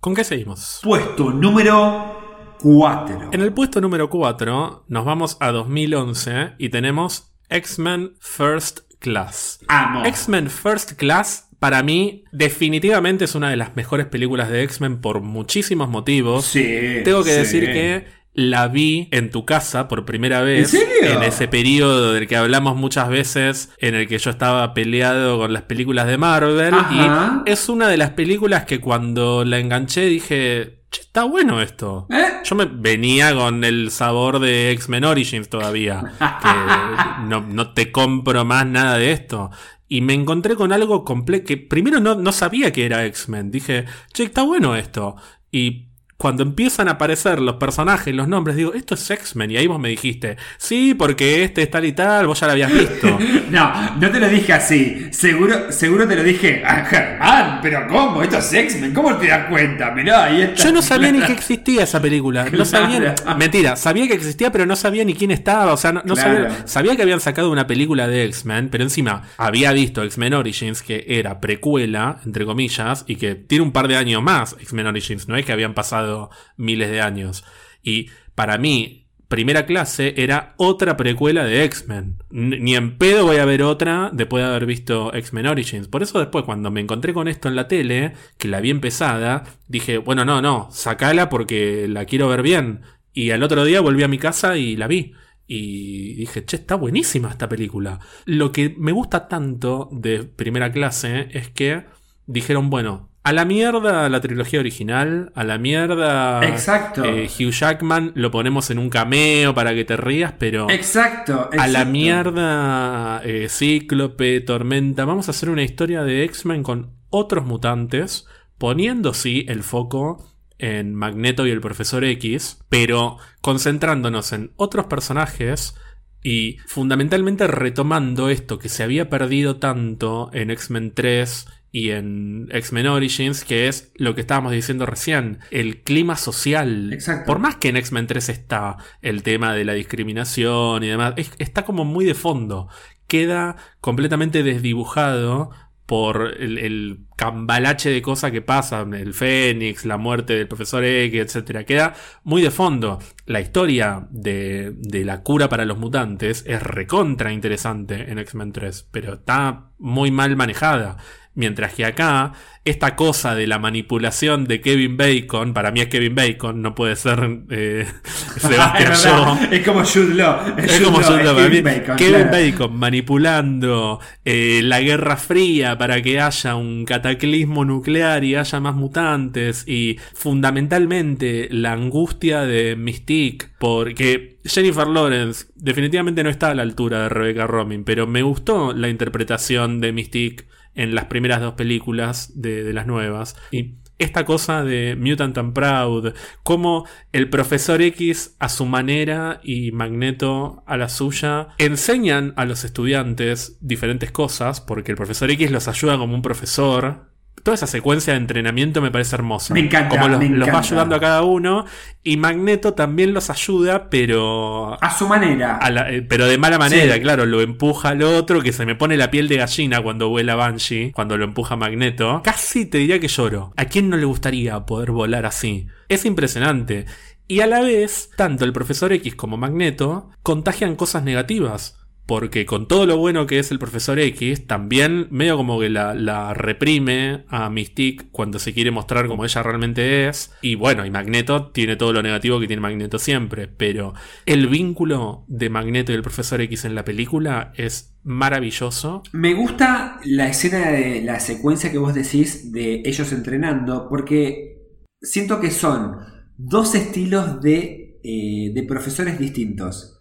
¿Con qué seguimos? Puesto número 4. En el puesto número 4 nos vamos a 2011 y tenemos X-Men First Class. Amo. X-Men First Class para mí definitivamente es una de las mejores películas de X-Men por muchísimos motivos. Sí, Tengo que sí. decir que la vi en tu casa por primera vez. ¿En serio? En ese periodo del que hablamos muchas veces, en el que yo estaba peleado con las películas de Marvel. Ajá. Y es una de las películas que cuando la enganché dije, che, está bueno esto. ¿Eh? Yo me venía con el sabor de X-Men Origins todavía. Que no, no te compro más nada de esto. Y me encontré con algo completo que primero no, no sabía que era X-Men. Dije, che, está bueno esto. Y cuando empiezan a aparecer los personajes, los nombres, digo, esto es X-Men. Y ahí vos me dijiste, sí, porque este es tal y tal, vos ya lo habías visto. No, no te lo dije así. Seguro, seguro te lo dije. Ah, Germán, pero ¿cómo? Esto es X-Men. ¿Cómo te das cuenta? Mirá, ahí está. Yo no sabía ni que existía esa película. No sabía. Claro. Mentira, sabía que existía, pero no sabía ni quién estaba. O sea, no, no Claro. sabía. Sabía que habían sacado una película de X-Men, pero encima había visto X-Men Origins, que era precuela, entre comillas, y que tiene un par de años más X-Men Origins. No es que habían pasado miles de años. Y para mí, primera clase era otra precuela de X-Men. Ni en pedo voy a ver otra después de haber visto X-Men Origins. Por eso después cuando me encontré con esto en la tele, que la vi empezada, dije, bueno, no, no, sacala porque la quiero ver bien. Y al otro día volví a mi casa y la vi. Y dije, che, está buenísima esta película. Lo que me gusta tanto de primera clase es que dijeron, bueno, a la mierda la trilogía original, a la mierda Exacto. eh, Hugh Jackman, lo ponemos en un cameo para que te rías, pero Exacto, a la mierda eh, Cíclope, Tormenta, vamos a hacer una historia de X-Men con otros mutantes, poniendo sí el foco en Magneto y el Profesor X, pero concentrándonos en otros personajes y fundamentalmente retomando esto que se había perdido tanto en X-Men 3 y en X-Men Origins, que es lo que estábamos diciendo recién, el clima social. Exacto. Por más que en X-Men 3 está el tema de la discriminación y demás, es- está como muy de fondo. Queda completamente desdibujado por el, el cambalache de cosas que pasan, el Fénix, la muerte del profesor X, etc. Queda muy de fondo. La historia de, de la cura para los mutantes es recontra interesante en X-Men 3, pero está muy mal manejada. Mientras que acá, esta cosa de la manipulación de Kevin Bacon, para mí es Kevin Bacon, no puede ser eh, Sebastián es, es como Jude Law. Es Jude como Law, Jude Law, Kevin. Bacon, Kevin claro. Bacon manipulando eh, la Guerra Fría para que haya un cataclismo nuclear y haya más mutantes y fundamentalmente la angustia de Mystique porque Jennifer Lawrence definitivamente no está a la altura de Rebecca Romijn, pero me gustó la interpretación de Mystique en las primeras dos películas de, las nuevas y esta cosa de Mutant and Proud, como el profesor X a su manera y Magneto a la suya enseñan a los estudiantes diferentes cosas, porque el profesor X los ayuda como un profesor. Toda esa secuencia de entrenamiento me parece hermosa. Me encanta, Como los, me los va ayudando a cada uno. Y Magneto también los ayuda, pero A su manera. a la- eh, pero de mala manera, Sí. claro, lo empuja al otro, que se me pone la piel de gallina cuando vuela Banshee, cuando lo empuja Magneto. Casi te diría que lloro. ¿A quién no le gustaría poder volar así? Es impresionante. Y a la vez, tanto el profesor X como Magneto contagian cosas negativas. Porque con todo lo bueno que es el profesor X, también medio como que la, reprime a Mystique cuando se quiere mostrar como ella realmente es. Y bueno, y Magneto tiene todo lo negativo que tiene Magneto siempre. Pero el vínculo de Magneto y el profesor X en la película es maravilloso. Me gusta la escena de la secuencia que vos decís de ellos entrenando, porque siento que son dos estilos de, eh, de profesores distintos.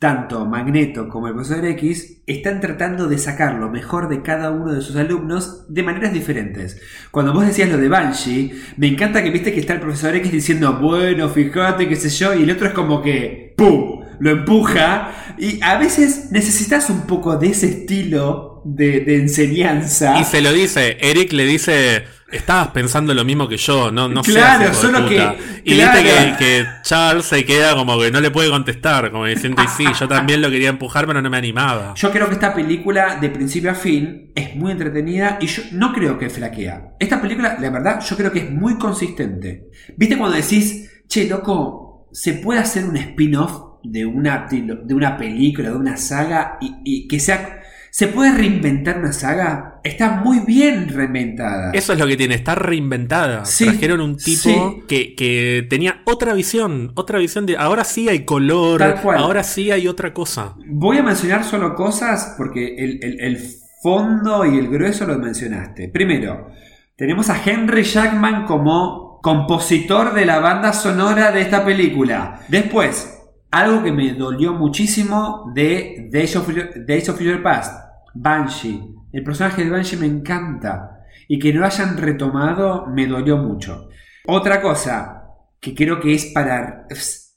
Tanto Magneto como el profesor X están tratando de sacar lo mejor de cada uno de sus alumnos de maneras diferentes. Cuando vos decías lo de Banshee, me encanta que viste que está el profesor X diciendo, bueno, fíjate, qué sé yo, y el otro es como que, ¡pum! Lo empuja. Y a veces necesitas un poco de ese estilo de, de enseñanza. Y se lo dice, Eric le dice, estabas pensando lo mismo que yo, no, no Claro, seas solo puta". que- Y claro. viste que, que Charles se queda como que no le puede contestar, como diciendo, y sí, yo también lo quería empujar, pero no me animaba. Yo creo que esta película, de principio a fin, es muy entretenida y yo no creo que flaquea. Esta película, la verdad, yo creo que es muy consistente. ¿Viste cuando decís, che, loco, se puede hacer un spin-off de una, de una película, de una saga y, y que sea... ¿Se puede reinventar una saga? Está muy bien reinventada. Eso es lo que tiene, está reinventada. Sí, Trajeron un tipo sí. que, que tenía otra visión, otra visión de ahora sí hay color, Tal cual. ahora sí hay otra cosa. Voy a mencionar solo cosas porque el, el- el fondo y el grueso lo mencionaste. Primero, tenemos a Henry Jackman como compositor de la banda sonora de esta película. Después, algo que me dolió muchísimo de Days of, Days of Future Past, Banshee. El personaje de Banshee me encanta. Y que no hayan retomado me dolió mucho. Otra cosa que creo que es para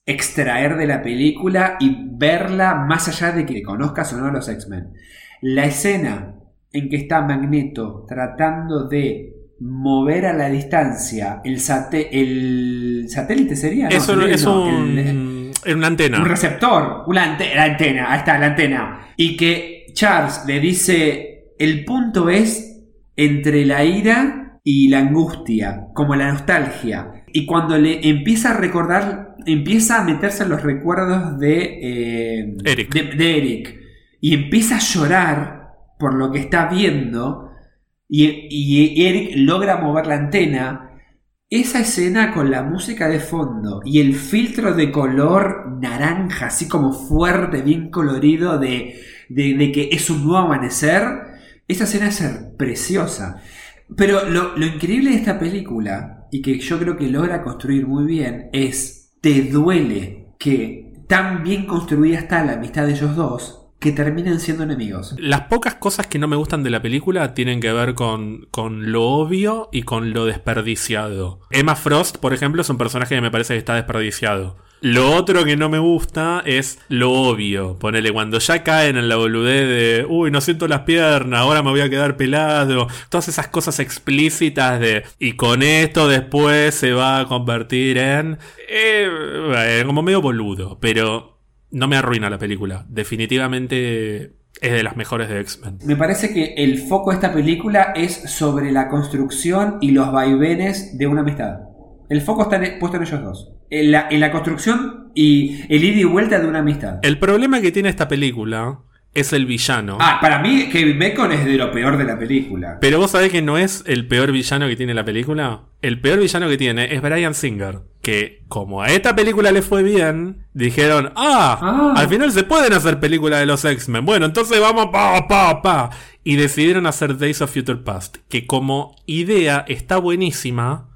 extraer de la película y verla más allá de que conozcas o no a los X-Men. La escena en que está Magneto tratando de mover a la distancia el, sate- el satélite sería No, Eso es no, un, el- es una antena. un receptor, una ante- la antena, ahí está la antena. Y que Charles le dice, el punto es entre la ira y la angustia, como la nostalgia. Y cuando le empieza a recordar, empieza a meterse en los recuerdos de, eh, Eric. de, de Eric. Y empieza a llorar por lo que está viendo. Y, y Eric logra mover la antena. Esa escena con la música de fondo y el filtro de color naranja, así como fuerte, bien colorido, de, de- que es un nuevo amanecer, esa escena es preciosa. Pero lo, lo increíble de esta película, y que yo creo que logra construir muy bien, es, te duele que tan bien construida está la amistad de ellos dos, que terminan siendo enemigos. Las pocas cosas que no me gustan de la película tienen que ver con, con lo obvio y con lo desperdiciado. Emma Frost, por ejemplo, es un personaje que me parece que está desperdiciado. Lo otro que no me gusta es lo obvio. Ponele, cuando ya caen en la boludez de, uy, no siento las piernas, ahora me voy a quedar pelado. Todas esas cosas explícitas de, y con esto después se va a convertir en, eh, como medio boludo, pero no me arruina la película. Definitivamente es de las mejores de X-Men. Me parece que el foco de esta película es sobre la construcción y los vaivenes de una amistad. El foco está en- puesto en ellos dos. En la, en la construcción y el ida y vuelta de una amistad. El problema que tiene esta película es el villano. Ah, para mí Kevin Bacon es de lo peor de la película. Pero vos sabés que no es el peor villano que tiene la película. El peor villano que tiene es Brian Singer. Que como a esta película le fue bien, dijeron, ah, Ah. al final se pueden hacer películas de los X-Men. Bueno, entonces vamos pa, pa, pa. Y decidieron hacer Days of Future Past. Que como idea está buenísima.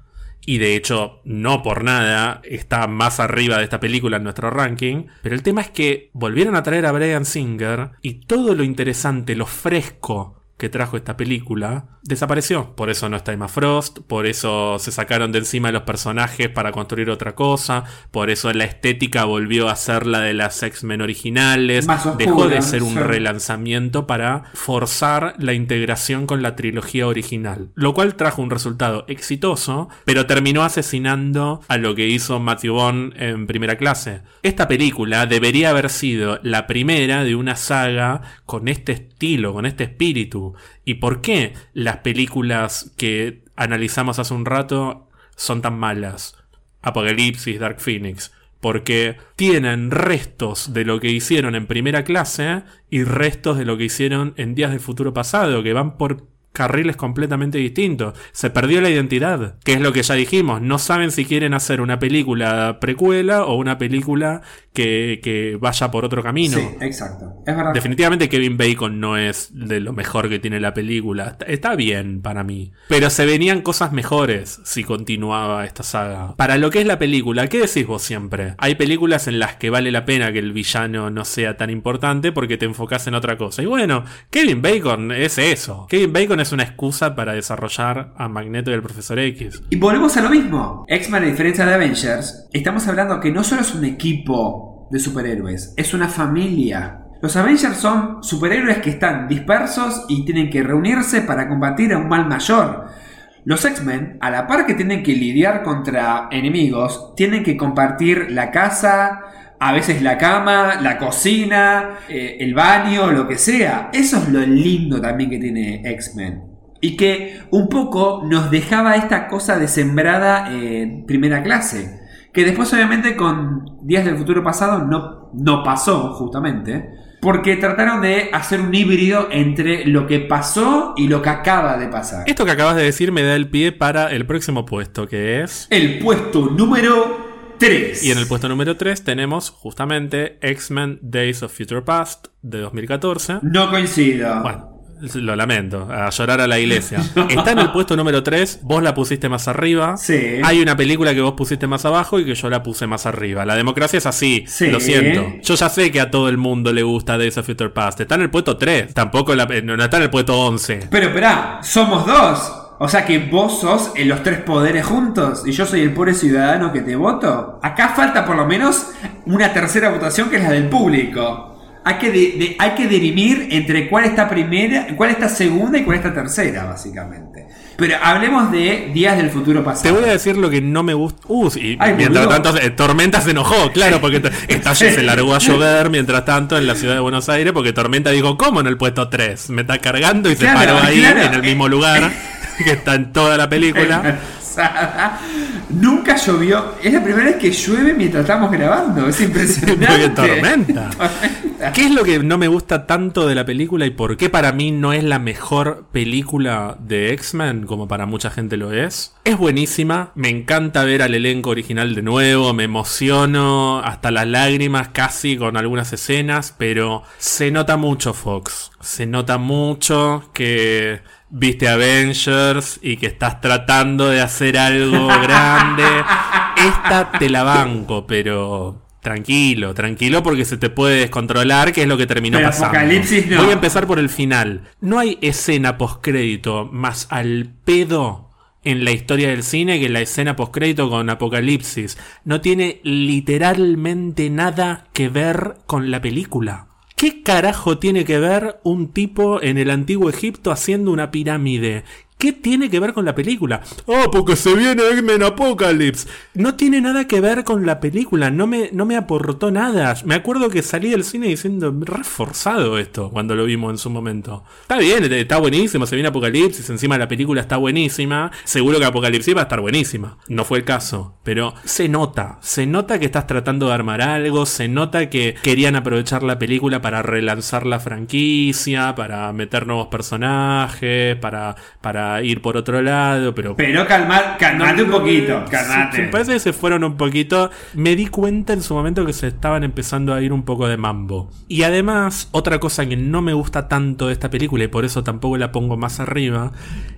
Y de hecho, no por nada, está más arriba de esta película en nuestro ranking. Pero el tema es que volvieron a traer a Brian Singer y todo lo interesante, lo fresco que trajo esta película desapareció. Por eso no está Emma Frost, por eso se sacaron de encima los personajes para construir otra cosa, por eso la estética volvió a ser la de las X-Men originales, oscura, dejó de ser un sí. relanzamiento para forzar la integración con la trilogía original, lo cual trajo un resultado exitoso, pero terminó asesinando a lo que hizo Matthew Vaughn en primera clase. Esta película debería haber sido la primera de una saga con este estilo, con este espíritu. ¿Y por qué las películas que analizamos hace un rato son tan malas? Apocalipsis, Dark Phoenix. Porque tienen restos de lo que hicieron en primera clase y restos de lo que hicieron en Días del Futuro Pasado, que van por carriles completamente distintos. Se perdió la identidad, que es lo que ya dijimos. No saben si quieren hacer una película precuela o una película que, que vaya por otro camino. Sí, exacto. Es verdad. Definitivamente Kevin Bacon no es de lo mejor que tiene la película. Está, está bien para mí. Pero se venían cosas mejores si continuaba esta saga. Para lo que es la película, ¿qué decís vos siempre? Hay películas en las que vale la pena que el villano no sea tan importante porque te enfocas en otra cosa. Y bueno, Kevin Bacon es eso. Kevin Bacon es una excusa para desarrollar a Magneto y al Profesor X. Y volvemos a lo mismo. X-Men, a diferencia de Avengers, estamos hablando que no solo es un equipo de superhéroes, es una familia. Los Avengers son superhéroes que están dispersos y tienen que reunirse para combatir a un mal mayor. Los X-Men, a la par que tienen que lidiar contra enemigos, tienen que compartir la casa, a veces la cama, la cocina, eh, el baño, lo que sea. Eso es lo lindo también que tiene X-Men. Y que un poco nos dejaba esta cosa de sembrada en primera clase. Que después obviamente con Días del Futuro Pasado no, no pasó justamente. Porque trataron de hacer un híbrido entre lo que pasó y lo que acaba de pasar. Esto que acabas de decir me da el pie para el próximo puesto, que es... El puesto número 3. Y en el puesto número 3 tenemos justamente X-Men Days of Future Past de 2014. No coincido. Bueno, lo lamento, a llorar a la iglesia. Está en el puesto número 3, vos la pusiste más arriba. Sí. Hay una película que vos pusiste más abajo y que yo la puse más arriba. La democracia es así, Sí. lo siento. Yo ya sé que a todo el mundo le gusta Days of Future Past. Está en el puesto 3, tampoco la- no no está en el puesto 11. Pero esperá, somos dos. O sea que vos sos en los tres poderes juntos y yo soy el pobre ciudadano que te voto. Acá falta por lo menos una tercera votación que es la del público. Hay que, de- de- hay que dirimir entre cuál está primera, cuál está segunda y cuál está tercera, básicamente. Pero hablemos de días del futuro Te pasado. voy a decir lo que no me gusta. Uh, y Ay, mientras boludo. tanto, eh, Tormenta se enojó, claro, porque t- esta se largó a llover mientras tanto en la ciudad de Buenos Aires, porque Tormenta dijo, ¿cómo en el puesto 3? Me está cargando y se paró ahí claro. en el mismo lugar que está en toda la película. Nunca llovió. Es la primera vez que llueve mientras estamos grabando. Es impresionante. Porque tormenta. ¿Qué es lo que no me gusta tanto de la película y por qué para mí no es la mejor película de X-Men como para mucha gente lo es? Es buenísima, me encanta ver al elenco original de nuevo, me emociono hasta las lágrimas casi con algunas escenas, pero se nota mucho Fox, se nota mucho que viste Avengers y que estás tratando de hacer algo grande. Esta te la banco, pero tranquilo, tranquilo porque se te puede descontrolar, que es lo que terminó Pero pasando. Apocalipsis no. Voy a empezar por el final. No hay escena postcrédito más al pedo en la historia del cine que la escena postcrédito con Apocalipsis. No tiene literalmente nada que ver con la película. ¿Qué carajo tiene que ver un tipo en el antiguo Egipto haciendo una pirámide? ¿Qué tiene que ver con la película? Oh, porque se viene X-Men Apocalypse. No tiene nada que ver con la película, no me, no me aportó nada. Me acuerdo que salí del cine diciendo, reforzado esto, cuando lo vimos en su momento. Está bien, está buenísimo, se viene Apocalipsis, encima la película está buenísima. Seguro que Apocalipsis va a estar buenísima. No fue el caso, pero se nota, se nota que estás tratando de armar algo, se nota que querían aprovechar la película para relanzar la franquicia, para meter nuevos personajes, para, para ir por otro lado, pero... Pero calmar, calmate un poquito, calmate. me parece que se fueron un poquito. Me di cuenta en su momento que se estaban empezando a ir un poco de mambo. Y además, otra cosa que no me gusta tanto de esta película, y por eso tampoco la pongo más arriba,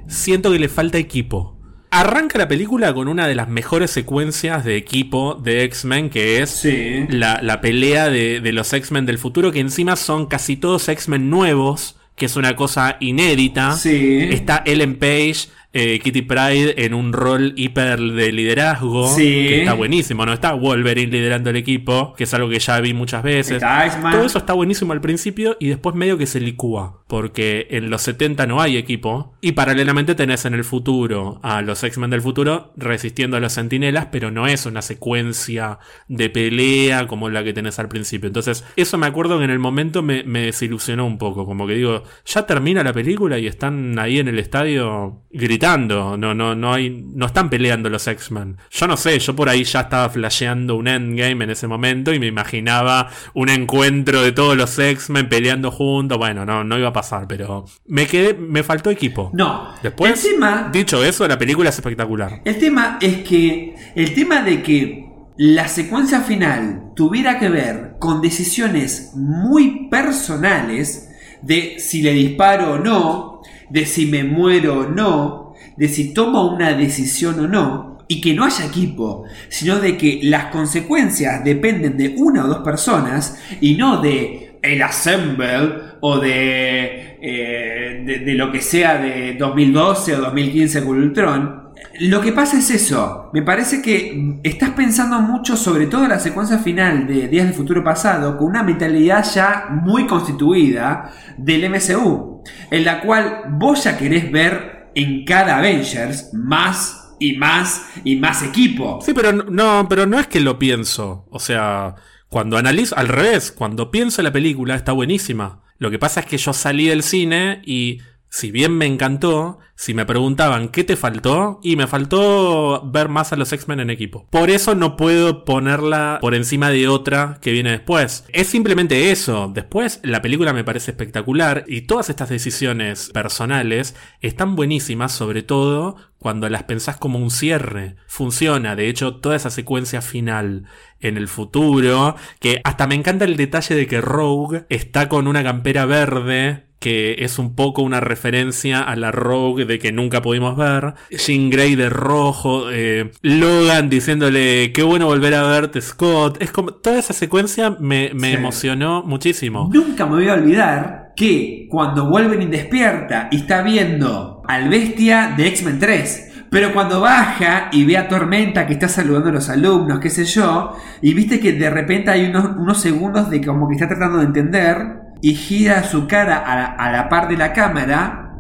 siento que le falta equipo. Arranca la película con una de las mejores secuencias de equipo de X-Men, que es la, la, pelea de, de los X-Men del futuro, que encima son casi todos X-Men nuevos, que es una cosa inédita. Sí. Está Ellen Page eh, Kitty Pride en un rol hiper de liderazgo. Que está buenísimo, ¿no? Está Wolverine liderando el equipo, que es algo que ya vi muchas veces. Todo eso está buenísimo al principio y después medio que se licúa. Porque en los 70 no hay equipo. Y paralelamente tenés en el futuro a los X-Men del futuro resistiendo a los sentinelas, pero no es una secuencia de pelea como la que tenés al principio. Entonces, eso me acuerdo que en el momento me, me desilusionó un poco. Como que digo, ya termina la película y están ahí en el estadio gritando no, no, no hay, no están peleando los X-Men. Yo no sé, yo por ahí ya estaba flasheando un endgame en ese momento y me imaginaba un encuentro de todos los X-Men peleando juntos. Bueno, no, no iba a pasar, pero me quedé, me faltó equipo. No. Después, dicho eso, la película es espectacular. El tema es que, el tema de que la secuencia final tuviera que ver con decisiones muy personales de si le disparo o no, de si me muero o no, de si toma una decisión o no, y que no haya equipo, sino de que las consecuencias dependen de una o dos personas y no de el assemble o de, eh, de, lo que sea de 2012 o 2015 con Ultron. Lo que pasa es eso, me parece que estás pensando mucho sobre todo la secuencia final de Días del Futuro Pasado con una mentalidad ya muy constituida del MCU, en la cual vos ya querés ver en cada Avengers más y más y más equipo. Sí, pero no, pero no es que lo pienso. O sea, cuando analizo, al revés, cuando pienso la película está buenísima. Lo que pasa es que yo salí del cine y si bien me encantó, si me preguntaban qué te faltó, y me faltó ver más a los X-Men en equipo. Por eso no puedo ponerla por encima de otra que viene después. Es simplemente eso. Después la película me parece espectacular y todas estas decisiones personales están buenísimas, sobre todo cuando las pensás como un cierre. Funciona, de hecho, toda esa secuencia final en el futuro, que hasta me encanta el detalle de que Rogue está con una campera verde que es un poco una referencia a la Rogue de que nunca pudimos ver. Jean Grey de rojo, eh, Logan diciéndole qué bueno volver a verte, Scott. Es como toda esa secuencia me, emocionó muchísimo. Nunca me voy a olvidar que cuando Wolverine despierta y está viendo al bestia de X-Men 3. Pero cuando baja y ve a Tormenta que está saludando a los alumnos, qué sé yo, y viste que de repente hay unos, unos segundos de como que está tratando de entender, y gira su cara a la, par de la cámara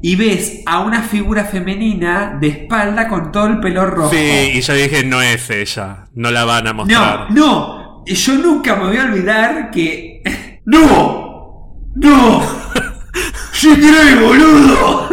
y ves a una figura femenina de espalda con todo el pelo rojo. Sí, y yo dije, no es ella, no la van a mostrar. No, no, yo nunca me voy a olvidar que... ¡No! ¡No! ¡Sí boludo!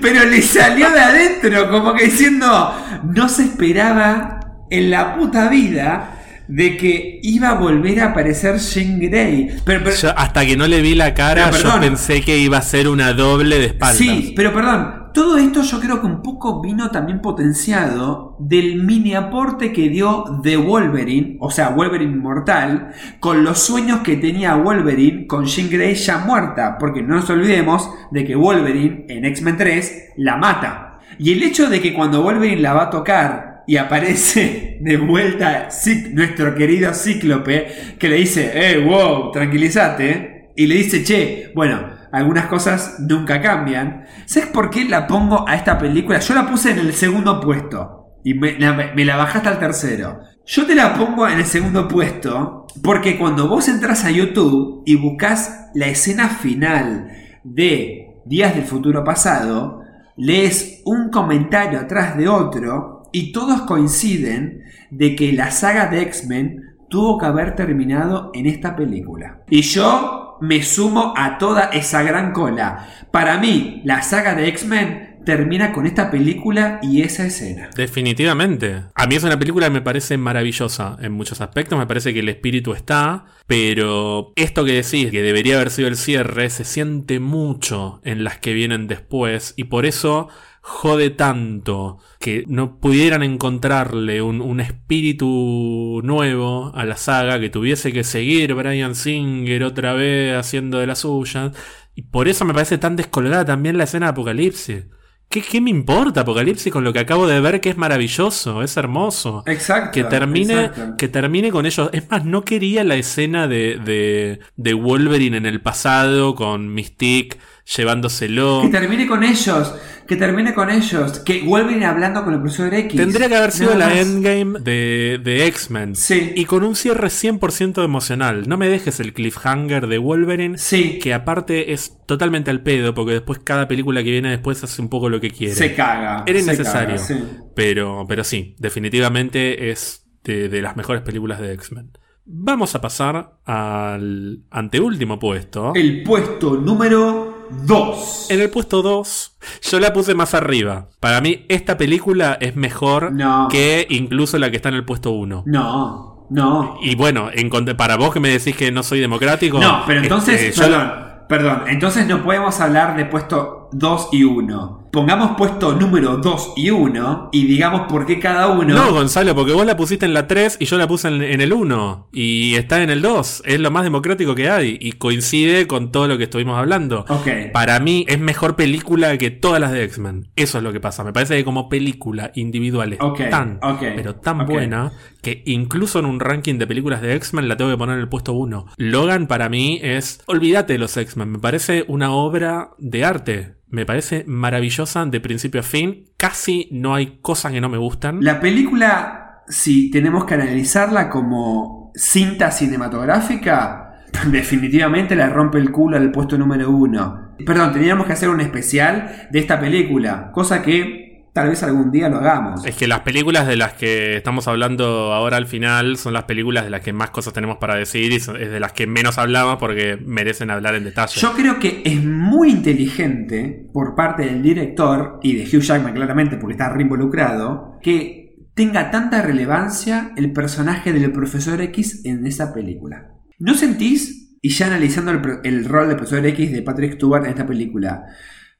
Pero le salió de adentro, como que diciendo, no se esperaba en la puta vida de que iba a volver a aparecer Jean Grey. Pero, hasta que no le vi la cara, yo pensé que iba a ser una doble de espaldas. Sí, pero perdón, todo esto yo creo que un poco vino también potenciado del mini aporte que dio The Wolverine, o sea, Wolverine Mortal, con los sueños que tenía Wolverine con Jean Grey ya muerta, porque no nos olvidemos de que Wolverine en X-Men 3 la mata. Y el hecho de que cuando Wolverine la va a tocar y aparece de vuelta nuestro querido Cíclope que le dice, eh, wow, tranquilízate. Y le dice, che, bueno, algunas cosas nunca cambian. ¿Sabes por qué la pongo a esta película? Yo la puse en el segundo puesto y me la, me la bajaste al tercero. Yo te la pongo en el segundo puesto porque cuando vos entras a YouTube y buscas la escena final de Días del Futuro Pasado, lees un comentario atrás de otro y todos coinciden de que la saga de X-Men tuvo que haber terminado en esta película. Y yo me sumo a toda esa gran cola. Para mí, la saga de X-Men termina con esta película y esa escena. Definitivamente. A mí es una película que me parece maravillosa en muchos aspectos. Me parece que el espíritu está. Pero esto que decís, que debería haber sido el cierre, se siente mucho en las que vienen después. Y por eso jode tanto que no pudieran encontrarle un, un, espíritu nuevo a la saga, que tuviese que seguir Brian Singer otra vez haciendo de la suya. Y por eso me parece tan descolgada también la escena de Apocalipsis. ¿Qué, ¿Qué, me importa Apocalipsis con lo que acabo de ver que es maravilloso, es hermoso? Exacto. Que termine, exacto. que termine con ellos. Es más, no quería la escena de, de, de Wolverine en el pasado con Mystique llevándoselo. Que termine con ellos. Que termine con ellos. Que Wolverine hablando con el profesor X. Tendría que haber sido Nada la más. endgame de, de X-Men. Sí. Y con un cierre 100% emocional. No me dejes el cliffhanger de Wolverine. Sí. Que aparte es totalmente al pedo, porque después cada película que viene después hace un poco lo que quiere. Se caga. Era se innecesario. caga, sí. Pero, pero sí, definitivamente es de, de las mejores películas de X-Men. Vamos a pasar al anteúltimo puesto. El puesto número 2. En el puesto 2, yo la puse más arriba. Para mí, esta película es mejor No. que incluso la que está en el puesto 1. No, no. Y bueno, en para vos que me decís que no soy democrático. No, pero entonces, este, perdón, perdón, entonces no podemos hablar de puesto 2 y 1. Pongamos puesto número 2 y 1 y digamos por qué cada uno. No, Gonzalo, porque vos la pusiste en la 3 y yo la puse en, en el 1. Y está en el 2. Es lo más democrático que hay. Y coincide con todo lo que estuvimos hablando. Para mí es mejor película que todas las de X-Men. Eso es lo que pasa. Me parece que como película individual es Ok, tan, pero tan buena que incluso en un ranking de películas de X-Men la tengo que poner en el puesto 1. Logan para mí es, olvídate de los X-Men, me parece una obra de arte. Me parece maravillosa de principio a fin. Casi no hay cosas que no me gustan. La película, si tenemos que analizarla como cinta cinematográfica, definitivamente la rompe el culo al puesto número 1. Perdón, teníamos que hacer un especial de esta película, cosa que tal vez algún día lo hagamos. Es que las películas de las que estamos hablando ahora al final son las películas de las que más cosas tenemos para decir y es de las que menos hablamos porque merecen hablar en detalle. Yo creo que es muy inteligente por parte del director y de Hugh Jackman claramente porque está re involucrado que tenga tanta relevancia el personaje del profesor X en esa película. ¿No sentís, y ya analizando el, rol del profesor X de Patrick Stewart en esta película,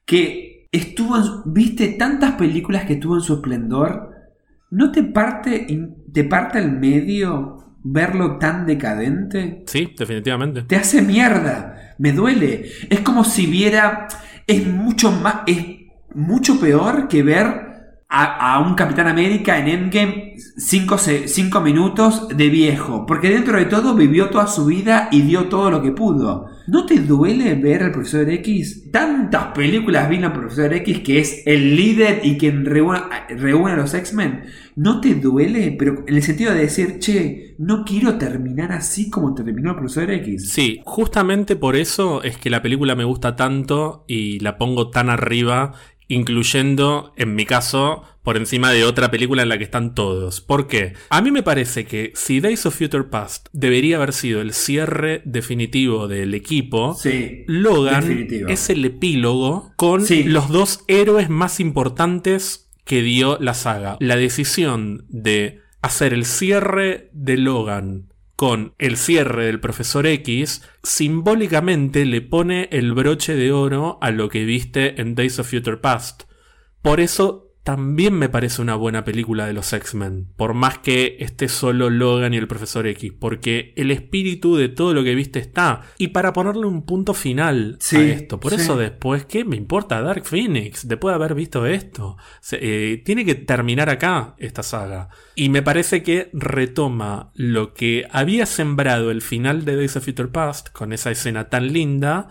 que estuvo en, viste tantas películas que tuvo en su esplendor, ¿no te parte, te parte medio verlo tan decadente? Sí, definitivamente. te hace mierda, me duele. Es como si viera, es mucho más, es mucho peor que ver a, a un Capitán América en Endgame 5 minutos de viejo, porque dentro de todo vivió toda su vida y dio todo lo que pudo. ¿No te duele ver al Profesor X? Tantas películas vino al Profesor X que es el líder y quien reúne, reúne a los X-Men. ¿No te duele? Pero en el sentido de decir, che, no quiero terminar así como terminó el Profesor X. Sí, justamente por eso es que la película me gusta tanto y la pongo tan arriba, incluyendo, en mi caso, por encima de otra película en la que están todos. ¿Por qué? A mí me parece que si Days of Future Past debería haber sido el cierre definitivo del equipo, Sí. Logan Definitivo. es el epílogo con Sí. los dos héroes más importantes que dio la saga. La decisión de hacer el cierre de Logan con el cierre del profesor X, simbólicamente le pone el broche de oro a lo que viste en Days of Future Past. Por eso también me parece una buena película de los X-Men, por más que esté solo Logan y el Profesor X, porque el espíritu de todo lo que viste está. Y para ponerle un punto final Sí, a esto, por sí. eso después, ¿qué me importa Dark Phoenix? Después de haber visto esto, Se- eh, tiene que terminar acá esta saga. Y me parece que retoma lo que había sembrado el final de Days of Future Past, con esa escena tan linda,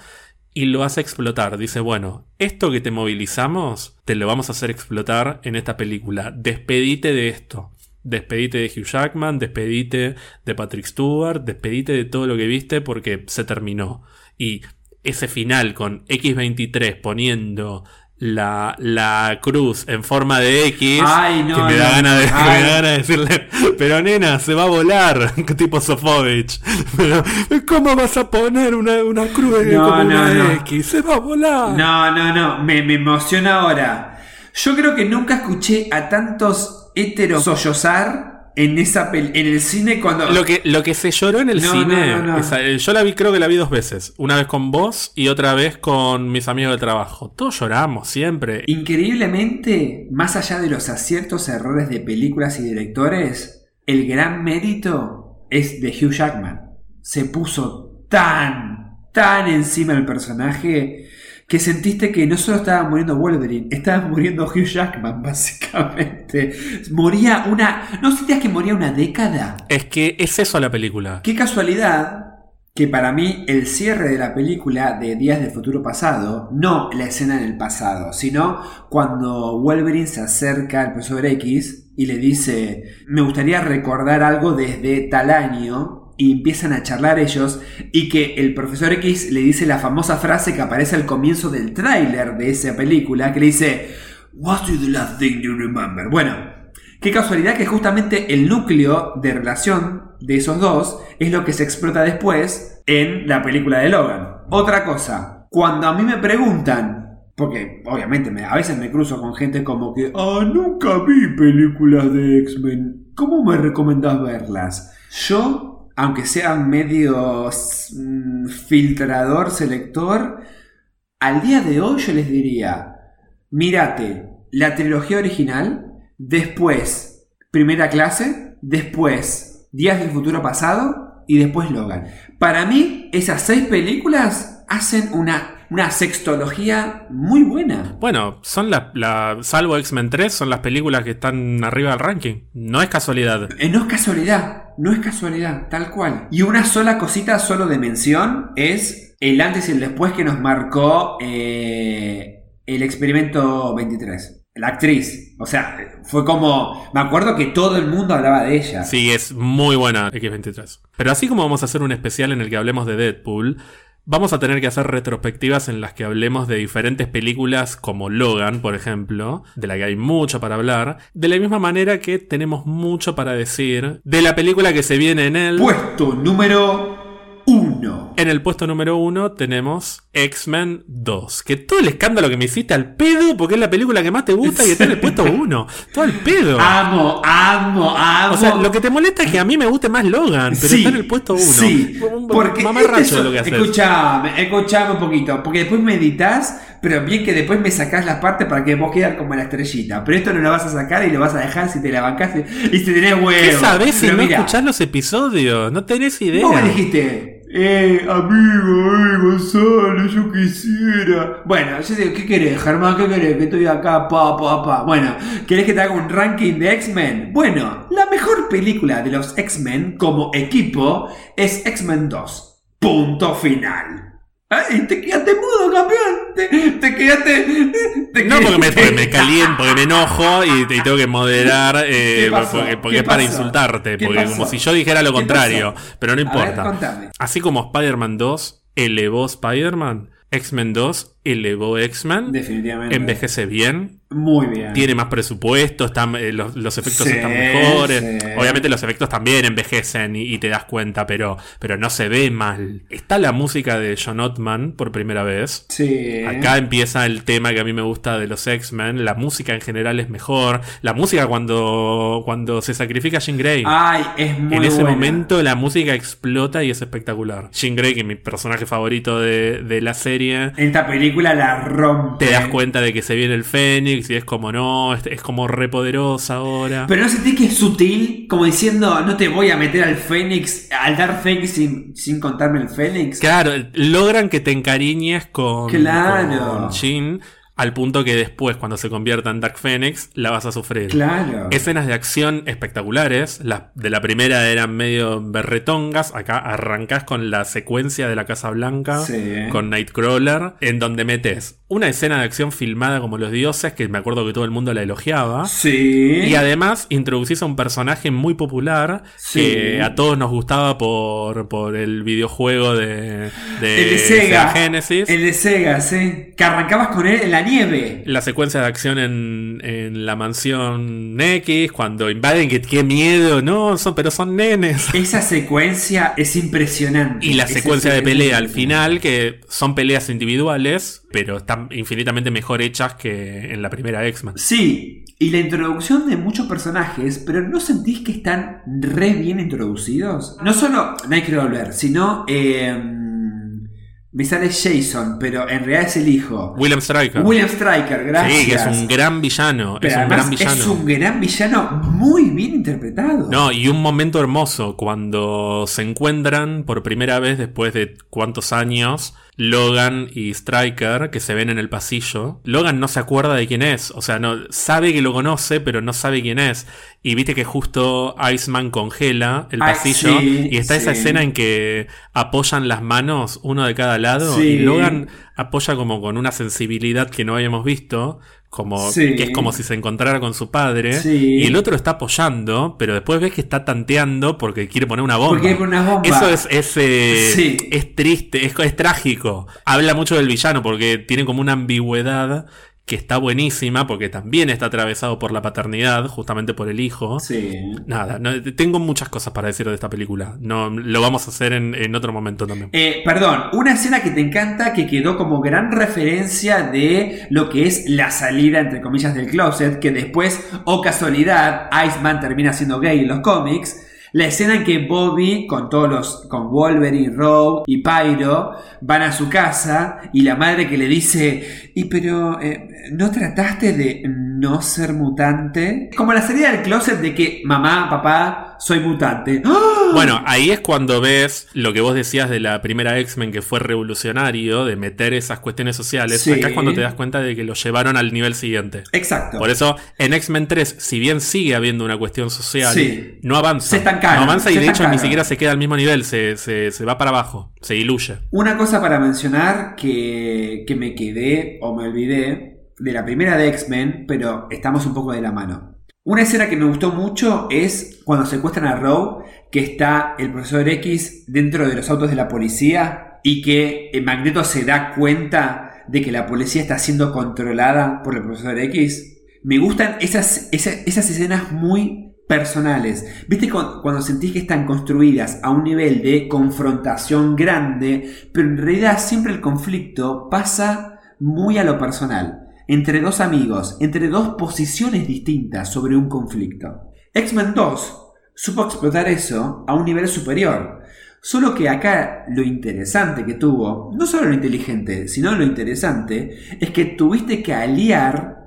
y lo hace explotar. Dice, bueno, esto que te movilizamos, te lo vamos a hacer explotar en esta película. Despedite de esto. Despedite de Hugh Jackman, despedite de Patrick Stewart, despedite de todo lo que viste porque se terminó. Y ese final con X23 poniendo la, la cruz en forma de X, Ay, no, que me da ganas de, me ay. da ganas de decirle, pero nena, se va a volar, tipo Sofovich. Pero, ¿cómo vas a poner una, una cruz No, como no, una no. X? Se va a volar. No, no, no, me, me emociona ahora. Yo creo que nunca escuché a tantos heteros sollozar en esa en el cine cuando Lo que, lo que se lloró en el No, cine, no, no, no. esa- eh, yo la vi, creo que la vi dos veces. Una vez con vos y otra vez con mis amigos de trabajo. Todos lloramos siempre. Increíblemente, más allá de los aciertos, errores de películas y directores, el gran mérito es de Hugh Jackman. Se puso tan, tan encima del personaje que sentiste que no solo estaba muriendo Wolverine, estaba muriendo Hugh Jackman, básicamente. Moría una... ¿No sentías que moría una década? Es que es eso la película. Qué casualidad que para mí el cierre de la película de Días del Futuro Pasado, no la escena en el pasado, sino cuando Wolverine se acerca al profesor X y le dice, me gustaría recordar algo desde tal año, y empiezan a charlar ellos, y que el profesor X le dice la famosa frase que aparece al comienzo del tráiler de esa película, que le dice, What's the last thing you remember? Bueno, Qué casualidad que justamente el núcleo de relación de esos dos es lo que se explota después en la película de Logan. Otra cosa, cuando a mí me preguntan, porque obviamente me- a veces me cruzo con gente como que, ah, nunca vi películas de X-Men, ¿cómo me recomendás verlas? Yo, aunque sea medio mm, filtrador, selector, al día de hoy yo les diría, mírate la trilogía original, después primera clase, después Días del futuro pasado y después Logan. Para mí, esas seis películas hacen una, una sextología muy buena. Bueno, son las, la, salvo X-Men 3, son las películas que están arriba del ranking. No es casualidad. Eh, No es casualidad, no es casualidad, tal cual. Y una sola cosita, solo de mención, es el antes y el después que nos marcó eh, el experimento 23. La actriz. O sea, fue como... Me acuerdo que todo el mundo hablaba de ella. Sí, es muy buena X23. Pero así como vamos a hacer un especial en el que hablemos de Deadpool, vamos a tener que hacer retrospectivas en las que hablemos de diferentes películas como Logan, por ejemplo, de la que hay mucho para hablar, de la misma manera que tenemos mucho para decir de la película que se viene en el... Puesto número 1. En el puesto número uno tenemos X-Men 2. Que todo el escándalo que me hiciste al pedo, porque es la película que más te gusta y está en el puesto uno. Todo al pedo. Amo, amo, amo. O sea, lo que te molesta es que a mí me guste más Logan, pero Sí, está en el puesto uno. Sí, porque mamarracho este es lo que haces. Escuchame, escuchame un poquito, porque después me editas, pero bien que después me sacás las partes para que vos quedas como la estrellita. Pero esto no lo vas a sacar y lo vas a dejar si te la bancás y si tenés huevo. ¿Qué sabés si no mira, escuchás los episodios? No tenés idea. Vos me dijiste, eh, amigo, eh, Gonzalo, yo quisiera. Bueno, yo digo, ¿qué querés, Germán? ¿Qué querés? Que estoy acá, pa, pa, pa. Bueno, ¿querés que te haga un ranking de X-Men? Bueno, la mejor película de los X-Men como equipo es X-Men 2. Punto final. ¡Ay, te quedaste mudo, campeón! Te, te quedaste. Te No, porque me, porque me caliento, porque me enojo y, y tengo que moderar, eh, porque, porque ¿Qué es para insultarte, ¿Qué porque pasó? como si yo dijera lo ¿Qué contrario, pero no ver, importa. Así como Spider-Man 2 elevó Spider-Man, X-Men 2 elevó X-Men, Definitivamente. envejece bien, Muy bien. tiene más presupuesto, están, eh, los, los efectos Sí, están mejores. sí. Obviamente los efectos también envejecen y, y te das cuenta, pero, pero no se ve mal. Está la música de John Ottman por primera vez. Sí. Acá empieza el tema que a mí me gusta de los X-Men. La música en general es mejor. La música cuando, cuando se sacrifica Jean Grey. Ay, es muy en ese buena. momento la música explota y es espectacular. Jean Grey, que es mi personaje favorito de, de la serie, esta película la rompe. te das cuenta de que se viene el Fénix y es como no, es, es como re poderosa ahora. Pero no sentís que es sutil, como diciendo, no te voy a meter al Fénix, al Dark Fénix sin, sin contarme el Fénix. Claro, logran que te encariñes con, Claro. con al punto que después, cuando se convierta en Dark Phoenix, la vas a sufrir. Claro. Escenas de acción espectaculares. Las de la primera eran medio berretongas. Acá arrancás con la secuencia de la Casa Blanca. Sí. Con Nightcrawler. En donde metes una escena de acción filmada como los dioses. Que me acuerdo que todo el mundo la elogiaba. Sí. Y además introducís a un personaje muy popular Sí. que a todos nos gustaba por, por el videojuego de, de el de Sega. Genesis. El de Sega, sí. Que arrancabas con él en la nieve. La secuencia de acción en, en la mansión X, cuando invaden, que qué miedo, no, son, pero son nenes. Esa secuencia es impresionante. Y la Esa secuencia de pelea al final, que son peleas individuales, pero están infinitamente mejor hechas que en la primera X-Men. Sí, y la introducción de muchos personajes, pero ¿no sentís que están re bien introducidos? No solo Nightcrawler, sino... Eh, me sale Jason, pero en realidad es el hijo. William Stryker. William Stryker, gracias. Sí, que es un gran villano. Pero es un gran villano. es un gran villano muy bien interpretado. No, y un momento hermoso cuando se encuentran por primera vez después de cuántos años Logan y Striker que se ven en el pasillo. Logan no se acuerda de quién es, o sea, no sabe que lo conoce, pero no sabe quién es. Y viste que justo Iceman congela el Ay, pasillo sí, y está esa escena en que apoyan las manos uno de cada lado Sí. y Logan apoya como con una sensibilidad que no habíamos visto, como Sí. que es como si se encontrara con su padre Sí. y el otro está apoyando, pero después ves que está tanteando porque quiere poner una bomba. Porque una bomba. Eso es, es, eh, Sí. es triste, es, es trágico. Habla mucho del villano porque tiene como una ambigüedad que está buenísima porque también está atravesado por la paternidad, justamente por el hijo. Sí. Nada, no- tengo muchas cosas para decir de esta película. No, lo vamos a hacer en, en otro momento también. Eh, perdón, una escena que te encanta que quedó como gran referencia de lo que es la salida, entre comillas, del closet, que después, o casualidad, Iceman termina siendo gay en los cómics. La escena en que Bobby, con todos los, con Wolverine, Rogue y Pyro, van a su casa y la madre que le dice, y pero, eh, ¿no trataste de no ser mutante? Como la salida del closet de que, mamá, papá, soy mutante. ¡Ah! Bueno, ahí es cuando ves lo que vos decías de la primera X-Men que fue revolucionario, de meter esas cuestiones sociales. Sí. Acá es cuando te das cuenta de que lo llevaron al nivel siguiente. Exacto. Por eso, en X-Men 3, si bien sigue habiendo una cuestión social, Sí. no avanza. Se estancaron, No avanza y de hecho ni siquiera se queda al mismo nivel, se, se- se va para abajo, se diluye. Una cosa para mencionar que, que me quedé o me olvidé de la primera de X-Men, pero estamos un poco de la mano. Una escena que me gustó mucho es cuando secuestran a Rogue, que está el profesor X dentro de los autos de la policía y que el Magneto se da cuenta de que la policía está siendo controlada por el profesor X. Me gustan esas, esas, escenas muy personales. ¿Viste cu- cuando sentís que están construidas a un nivel de confrontación grande, pero en realidad siempre el conflicto pasa muy a lo personal, entre dos amigos, entre dos posiciones distintas sobre un conflicto? X-Men 2 supo explotar eso a un nivel superior. Solo que acá lo interesante que tuvo, no solo lo inteligente, sino lo interesante, es que tuviste que aliar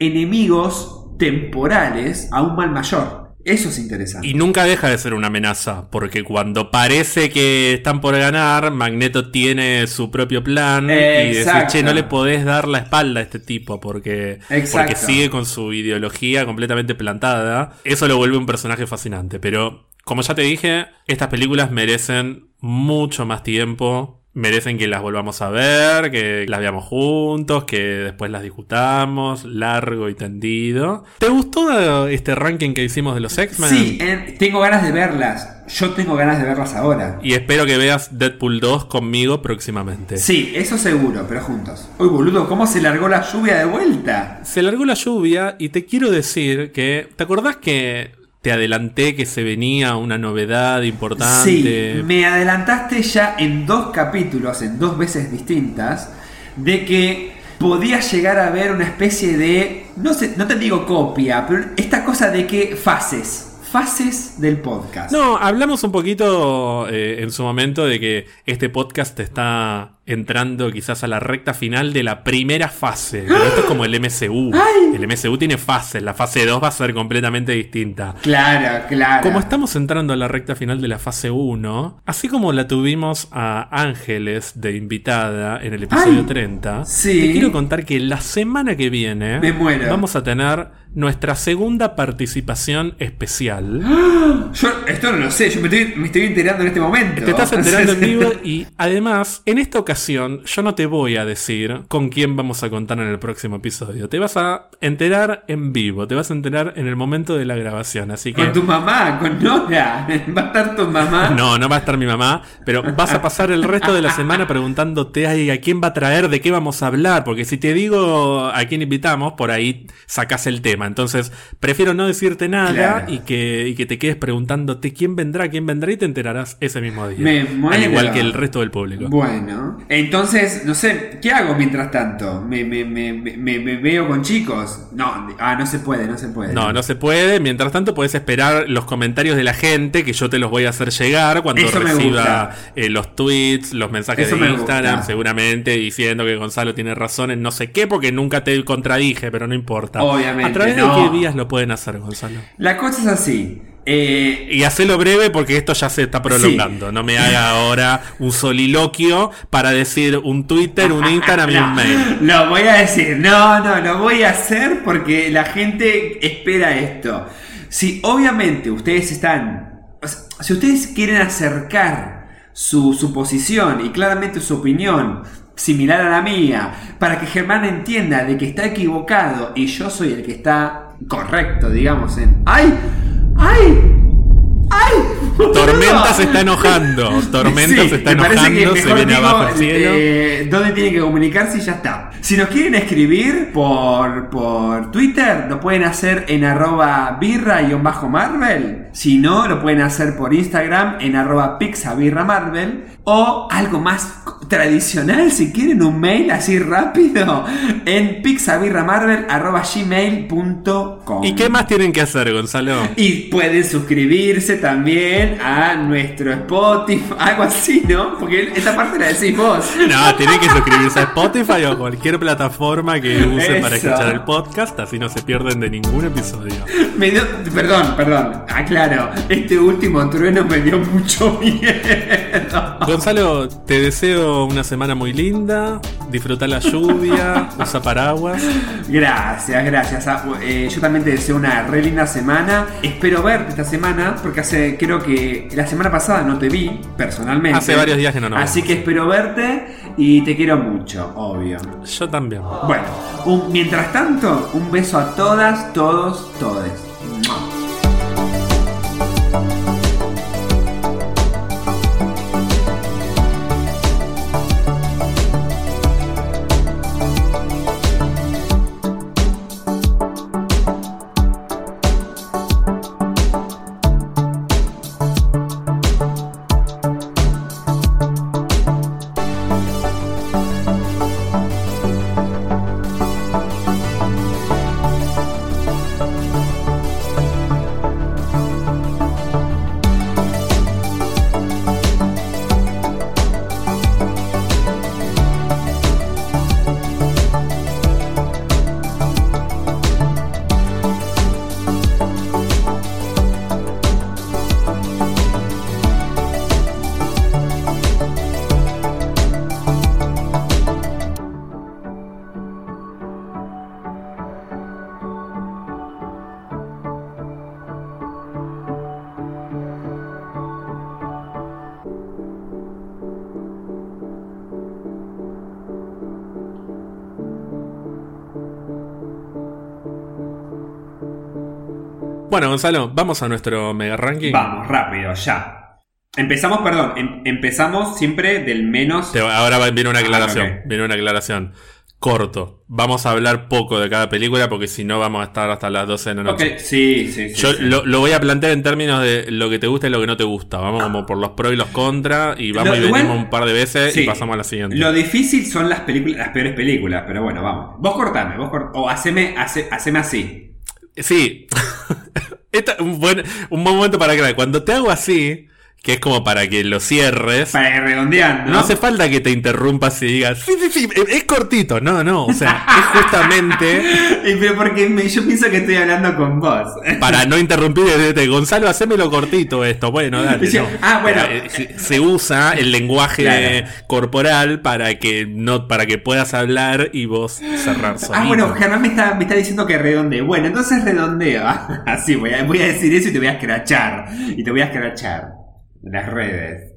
enemigos temporales a un mal mayor. Eso es interesante. Y nunca deja de ser una amenaza, porque cuando parece que están por ganar, Magneto tiene su propio plan y Exacto. che, no le podés dar la espalda a este tipo porque, Exacto. porque sigue con su ideología completamente plantada. Eso lo vuelve un personaje fascinante, pero como ya te dije, estas películas merecen mucho más tiempo. Merecen que las volvamos a ver, que las veamos juntos, que después las discutamos, largo y tendido. ¿Te gustó este ranking que hicimos de los X-Men? Sí, eh, tengo ganas de verlas. Yo tengo ganas de verlas ahora. Y espero que veas Deadpool 2 conmigo próximamente. Sí, eso seguro, pero juntos. Uy, boludo, ¿cómo se largó la lluvia de vuelta? Se largó la lluvia y te quiero decir que. ¿Te acordás que te adelanté que se venía una novedad importante? Sí, me adelantaste ya en dos capítulos, en dos veces distintas, de que podía llegar a haber una especie de, no sé, no te digo copia, pero esta cosa de que fases, fases del podcast. No, hablamos un poquito eh, en su momento de que este podcast está entrando quizás a la recta final de la primera fase. Pero esto es como el MCU. ¡Ay! El MCU tiene fases. La fase 2 va a ser completamente distinta. Claro, claro. Como estamos entrando a la recta final de la fase 1, así como la tuvimos a Ángeles de invitada en el episodio Ay, 30, sí. te quiero contar que la semana que viene Me muero. vamos a tener nuestra segunda participación especial. Yo esto no lo sé, yo me estoy, me estoy enterando en este momento. Te estás enterando en vivo y además, en esta ocasión yo no te voy a decir con quién vamos a contar en el próximo episodio. Te vas a enterar en vivo, te vas a enterar en el momento de la grabación. Así que. Con tu mamá, con Nora. ¿Va a estar tu mamá? No, no va a estar mi mamá, pero vas a pasar el resto de la semana preguntándote "Ay, a quién va a traer, de qué vamos a hablar, porque si te digo a quién invitamos, por ahí sacas el tema. Entonces, prefiero no decirte nada Claro. y, que, y que te quedes preguntándote quién vendrá, quién vendrá y te enterarás ese mismo día. Me Al igual que el resto del público. Bueno, entonces, no sé, ¿qué hago mientras tanto? ¿Me, me, me, me, me veo con chicos? No, ah, no se puede, no se puede. No, no se puede. Mientras tanto, puedes esperar los comentarios de la gente que yo te los voy a hacer llegar cuando Eso reciba eh, los tweets, los mensajes Eso de Instagram, gusta. seguramente diciendo que Gonzalo tiene razón en no sé qué, porque nunca te contradije, pero no importa. Obviamente, ¿A través no. de qué vías lo pueden hacer, Gonzalo? La cosa es así. Eh, Y hacelo breve porque esto ya se está prolongando. No me haga ahora un soliloquio para decir un Twitter, un Instagram y un mail. Lo voy a decir, no, no, lo voy a hacer porque la gente espera esto. Si obviamente ustedes están, o sea, si ustedes quieren acercar su, su posición y claramente su opinión similar a la mía, para que Germán entienda de que está equivocado y yo soy el que está correcto, digamos, en... ¡Ay! ¡Ay! ¡Ay! Tormenta se está enojando. Tormenta Sí, se está enojando. Se viene digo, abajo el cielo. eh, dónde tienen que comunicarse y ya está. Si nos quieren escribir por, por Twitter, lo pueden hacer en arroba birra-marvel. Si no, lo pueden hacer por Instagram en arroba pixabirramarvel. O algo más tradicional, si quieren un mail así rápido, en pixabirramarvel arroba gmail.com. ¿Y qué más tienen que hacer, Gonzalo? Y pueden suscribirse también a nuestro Spotify, algo así, ¿no? Porque esta parte la decís vos. No, tienen que suscribirse a Spotify o cualquier plataforma que usen para escuchar el podcast, así no se pierden de ningún episodio. Me dio- perdón, perdón, aclaro, este último trueno me dio mucho miedo. Gonzalo, te deseo una semana muy linda, disfruta la lluvia, usa paraguas. Gracias, gracias. Ah, eh, yo también te deseo una re linda semana. Espero verte esta semana, porque hace, creo que la semana pasada no te vi personalmente. Hace varios días que no nos Así que espero verte y te quiero mucho, obvio. Yo también. Bueno, un- mientras tanto, un beso a todas, todos, todes. Bueno, Gonzalo, vamos a nuestro mega ranking. Vamos, rápido, ya. Empezamos, perdón, em- empezamos siempre del menos. Ahora viene una Ah, aclaración. Viene una aclaración. Corto. Vamos a hablar poco de cada película porque si no vamos a estar hasta las 12 de la noche. Ok, sí, sí, sí. Yo sí. Lo, lo voy a plantear en términos de lo que te gusta y lo que no te gusta. Vamos como por los pros y los contras y vamos Lo- y venimos un par de veces y pasamos a la siguiente. Lo difícil son las películas, las peores películas, pero bueno, vamos. Vos cortame, vos cort- o haceme, hace- haceme así. Sí. Esta- un, buen, un buen momento para aclarar. Cuando te hago así, que es como para que lo cierres, Para ir redondeando. no hace falta que te interrumpas y digas, sí, sí, sí, es- es cortito. No, no. O sea, es justamente Eh, Pero porque me- yo pienso que estoy hablando con vos. para no interrumpir decirte, Gonzalo, hacémelo cortito esto. Bueno, dale. No. ah, bueno. Eh, se, se usa el lenguaje Claro. corporal para que no para que puedas hablar y vos cerrar solito. Ah, bueno, Germán me está, me está diciendo que redondee. Bueno, entonces redondeo. Así voy a, voy a decir eso y te voy a escrachar. Y te voy a escrachar. Las redes.